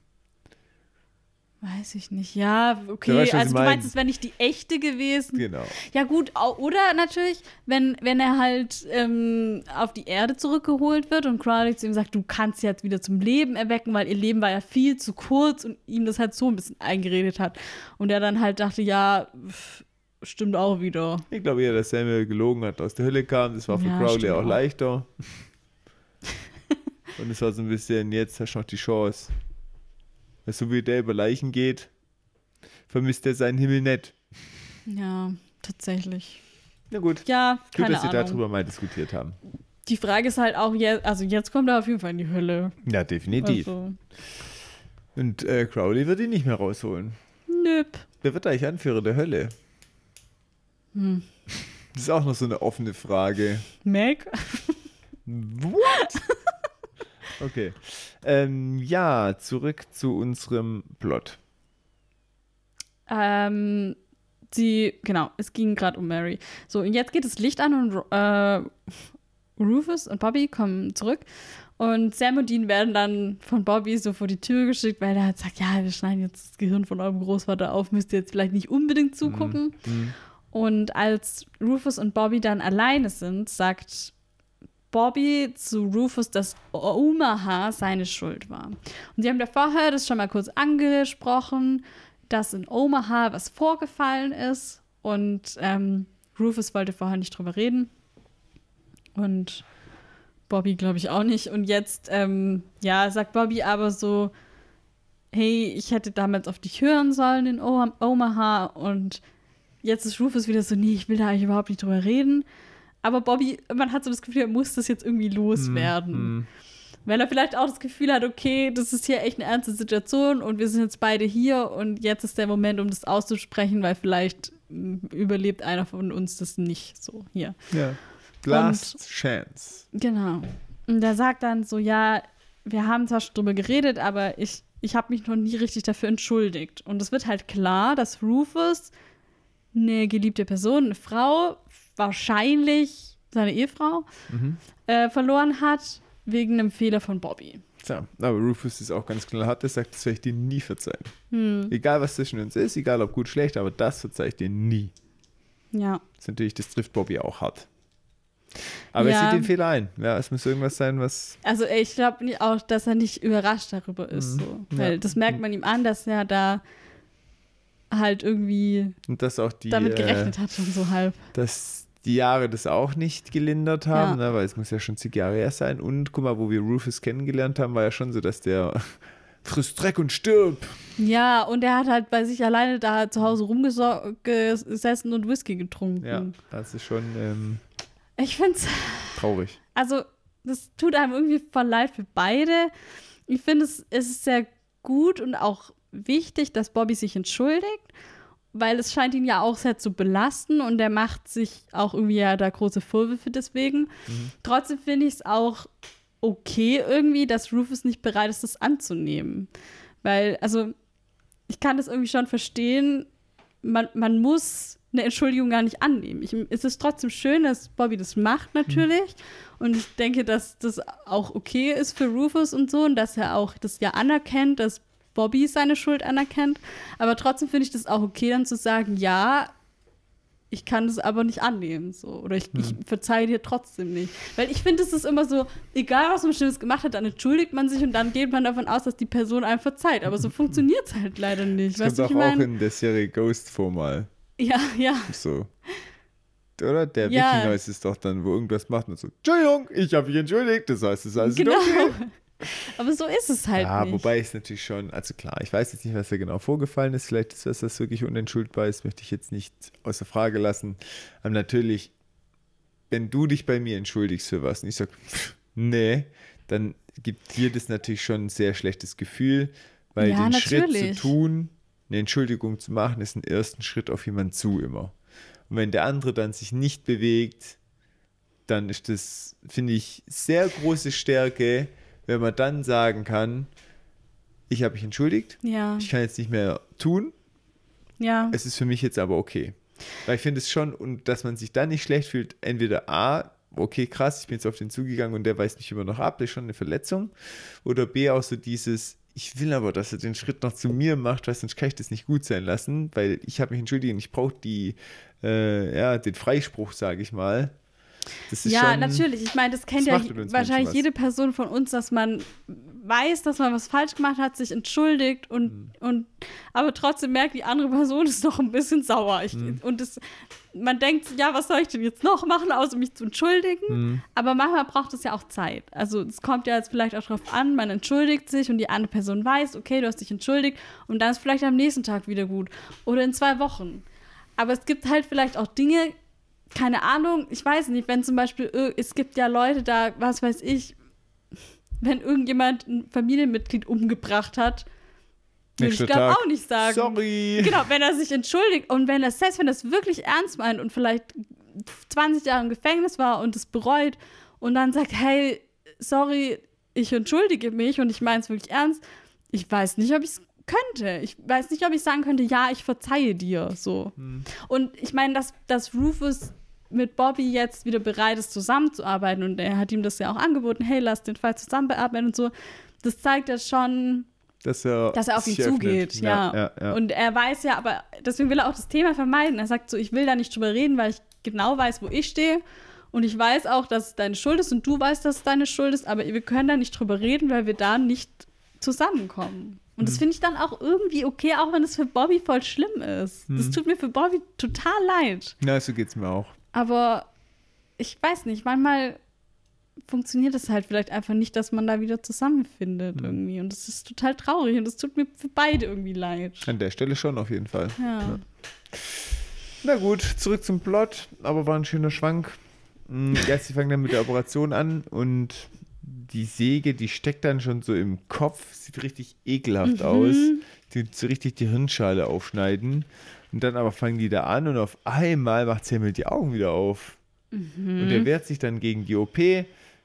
Weiß ich nicht. Ja, okay. weißt, was ich also du meinst, es wäre nicht die echte gewesen. Genau. Ja, gut, oder natürlich, wenn, wenn er halt ähm, auf die Erde zurückgeholt wird und Crowley zu ihm sagt, du kannst sie jetzt wieder zum Leben erwecken, weil ihr Leben war ja viel zu kurz und ihm das halt so ein bisschen eingeredet hat. Und er dann halt dachte, ja, pff, stimmt auch wieder. Ich glaube eher, dass Samuel gelogen hat, aus der Hölle kam. Das war für Ja, Crowley auch auch. leichter. *laughs* Und es war so ein bisschen, jetzt hast du noch die Chance. So wie der über Leichen geht, vermisst er seinen Himmel nicht. Ja, tatsächlich. Na gut, Ja, gut, keine dass wir Ahnung. darüber mal diskutiert haben. Die Frage ist halt auch, jetzt, also jetzt kommt er auf jeden Fall in die Hölle. Ja, definitiv. Also, Und äh, Crowley wird ihn nicht mehr rausholen. nöp. Wer wird eigentlich Anführer der Hölle? Hm. Das ist auch noch so eine offene Frage. Meg? What? *laughs* Okay. Ähm, ja, zurück zu unserem Plot. Ähm, sie, genau, es ging gerade um Mary. So, und jetzt geht das Licht an und äh, Rufus und Bobby kommen zurück. Und Sam und Dean werden dann von Bobby so vor die Tür geschickt, weil er halt sagt, ja, wir schneiden jetzt das Gehirn von eurem Großvater auf, müsst ihr jetzt vielleicht nicht unbedingt zugucken. Mhm. Und als Rufus und Bobby dann alleine sind, sagt Bobby zu Rufus, dass Omaha seine Schuld war. Und sie haben da vorher das schon mal kurz angesprochen, dass in Omaha was vorgefallen ist. Und ähm, Rufus wollte vorher nicht drüber reden. Und Bobby, glaube ich, auch nicht. Und jetzt, ähm, ja, sagt Bobby aber so, hey, ich hätte damals auf dich hören sollen in Omaha. Und jetzt ist Rufus wieder so, nee, ich will da eigentlich überhaupt nicht drüber reden. Aber Bobby, man hat so das Gefühl, er muss das jetzt irgendwie loswerden. Mhm. Weil er vielleicht auch das Gefühl hat, okay, das ist hier echt eine ernste Situation und wir sind jetzt beide hier und jetzt ist der Moment, um das auszusprechen, weil vielleicht mm, überlebt einer von uns das nicht so hier. Ja. Last Chance. Genau. Und er sagt dann so, ja, wir haben zwar schon drüber geredet, aber ich, ich habe mich noch nie richtig dafür entschuldigt. Und es wird halt klar, dass Rufus eine geliebte Person, eine Frau, wahrscheinlich seine Ehefrau, Mhm. äh, verloren hat wegen einem Fehler von Bobby. Tja, aber Rufus ist auch ganz knallhart, er sagt, das werde ich dir nie verzeihen. Hm, Egal, was zwischen uns ist, egal ob gut, schlecht, aber das verzeihe ich dir nie. ja. Das ist natürlich, das trifft Bobby auch hart. Aber Ja. er sieht den Fehler ein. Ja, es muss irgendwas sein, was. Also ich glaube auch, dass er nicht überrascht darüber ist. Mhm. So. Ja. Weil das merkt man ihm an, dass er da halt irgendwie Und dass auch die. damit äh, gerechnet hat, schon so halb. dass die Jahre das auch nicht gelindert haben, Ja. ne, weil es muss ja schon zig Jahre her sein. Und guck mal, wo wir Rufus kennengelernt haben, war ja schon so, dass der *laughs* frisst Dreck und stirb. Ja, und er hat halt bei sich alleine da zu Hause rumgesessen und Whisky getrunken. Ja, das ist schon ähm, Ich finde es, traurig. also, das tut einem irgendwie voll leid für beide. Ich finde, es, es ist sehr gut und auch wichtig, dass Bobby sich entschuldigt, weil es scheint ihn ja auch sehr zu belasten und er macht sich auch irgendwie ja da große Vorwürfe deswegen. Trotzdem finde ich es auch okay irgendwie, dass Rufus nicht bereit ist, das anzunehmen. Weil, also, ich kann das irgendwie schon verstehen, man, man muss eine Entschuldigung gar nicht annehmen. Ich, es ist trotzdem schön, dass Bobby das macht, natürlich. Und ich denke, dass das auch okay ist für Rufus und so und dass er auch das ja anerkennt, dass Bobby seine Schuld anerkennt. Aber trotzdem finde ich das auch okay, dann zu sagen, ja, ich kann das aber nicht annehmen. So. Oder ich, ich verzeihe dir trotzdem nicht. Weil ich finde, es ist immer so, egal was man Schlimmes gemacht hat, dann entschuldigt man sich und dann geht man davon aus, dass die Person einem verzeiht. Aber so *laughs* funktioniert es halt leider nicht. Das kommt ich auch, auch meine? in der Serie Ghost vor mal. Ja, ja. So. Oder? Der Ja. Wikinger ist es doch dann, wo irgendwas macht und so, Entschuldigung, ich habe mich entschuldigt, das heißt, es ist alles Genau. Ordnung. *laughs* Aber so ist es halt Ja, nicht. wobei es natürlich schon, also klar, ich weiß jetzt nicht, was da genau vorgefallen ist. Vielleicht ist das, das wirklich unentschuldbar ist, möchte ich jetzt nicht außer Frage lassen. Aber natürlich, wenn du dich bei mir entschuldigst für was und ich sage, nee, dann gibt dir das natürlich schon ein sehr schlechtes Gefühl, weil Ja, den Schritt natürlich. zu tun, eine Entschuldigung zu machen, ist ein ersten Schritt auf jemanden zu immer. Und wenn der andere dann sich nicht bewegt, dann ist das, finde ich, sehr große Stärke, wenn man dann sagen kann, ich habe mich entschuldigt, ja, ich kann jetzt nicht mehr tun, ja. es ist für mich jetzt aber okay. Weil ich finde es schon, und dass man sich dann nicht schlecht fühlt, entweder A, okay, krass, ich bin jetzt auf den zugegangen und der weist mich immer noch ab, das ist schon eine Verletzung, oder B, auch so dieses, ich will aber, dass er den Schritt noch zu mir macht, weil sonst kann ich das nicht gut sein lassen, weil ich habe mich entschuldigt und ich brauche die, äh, ja, den Freispruch, sage ich mal. Ja, schon, natürlich. Ich meine, das kennt das ja wahrscheinlich jede Person von uns, dass man weiß, dass man was falsch gemacht hat, sich entschuldigt und, mhm. und aber trotzdem merkt, die andere Person ist noch ein bisschen sauer. Ich, mhm. Und das, man denkt, ja, was soll ich denn jetzt noch machen, außer mich zu entschuldigen? Mhm. Aber manchmal braucht es ja auch Zeit. Also es kommt ja jetzt vielleicht auch darauf an, man entschuldigt sich und die andere Person weiß, okay, du hast dich entschuldigt und dann ist vielleicht am nächsten Tag wieder gut. Oder in zwei Wochen. Aber es gibt halt vielleicht auch Dinge, keine Ahnung, ich weiß nicht, wenn zum Beispiel, es gibt ja Leute da, was weiß ich, wenn irgendjemand ein Familienmitglied umgebracht hat, würde ich glaube auch nicht sagen. Sorry. Genau, wenn er sich entschuldigt und wenn er selbst wenn er es wirklich ernst meint und vielleicht 20 Jahre im Gefängnis war und es bereut und dann sagt, hey, sorry, ich entschuldige mich und ich meine es wirklich ernst, ich weiß nicht, ob ich es könnte. Ich weiß nicht, ob ich sagen könnte, ja, ich verzeihe dir. So. Hm. Und ich meine, dass, dass Rufus mit Bobby jetzt wieder bereit ist, zusammenzuarbeiten und er hat ihm das ja auch angeboten, hey, lass den Fall zusammen bearbeiten und so. Das zeigt ja schon, dass er, dass er auf ihn zugeht. Ja. Ja, ja. Und er weiß ja, aber deswegen will er auch das Thema vermeiden. Er sagt so, ich will da nicht drüber reden, weil ich genau weiß, wo ich stehe. Und ich weiß auch, dass es deine Schuld ist und du weißt, dass es deine Schuld ist, aber wir können da nicht drüber reden, weil wir da nicht zusammenkommen. Und mhm. das finde ich dann auch irgendwie okay, auch wenn es für Bobby voll schlimm ist. Mhm. Das tut mir für Bobby total leid. Ja, so geht es mir auch. Aber ich weiß nicht, manchmal funktioniert es halt vielleicht einfach nicht, dass man da wieder zusammenfindet mhm. irgendwie. Und das ist total traurig und das tut mir für beide irgendwie leid. An der Stelle schon auf jeden Fall. Ja. ja. Na gut, zurück zum Plot, aber war ein schöner Schwank. Ja, sie fangen dann mit der Operation an und die Säge, die steckt dann schon so im Kopf, sieht richtig ekelhaft mhm. aus. Die so richtig die Hirnschale aufschneiden. Und dann aber fangen die da an und auf einmal macht Samuel die Augen wieder auf. Mhm. Und er wehrt sich dann gegen die OP,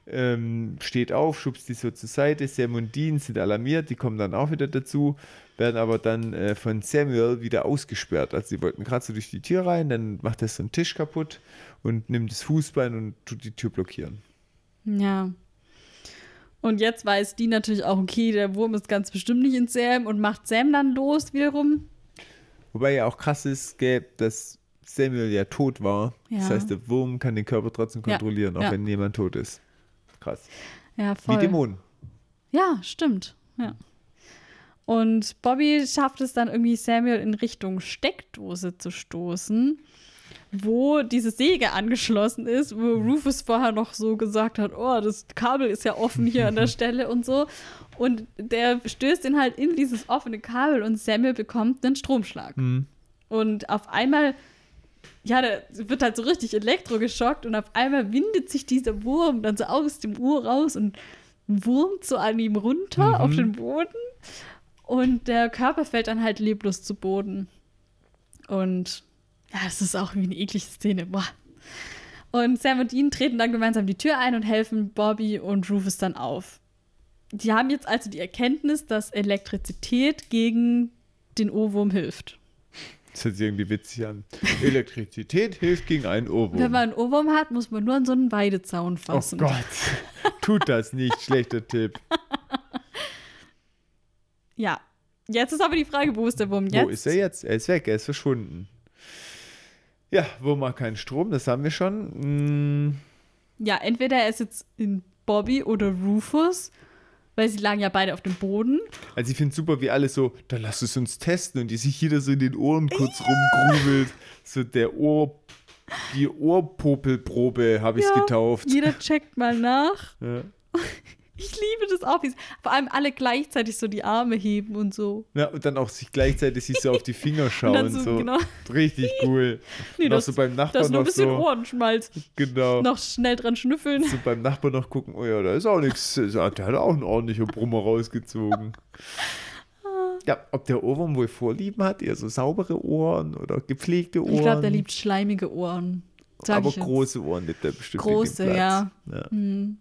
ähm, steht auf, schubst die so zur Seite. Sam und Dean sind alarmiert, die kommen dann auch wieder dazu, werden aber dann äh, von Samuel wieder ausgesperrt. Also sie wollten gerade so durch die Tür rein, dann macht er so einen Tisch kaputt und nimmt das Fußbein und tut die Tür blockieren. Ja. Und jetzt weiß die natürlich auch, okay, der Wurm ist ganz bestimmt nicht in Sam und macht Sam dann los wiederum. Wobei ja auch krass ist, dass Samuel ja tot war. Ja. Das heißt, der Wurm kann den Körper trotzdem kontrollieren, ja. auch wenn jemand tot ist. Krass. Ja, voll. Wie Dämonen. Ja, stimmt. Ja. Und Bobby schafft es dann irgendwie, Samuel in Richtung Steckdose zu stoßen, wo diese Säge angeschlossen ist, wo Rufus vorher noch so gesagt hat, oh, das Kabel ist ja offen hier an der *laughs* Stelle und so. Und der stößt ihn halt in dieses offene Kabel und Samuel bekommt einen Stromschlag. Mhm. Und auf einmal, ja, der wird halt so richtig elektrogeschockt und auf einmal windet sich dieser Wurm dann so aus dem Uhr raus und wurmt so an ihm runter mhm. auf den Boden. Und der Körper fällt dann halt leblos zu Boden. Und ja, das ist auch wie eine eklige Szene. Boah. Und Sam und Dean treten dann gemeinsam die Tür ein und helfen Bobby und Rufus dann auf die haben jetzt also die Erkenntnis, dass Elektrizität gegen den Ohrwurm hilft. Das hört sich irgendwie witzig an. Elektrizität *laughs* hilft gegen einen Ohrwurm. Wenn man einen Ohrwurm hat, muss man nur an so einen Weidezaun fassen. Oh Gott, *laughs* tut das nicht. Schlechter Tipp. Ja, jetzt ist aber die Frage, wo ist der Wurm jetzt? Wo ist er jetzt? Er ist weg, er ist verschwunden. Ja, Wurm hat keinen Strom, das haben wir schon. Hm. Ja, entweder er ist jetzt in Bobby oder Rufus weil sie lagen ja beide auf dem Boden. Also ich finde super, wie alle so, dann lass es uns testen und die sich jeder so in den Ohren kurz ja. rumgrubelt. So der Ohr, die Ohrpopelprobe habe ich es ja, getauft. Jeder checkt mal nach. Ja. Ich liebe das auch, vor allem alle gleichzeitig so die Arme heben und so. Ja, und dann auch sich gleichzeitig sich so auf die Finger *laughs* schauen. so, so. Genau. Richtig *laughs* cool. Nee, und auch so beim Nachbarn das nur ein bisschen so, Ohrenschmalz. Genau. Noch schnell dran schnüffeln. So beim Nachbarn noch gucken, oh ja, da ist auch nichts. *laughs* Der hat auch einen ordentlichen Brummer rausgezogen. Ja, ob der Ohrwurm wohl Vorlieben hat, eher so saubere Ohren oder gepflegte Ohren. Ich glaube, der liebt schleimige Ohren. Aber große Ohren liebt er bestimmt. Große, ja. ja. Hm.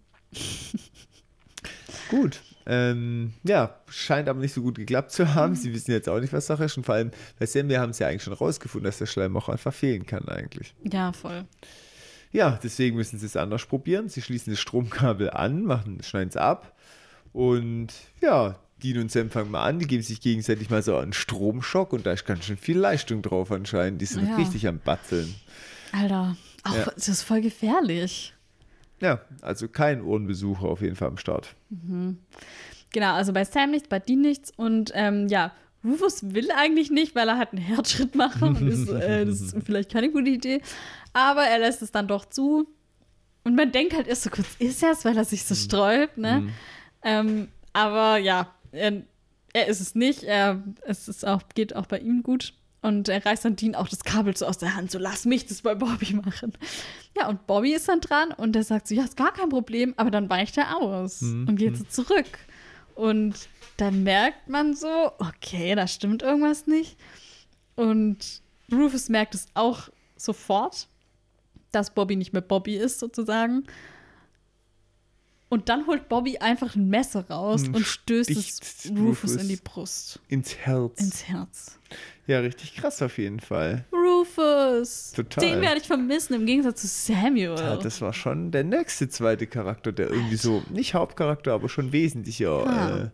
Gut. Ähm, ja, scheint aber nicht so gut geklappt zu haben. Sie wissen jetzt auch nicht, was Sache ist. Und vor allem bei Sam, wir haben es ja eigentlich schon rausgefunden, dass der Schleim auch einfach fehlen kann eigentlich. Ja, voll. Ja, deswegen müssen sie es anders probieren. Sie schließen das Stromkabel an, machen, schneiden es ab. Und ja, Dean und Sam fangen mal an, die geben sich gegenseitig mal so einen Stromschock und da ist ganz schön viel Leistung drauf anscheinend. Die sind Ja. richtig am Batzeln. Alter, auch, Ja. das ist voll gefährlich. Ja, also kein Ohrenbesucher auf jeden Fall am Start. Genau, also bei Sam nichts, bei Dean nichts. Und ähm, ja, Rufus will eigentlich nicht, weil er hat einen Herzschritt machen und *laughs* ist, äh, das ist vielleicht keine gute Idee. Aber er lässt es dann doch zu. Und man denkt halt erst so kurz, ist er es, weil er sich so sträubt, ne? Ähm, aber ja, er, er ist es nicht. Er, es ist auch, geht auch bei ihm gut. Und er reißt dann Dean auch das Kabel so aus der Hand, so lass mich das bei Bobby machen. Ja, und Bobby ist dann dran und der sagt so, ja, ist gar kein Problem, aber dann weicht er aus und geht so zurück. Und dann merkt man so, okay, da stimmt irgendwas nicht. Und Rufus merkt es auch sofort, dass Bobby nicht mehr Bobby ist, sozusagen. Und dann holt Bobby einfach ein Messer raus Und und stößt es Rufus Rufus. in die Brust, Ins Herz. ins Herz. Ja, richtig krass auf jeden Fall. Rufus! Total. Den werde ich vermissen, im Gegensatz zu Samuel. Ja, das war schon der nächste zweite Charakter, der irgendwie so, nicht Hauptcharakter, aber schon wesentlicher, Ja. äh,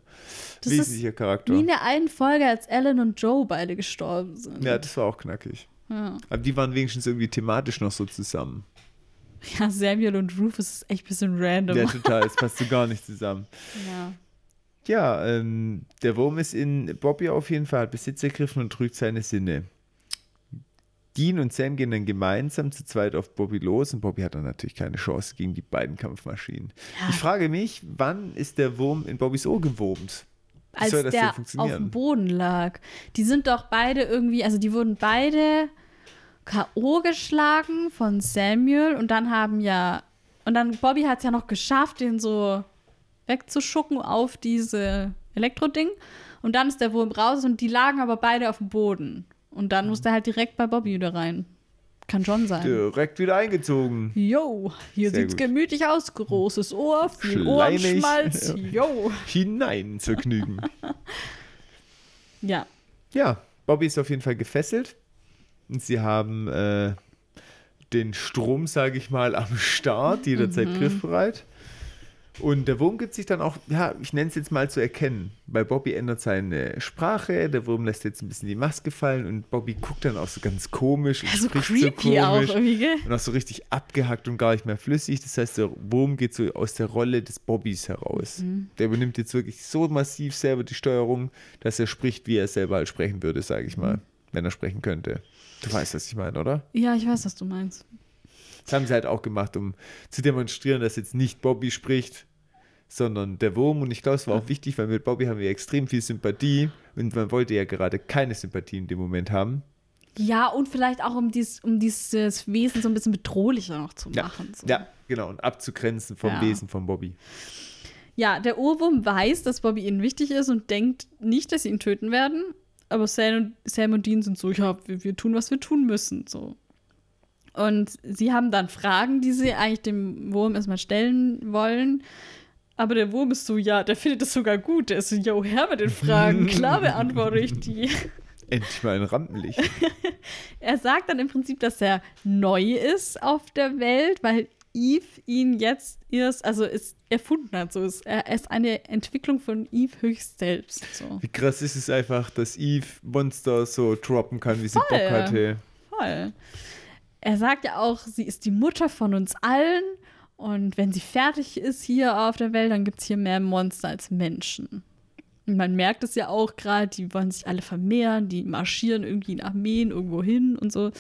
Das ist wesentlicher Charakter. Wie in der einen Folge, als Ellen und Joe beide gestorben sind. Ja, das war auch knackig. Ja. Aber die waren wenigstens irgendwie thematisch noch so zusammen. Ja, Samuel und Rufus ist echt ein bisschen random. Ja, total, es passt so gar nicht zusammen. Ja. Ja, ähm, der Wurm ist in Bobby auf jeden Fall, hat Besitz ergriffen und trügt seine Sinne. Dean und Sam gehen dann gemeinsam zu zweit auf Bobby los und Bobby hat dann natürlich keine Chance gegen die beiden Kampfmaschinen. Ja. Ich frage mich, wann ist der Wurm in Bobbys Ohr gewurmt? Wie Als der auf dem Boden lag. Die sind doch beide irgendwie, also die wurden beide K.O. geschlagen von Samuel und dann haben ja, und dann Bobby hat es ja noch geschafft, den so wegzuschucken auf diese Elektroding. Und dann ist der Wurm raus und die lagen aber beide auf dem Boden. Und dann musste er halt direkt bei Bobby wieder rein. Kann schon sein. Direkt wieder eingezogen. Jo, hier Sehr sieht's gut. gemütlich aus. Großes Ohr, viel Schleimig. Ohrenschmalz. Jo. Hinein zur Gnügen. *laughs* Ja. ja, Bobby ist auf jeden Fall gefesselt. Und sie haben äh, den Strom, sage ich mal, am Start, jederzeit Mhm. griffbereit. Und der Wurm gibt sich dann auch, ja, ich nenne es jetzt mal zu erkennen. Bei Bobby ändert seine Sprache, der Wurm lässt jetzt ein bisschen die Maske fallen und Bobby guckt dann auch so ganz komisch und Ja, so spricht creepy so auch komisch. irgendwie, gell? Und auch so richtig abgehackt und gar nicht mehr flüssig. Das heißt, der Wurm geht so aus der Rolle des Bobbys heraus. Mhm. Der übernimmt jetzt wirklich so massiv selber die Steuerung, dass er spricht, wie er selber halt sprechen würde, sage ich mal, Mhm. wenn er sprechen könnte. Du weißt, was ich meine, oder? Ja, ich weiß, was du meinst. Das haben sie halt auch gemacht, um zu demonstrieren, dass jetzt nicht Bobby spricht, sondern der Wurm. Und ich glaube, es war auch wichtig, weil mit Bobby haben wir extrem viel Sympathie und man wollte ja gerade keine Sympathie in dem Moment haben. Ja, und vielleicht auch, um, dies, um dieses Wesen so ein bisschen bedrohlicher noch zu Ja, machen. So. ja genau. Und abzugrenzen vom Ja. Wesen von Bobby. ja, der Ohrwurm weiß, dass Bobby ihnen wichtig ist und denkt nicht, dass sie ihn töten werden. Aber Sam und, Sam und Dean sind so, ja, wir, wir tun, was wir tun müssen. So. Und sie haben dann Fragen, die sie eigentlich dem Wurm erstmal stellen wollen. Aber der Wurm ist so, ja, der findet das sogar gut. Der ist so, yo, her mit den Fragen. Klar *laughs* beantworte ich die. Endlich mal ein Rampenlicht. *laughs* Er sagt dann im Prinzip, dass er neu ist auf der Welt, weil Eve ihn jetzt erst, also ist erfunden hat. So ist, er ist eine Entwicklung von Eve höchst selbst. So. Wie krass ist es einfach, dass Eve Monster so droppen kann, wie sie Voll. Bock hatte. Voll. Er sagt ja auch, sie ist die Mutter von uns allen. Und wenn sie fertig ist hier auf der Welt, dann gibt es hier mehr Monster als Menschen. Und man merkt es ja auch gerade, die wollen sich alle vermehren, die marschieren irgendwie in Armeen irgendwo hin und so.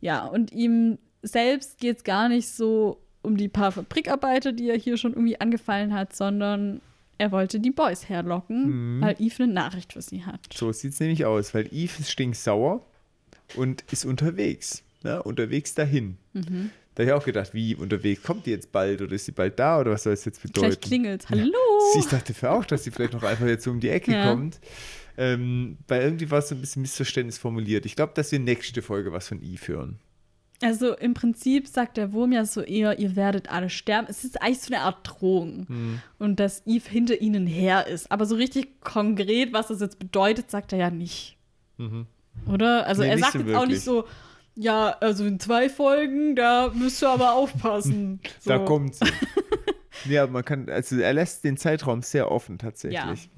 Ja, und ihm selbst geht es gar nicht so um die paar Fabrikarbeiter, die er hier schon irgendwie angefallen hat, sondern er wollte die Boys herlocken, weil Eve eine Nachricht für sie hat. So sieht es nämlich aus, weil Eve ist stinksauer und ist unterwegs. Ne? Unterwegs dahin. Mhm. Da habe ich auch gedacht, wie unterwegs? Kommt die jetzt bald oder ist sie bald da oder was soll es jetzt bedeuten? Vielleicht klingelt Hallo! Ich dachte für auch, dass sie vielleicht noch einfach jetzt um die Ecke Ja. kommt. Ähm, weil irgendwie war es so ein bisschen Missverständnis formuliert. Ich glaube, dass wir nächste Folge was von Eve hören. Also im Prinzip sagt der Wurm ja so eher, ihr werdet alle sterben. Es ist eigentlich so eine Art Drohung. Hm. Und dass Eve hinter ihnen her ist. Aber so richtig konkret, was das jetzt bedeutet, sagt er ja nicht. Oder? Also Mhm. Nee, er sagt so jetzt auch wirklich. nicht so, ja, also in zwei Folgen, da müsst ihr aber aufpassen. *laughs* So. Da kommt sie. *laughs* ja, man kann, also er lässt den Zeitraum sehr offen tatsächlich. Ja.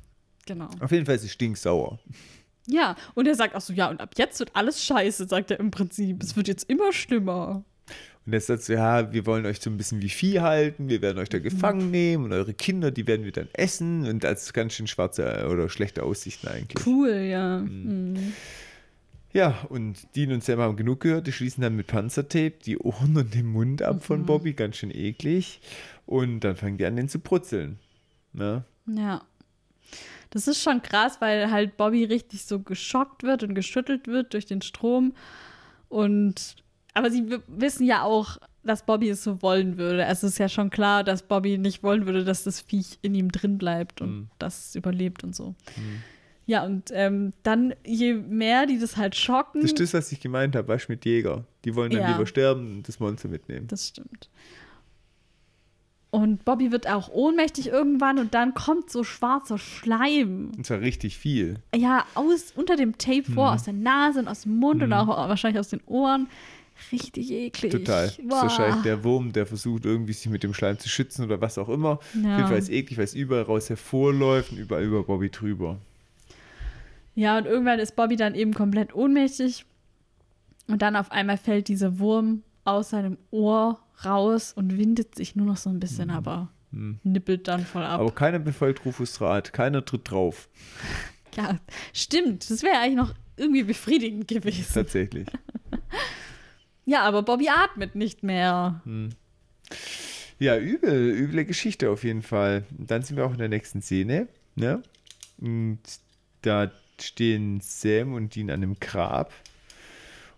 Genau. Auf jeden Fall ist sie stinksauer. Ja, und er sagt auch so, ja, und ab jetzt wird alles scheiße, sagt er im Prinzip. Es wird jetzt immer schlimmer. Und er sagt so, ja, wir wollen euch so ein bisschen wie Vieh halten, wir werden euch da gefangen nehmen und eure Kinder, die werden wir dann essen und das ganz schön schwarze oder schlechte Aussichten eigentlich. Cool, ja. Mhm. Ja, und Dean und Sam haben genug gehört, die schließen dann mit Panzertape die Ohren und den Mund ab von Bobby, ganz schön eklig. Und dann fangen die an, den zu brutzeln. Ne? Ja. Das ist schon krass, weil halt Bobby richtig so geschockt wird und geschüttelt wird durch den Strom. Und aber sie wissen ja auch, dass Bobby es so wollen würde. Es ist ja schon klar, dass Bobby nicht wollen würde, dass das Viech in ihm drin bleibt und Mhm. dass es überlebt und so. Ja, und ähm, dann, je mehr die das halt schocken, Das ist das, was ich gemeint habe, du, mit Jäger. Die wollen dann Ja. lieber sterben und das Monster mitnehmen. Das stimmt. Und Bobby wird auch ohnmächtig irgendwann und dann kommt so schwarzer Schleim. Und zwar richtig viel. Ja, aus, unter dem Tape Mhm. vor, aus der Nase und aus dem Mund und auch wahrscheinlich aus den Ohren. Richtig eklig. Total. Das ist Boah. wahrscheinlich der Wurm, der versucht, irgendwie sich mit dem Schleim zu schützen oder was auch immer. Auf Ja. jeden Fall ist es eklig, weil es überall raus hervorläuft und überall über Bobby drüber. Ja, und irgendwann ist Bobby dann eben komplett ohnmächtig. Und dann auf einmal fällt dieser Wurm aus seinem Ohr raus und windet sich nur noch so ein bisschen, aber nippelt dann voll ab. Mhm. Aber keiner befolgt Rufus Rat, keiner tritt drauf. *laughs* Ja, stimmt. Das wäre eigentlich noch irgendwie befriedigend gewesen. *laughs* Tatsächlich. Ja, aber Bobby atmet nicht mehr. Ja, übel, üble Geschichte auf jeden Fall. Und dann sind wir auch in der nächsten Szene. Ne? Und da stehen Sam und Dean an einem Grab.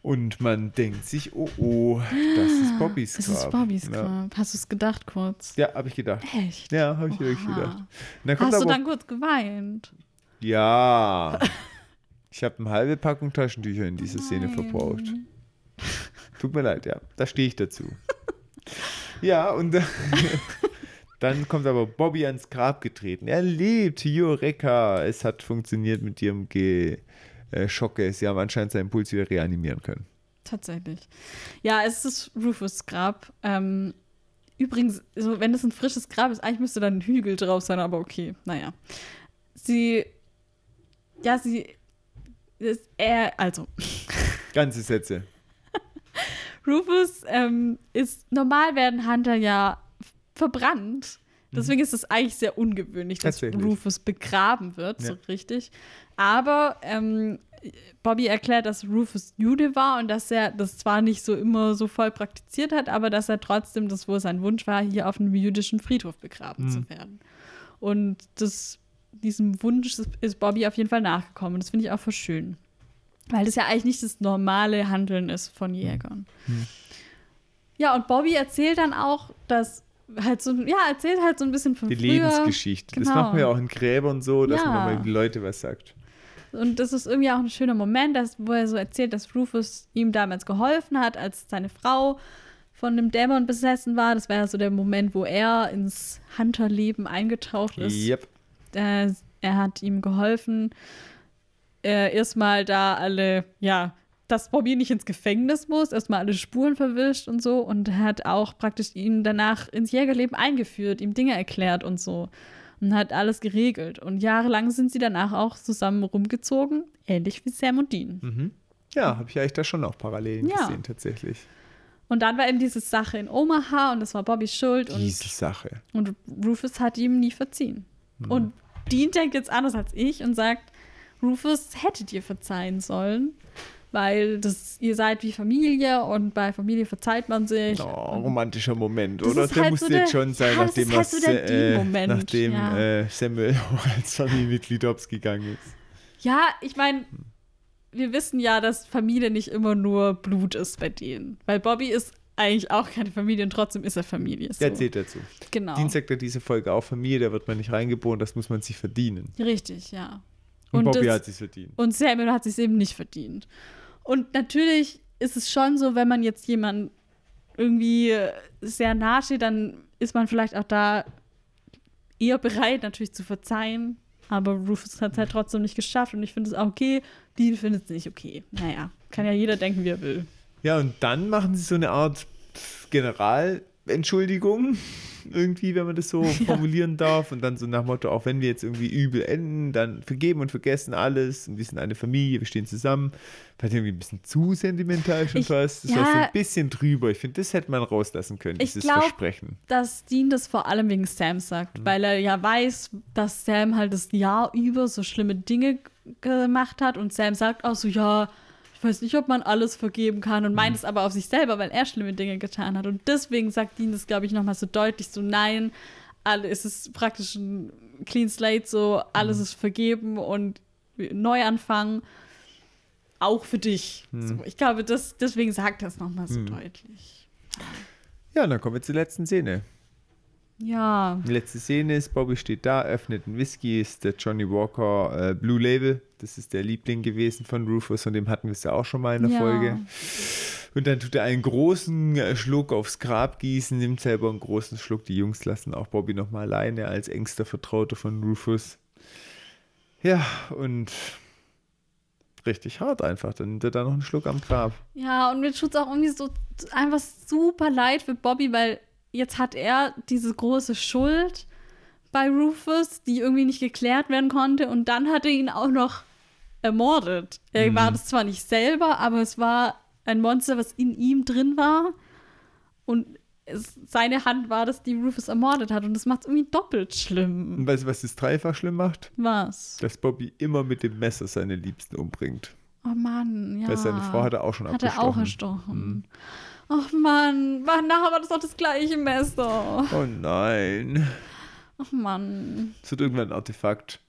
Und man denkt sich, oh oh, das ist Bobbys Grab. Das ist Bobbys Ja. Grab. Hast du es gedacht kurz? Ja, habe ich gedacht. Echt? Ja, habe ich wirklich Oha. gedacht. Dann kommt Hast du dann kurz geweint? Ja. Ich habe eine halbe Packung Taschentücher in dieser Szene verbraucht. Tut mir leid, ja. Da stehe ich dazu. ja, und *laughs* dann kommt aber Bobby ans Grab getreten. Er lebt, Eureka. Es hat funktioniert mit ihrem Ge äh, Schocke. Sie haben anscheinend seinen Puls wieder reanimieren können. Tatsächlich. Ja, es ist Rufus Grab. Ähm, übrigens, so, wenn das ein frisches Grab ist, eigentlich müsste da ein Hügel drauf sein, aber okay, naja. Sie, ja, sie ist er, also, *laughs* Ganze Sätze. Rufus ähm, ist, normal werden Hunter ja verbrannt. Deswegen ist es eigentlich sehr ungewöhnlich, dass. Rufus begraben wird, so Ja. richtig. Aber ähm, Bobby erklärt, dass Rufus Jude war und dass er das zwar nicht so immer so voll praktiziert hat, aber dass er trotzdem, das wohl sein Wunsch war, hier auf einem jüdischen Friedhof begraben zu werden. Und das, diesem Wunsch ist, Bobby auf jeden Fall nachgekommen. Das finde ich auch voll schön. Weil das ja eigentlich nicht das normale Handeln ist von Jägern. Ja, und Bobby erzählt dann auch, dass halt so, ja, erzählt halt so ein bisschen von Die früher. Lebensgeschichte. Das Genau. machen wir auch in Gräbern so, dass Ja. man mal die Leute was sagt. Und das ist irgendwie auch ein schöner Moment, dass, wo er so erzählt, dass Rufus ihm damals geholfen hat, als seine Frau von einem Dämon besessen war. Das war ja so der Moment, wo er ins Hunter-Leben eingetaucht ist. Yep. äh, er hat ihm geholfen, äh, erstmal da alle, ja, dass Bobby nicht ins Gefängnis muss, erstmal alle Spuren verwischt und so. Und hat auch praktisch ihn danach ins Jägerleben eingeführt, ihm Dinge erklärt und so. Und hat alles geregelt. Und jahrelang sind sie danach auch zusammen rumgezogen, ähnlich wie Sam und Dean. Mhm. Ja, habe ich eigentlich da schon auch Parallelen Ja. gesehen, tatsächlich. Und dann war eben diese Sache in Omaha und das war Bobbys Schuld. Und Diese Sache. Und Rufus hat ihm nie verziehen. Hm. Und Dean denkt jetzt anders als ich und sagt, Rufus hätte dir verzeihen sollen, weil das, ihr seid wie Familie und bei Familie verzeiht man sich. Oh, Und- romantischer Moment, oder? ist Der halt musste so jetzt der- schon sein, ja, nachdem, halt so äh, nachdem ja. äh, Samuel *laughs* als Familienmitglied hops gegangen ist. ja, ich meine, wir wissen ja, dass Familie nicht immer nur Blut ist bei denen. Weil Bobby ist eigentlich auch keine Familie und trotzdem ist er Familie. So. Der erzählt dazu. Genau. Sagt ja diese Folge auch Familie, da wird man nicht reingeboren, das muss man sich verdienen. Richtig, ja. Und, Bobby das- hat sich verdient. Und Samuel hat sich eben nicht verdient. Und natürlich ist es schon so, wenn man jetzt jemand irgendwie sehr nahe steht, dann ist man vielleicht auch da eher bereit, natürlich zu verzeihen. Aber Rufus hat es halt trotzdem nicht geschafft und ich finde es auch okay. Dean findet es nicht okay. Naja, kann ja jeder denken, wie er will. Ja, und dann machen sie so eine Art Generalentschuldigung. Irgendwie, wenn man das so *laughs* formulieren darf. Und dann so nach Motto, auch wenn wir jetzt irgendwie übel enden, dann vergeben und vergessen alles und wir sind eine Familie, wir stehen zusammen. Vielleicht irgendwie ein bisschen zu sentimental schon Ich- fast. Das ja. war so ein bisschen drüber. Ich finde, das hätte man rauslassen können, Ich dieses glaub- Versprechen. dass Dean das vor allem wegen Sam sagt, Mhm. weil er ja weiß, dass Sam halt das Jahr über so schlimme Dinge gemacht hat und Sam sagt auch so, ja, ich weiß nicht, ob man alles vergeben kann und Mhm. meint es aber auf sich selber, weil er schlimme Dinge getan hat und deswegen sagt Dean das, glaube ich, nochmal so deutlich so, nein, es ist praktisch ein Clean Slate, so alles Mhm. ist vergeben und Neuanfang auch für dich. Mhm. So, ich glaube, das, deswegen sagt er es nochmal so deutlich. Ja, und dann kommen wir zur letzten Szene. Ja. Die letzte Szene ist, Bobby steht da, öffnet einen Whisky, ist der Johnny Walker äh, Blue Label. Das ist der Liebling gewesen von Rufus, von dem hatten wir es ja auch schon mal in der Ja. Folge. Und dann tut er einen großen äh, Schluck aufs Grab gießen, nimmt selber einen großen Schluck. Die Jungs lassen auch Bobby nochmal alleine als engster Vertrauter von Rufus. Ja, und richtig hart einfach. Dann nimmt er da noch einen Schluck am Grab. Ja, und mir tut es auch irgendwie so einfach super leid für Bobby, weil jetzt hat er diese große Schuld bei Rufus, die irgendwie nicht geklärt werden konnte. Und dann hat er ihn auch noch ermordet. Er war das zwar nicht selber, aber es war ein Monster, was in ihm drin war. Und es, seine Hand war das, die Rufus ermordet hat. Und das macht es irgendwie doppelt schlimm. Und weißt du, was das dreifach schlimm macht? Was? Dass Bobby immer mit dem Messer seine Liebsten umbringt. Oh Mann, ja. Weil seine Frau hat er auch schon Hat er abgestochen. auch erstochen. Ach Mann, nachher war das doch das gleiche Messer. Oh nein. Ach Mann. Es wird irgendwann ein Artefakt.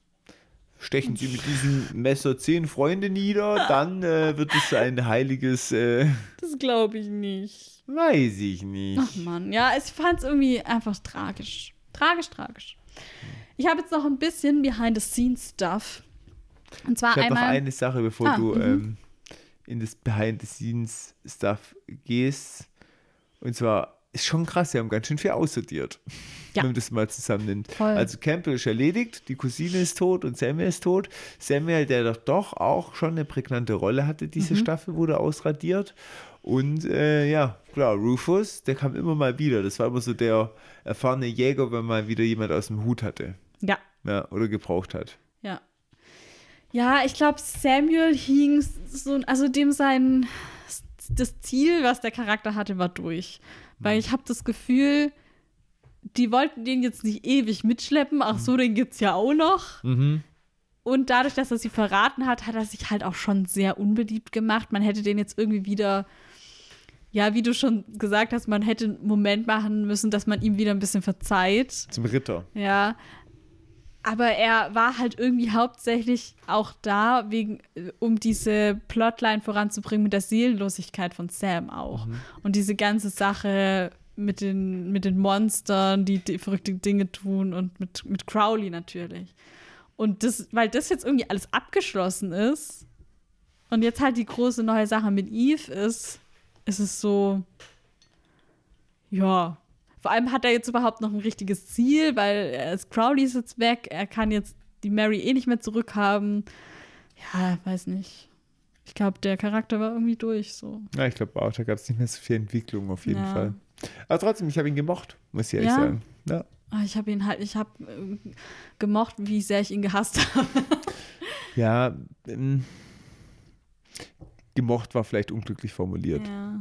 Stechen Sie mit diesem Messer zehn Freunde nieder, dann äh, wird es ein heiliges, äh, Das glaube ich nicht. weiß ich nicht. Ach Mann, ja, ich fand es irgendwie einfach tragisch. Tragisch, tragisch. Ich habe jetzt noch ein bisschen Behind-the-Scenes-Stuff. Und zwar Ich habe noch einmal. eine Sache, bevor Ah, du mhm. ähm, in das Behind-the-Scenes-Stuff gehst. Und zwar ist schon krass, sie haben ganz schön viel aussortiert. Ja. Wenn man das mal zusammennimmt. Voll. Also Campbell ist erledigt, die Cousine ist tot und Samuel ist tot. Samuel, der doch doch auch schon eine prägnante Rolle hatte, Mhm. diese Staffel, wurde ausradiert. Und äh, ja, klar, Rufus, der kam immer mal wieder. Das war immer so der erfahrene Jäger, wenn mal wieder jemand aus dem Hut hatte. Ja, Ja, oder gebraucht hat. Ja. Ich glaube, Samuel hing so, also dem sein, das Ziel, was der Charakter hatte, war durch. Weil ich habe das Gefühl, die wollten den jetzt nicht ewig mitschleppen. Ach so, den gibt's ja auch noch. Und dadurch, dass er sie verraten hat, hat er sich halt auch schon sehr unbeliebt gemacht. Man hätte den jetzt irgendwie wieder, ja, wie du schon gesagt hast, man hätte einen Moment machen müssen, dass man ihm wieder ein bisschen verzeiht. Zum Ritter. Ja. Aber er war halt irgendwie hauptsächlich auch da, wegen, äh, um diese Plotline voranzubringen mit der Seelenlosigkeit von Sam auch. Und diese ganze Sache mit den, mit den Monstern, die, die verrückte Dinge tun und mit, mit Crowley natürlich. Und das, weil das jetzt irgendwie alles abgeschlossen ist und jetzt halt die große neue Sache mit Eve ist, ist es so, ja. Vor allem hat er jetzt überhaupt noch ein richtiges Ziel, weil ist, Crowley ist jetzt weg, er kann jetzt die Mary eh nicht mehr zurückhaben. Ja, weiß nicht. Ich glaube, der Charakter war irgendwie durch so. Ja, ich glaube auch, da gab es nicht mehr so viel Entwicklung auf jeden Ja. Fall. Aber trotzdem, ich habe ihn gemocht, muss ich ehrlich Ja? sagen. Ja. Ah, Ich habe ihn halt, ich habe äh, gemocht, wie sehr ich ihn gehasst *laughs* habe. Ja, ähm, gemocht war vielleicht unglücklich formuliert. Ja.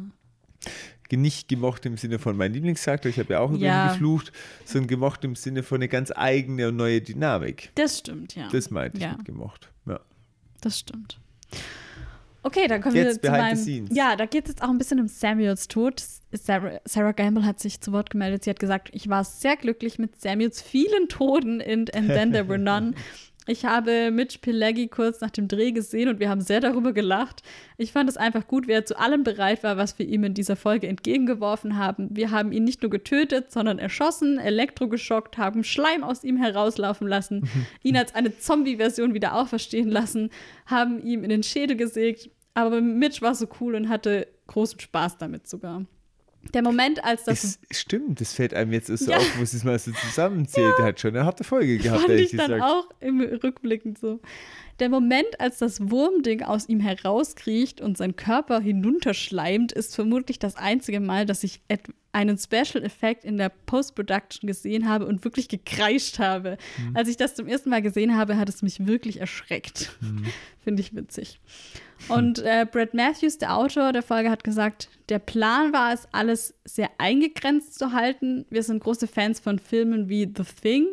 Nicht gemocht im Sinne von mein Lieblingscharakter, ich habe ja auch über Ja. ihn geflucht, sondern gemocht im Sinne von eine ganz eigene und neue Dynamik. Das stimmt, ja. Das meinte ich Ja. mit gemocht. Ja. Das stimmt. Okay, dann kommen Jetzt wir zu meinem. Ja, da geht es jetzt auch ein bisschen um Samuels Tod. Sarah, Sarah Gamble hat sich zu Wort gemeldet. Sie hat gesagt, ich war sehr glücklich mit Samuels vielen Toten in And Then There Were None. *laughs* Ich habe Mitch Pileggi kurz nach dem Dreh gesehen und wir haben sehr darüber gelacht. Ich fand es einfach gut, wie er zu allem bereit war, was wir ihm in dieser Folge entgegengeworfen haben. Wir haben ihn nicht nur getötet, sondern erschossen, elektrogeschockt, haben Schleim aus ihm herauslaufen lassen, ihn als eine Zombie-Version wieder auferstehen lassen, haben ihm in den Schädel gesägt. Aber Mitch war so cool und hatte großen Spaß damit sogar. Der Moment, als das Es stimmt, das fällt einem jetzt so Ja. auf, muss es mal so zusammenzählt. Der hat schon eine harte Folge *laughs* gehabt, fand ehrlich ich dann gesagt. auch im Rückblickend so. Der Moment, als das Wurmding aus ihm herauskriecht und sein Körper hinunterschleimt, ist vermutlich das einzige Mal, dass ich einen Special-Effekt in der Post-Production gesehen habe und wirklich gekreischt habe. Mhm. Als ich das zum ersten Mal gesehen habe, hat es mich wirklich erschreckt. Mhm. *laughs* Finde ich witzig. Und äh, Brad Matthews, der Autor der Folge, hat gesagt, der Plan war es, alles sehr eingegrenzt zu halten. Wir sind große Fans von Filmen wie The Thing.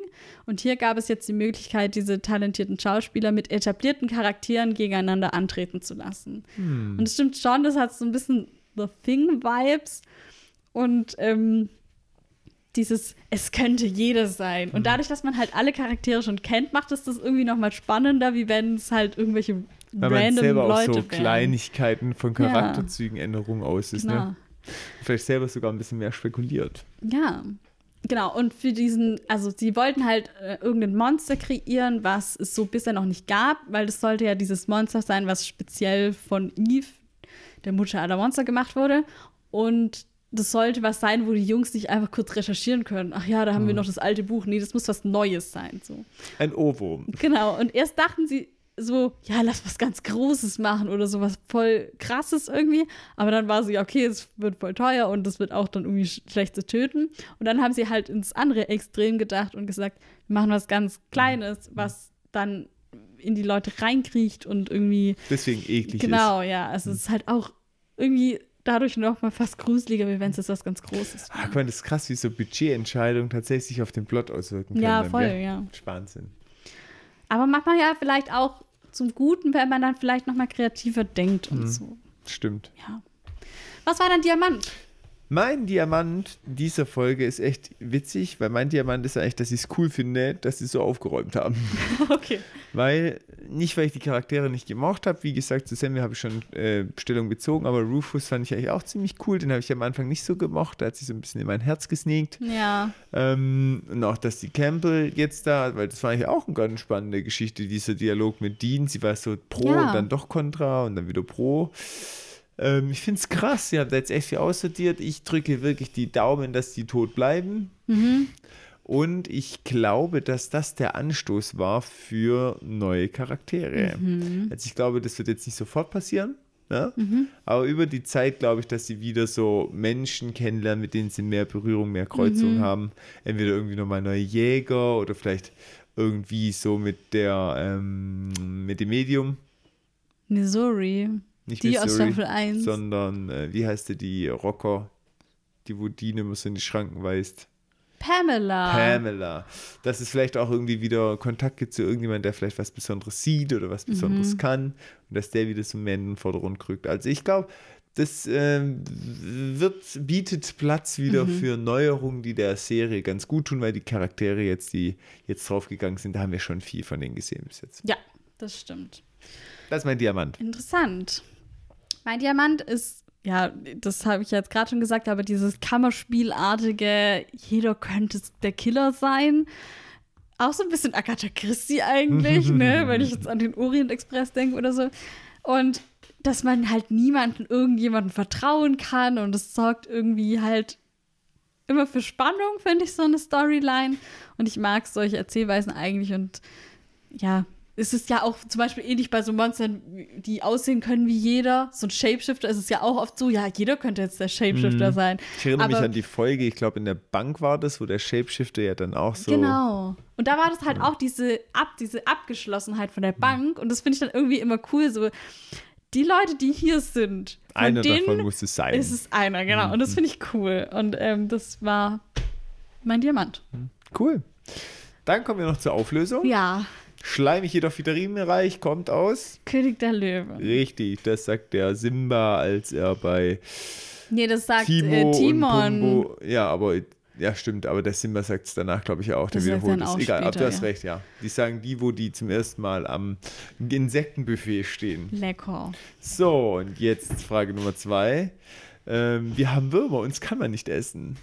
Und hier gab es jetzt die Möglichkeit, diese talentierten Schauspieler mit etablierten Charakteren gegeneinander antreten zu lassen. Hm. Und es stimmt schon, das hat so ein bisschen The Thing-Vibes. Und ähm, dieses, es könnte jeder sein. Und hm. dadurch, dass man halt alle Charaktere schon kennt, macht es das irgendwie nochmal spannender, wie wenn es halt irgendwelche weil random man selber Leute auch so werden. Kleinigkeiten von Charakterzügen, ja. Änderungen aus ist, ne? genau. ne? Vielleicht selber sogar ein bisschen mehr spekuliert. Ja. Genau, und für diesen, also sie wollten halt äh, irgendein Monster kreieren, was es so bisher noch nicht gab, weil das sollte ja dieses Monster sein, was speziell von Eve, der Mutter aller Monster, gemacht wurde. Und das sollte was sein, wo die Jungs nicht einfach kurz recherchieren können. Ach ja, da haben hm. wir noch das alte Buch. Nee, das muss was Neues sein. So. Ein Ohrwurm. Genau, und erst dachten sie, so, ja, lass was ganz Großes machen oder sowas voll Krasses irgendwie. Aber dann war sie, okay, es wird voll teuer und das wird auch dann irgendwie schlecht zu töten. Und dann haben sie halt ins andere Extrem gedacht und gesagt, wir machen was ganz Kleines, was dann in die Leute reinkriecht und irgendwie. Deswegen eklig genau, ist. Genau, ja. Also es ist halt auch irgendwie dadurch noch mal fast gruseliger, wie wenn es jetzt was ganz Großes wäre. Guck mal, das ist krass, wie so Budgetentscheidungen tatsächlich auf den Plot auswirken können. Ja, voll, dann, ja. Wahnsinn. Aber manchmal ja vielleicht auch zum Guten, wenn man dann vielleicht noch mal kreativer denkt und mhm. so. Stimmt. Ja. Was war dein Diamant? Mein Diamant dieser Folge ist echt witzig, weil mein Diamant ist eigentlich, dass ich es cool finde, dass sie so aufgeräumt haben. *laughs* Okay. Weil, nicht weil ich die Charaktere nicht gemocht habe, wie gesagt, zu Sammy habe ich schon äh, Stellung bezogen, aber Rufus fand ich eigentlich auch ziemlich cool. Den habe ich am Anfang nicht so gemocht, der hat sich so ein bisschen in mein Herz gesneakt. Ja. Ähm, und auch, dass die Campbell jetzt da, weil das war eigentlich auch eine ganz spannende Geschichte, dieser Dialog mit Dean. Sie war so pro ja. und dann doch kontra und dann wieder pro. Ähm, ich finde es krass, ihr habt jetzt echt viel aussortiert. Ich drücke wirklich die Daumen, dass die tot bleiben. Mhm. Und ich glaube, dass das der Anstoß war für neue Charaktere. Mhm. Also ich glaube, das wird jetzt nicht sofort passieren. Ja? Mhm. Aber über die Zeit glaube ich, dass sie wieder so Menschen kennenlernen, mit denen sie mehr Berührung, mehr Kreuzung mhm. haben. Entweder irgendwie nochmal neue Jäger oder vielleicht irgendwie so mit der ähm, mit dem Medium. Missouri. Nicht die Missouri, aus Staffel 1. Sondern, äh, wie heißt die, die Rocker, die wo die immer so in die Schranken weist. Pamela. Pamela. Dass es vielleicht auch irgendwie wieder Kontakt gibt zu irgendjemandem, der vielleicht was Besonderes sieht oder was Besonderes mhm. kann und dass der wieder so mehr in den Vordergrund rückt. Also ich glaube, das äh, wird, bietet Platz wieder mhm. für Neuerungen, die der Serie ganz gut tun, weil die Charaktere jetzt, die jetzt draufgegangen sind, da haben wir schon viel von denen gesehen bis jetzt. Ja, das stimmt. Das ist mein Diamant. Interessant. Mein Diamant ist, ja, das habe ich jetzt gerade schon gesagt, aber dieses Kammerspielartige, jeder könnte der Killer sein. Auch so ein bisschen Agatha Christie eigentlich, ne? *laughs* Wenn ich jetzt an den Orient Express denke oder so. Und dass man halt niemanden, irgendjemanden vertrauen kann und es sorgt irgendwie halt immer für Spannung, finde ich, so eine Storyline. Und ich mag solche Erzählweisen eigentlich und ja, es ist ja auch zum Beispiel ähnlich bei so Monstern, die aussehen können wie jeder. So ein Shapeshifter ist es ja auch oft so, ja, jeder könnte jetzt der Shapeshifter mhm. sein. Ich erinnere Aber, mich an die Folge, ich glaube in der Bank war das, wo der Shapeshifter ja dann auch so. Genau. Und da war das halt ja. auch diese, Ab, diese Abgeschlossenheit von der mhm. Bank. Und das finde ich dann irgendwie immer cool. So, die Leute, die hier sind, einer davon muss es sein. Ist es einer, genau. Mhm. Und das finde ich cool. Und ähm, das war mein Diamant. Mhm. Cool. Dann kommen wir noch zur Auflösung. Ja. Schleimig jedoch wieder Riemenreich kommt aus König der Löwen. Richtig, das sagt der Simba, als er bei Nee, das sagt Timo äh, Timon. ja, aber ja, stimmt, aber der Simba sagt es danach, glaube ich, auch. Der wiederholt es. Egal, aber du hast ja. recht, ja. Die sagen die, wo die zum ersten Mal am Insektenbuffet stehen. Lecker. So, und jetzt Frage Nummer zwei. Ähm, wir haben Würmer, uns kann man nicht essen.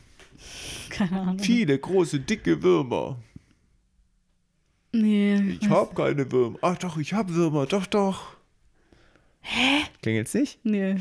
Keine Ahnung. Viele große, dicke Würmer. Nee. Ich hab keine Würmer. Ach doch, ich hab Würmer. Doch, doch. Hä? Klingelt's nicht? Nee.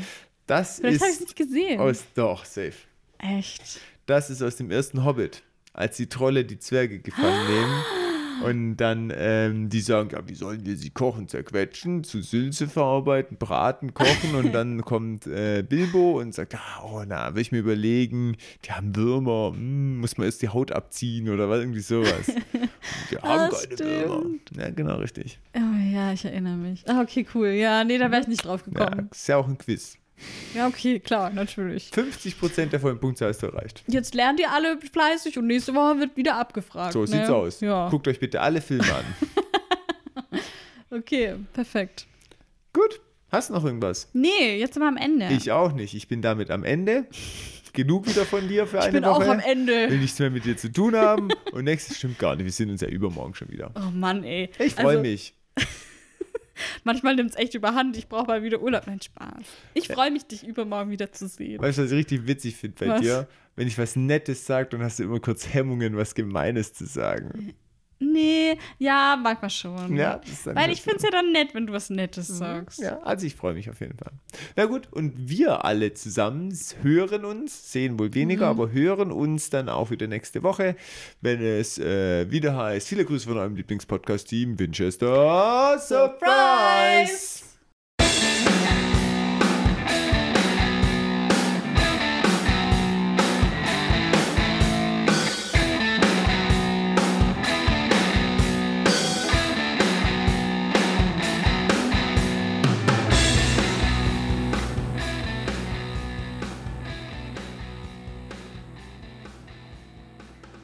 Das Vielleicht habe ich nicht gesehen. Aus, doch, safe. Echt? Das ist aus dem ersten Hobbit. Als die Trolle die Zwerge gefangen nehmen *gasps* Und dann, ähm, die sagen, ja, wie sollen wir sie kochen, zerquetschen, zu Sülze verarbeiten, braten, kochen und dann *laughs* kommt äh, Bilbo und sagt, ah, oh, na, will ich mir überlegen, die haben Würmer, hm, muss man erst die Haut abziehen oder was, irgendwie sowas. Und die *laughs* haben Das keine Würmer. stimmt. Ja, genau, richtig. Oh ja, ich erinnere mich. Ah, okay, cool. Ja, nee, da wäre ich nicht drauf Ja, gekommen. ist ja auch ein Quiz. Ja, okay, klar, natürlich. 50% der vollen Punktzahl ist erreicht. Jetzt lernt ihr alle fleißig und nächste Woche wird wieder abgefragt. So ne? sieht's aus. Ja. Guckt euch bitte alle Filme an. *laughs* Okay, perfekt. Gut. Hast du noch irgendwas? Nee, jetzt sind wir am Ende. Ich auch nicht. Ich bin damit am Ende. Genug wieder von dir für Ich eine bin Woche. auch am Ende. Will nichts mehr mit dir zu tun haben. Und nächstes stimmt gar nicht. Wir sehen uns ja übermorgen schon wieder. Oh Mann, ey. Ich freue Also, mich. *laughs* Manchmal nimmt es echt überhand. Ich brauche mal wieder Urlaub. Nein, Spaß. Ich freue mich, dich übermorgen wieder zu sehen. Weißt du, was ich richtig witzig finde bei Was? dir? Wenn ich was Nettes sage, dann hast du immer kurz Hemmungen, was Gemeines zu sagen. Nee, ja, manchmal schon. Ja, das ist dann Weil ich finde es ja dann nett, wenn du was Nettes sagst. Ja, also ich freue mich auf jeden Fall. Na gut, und wir alle zusammen hören uns, sehen wohl weniger, aber hören uns dann auch wieder nächste Woche, wenn es äh, wieder heißt, viele Grüße von eurem Lieblingspodcast-Team Winchester Surprise! Surprise!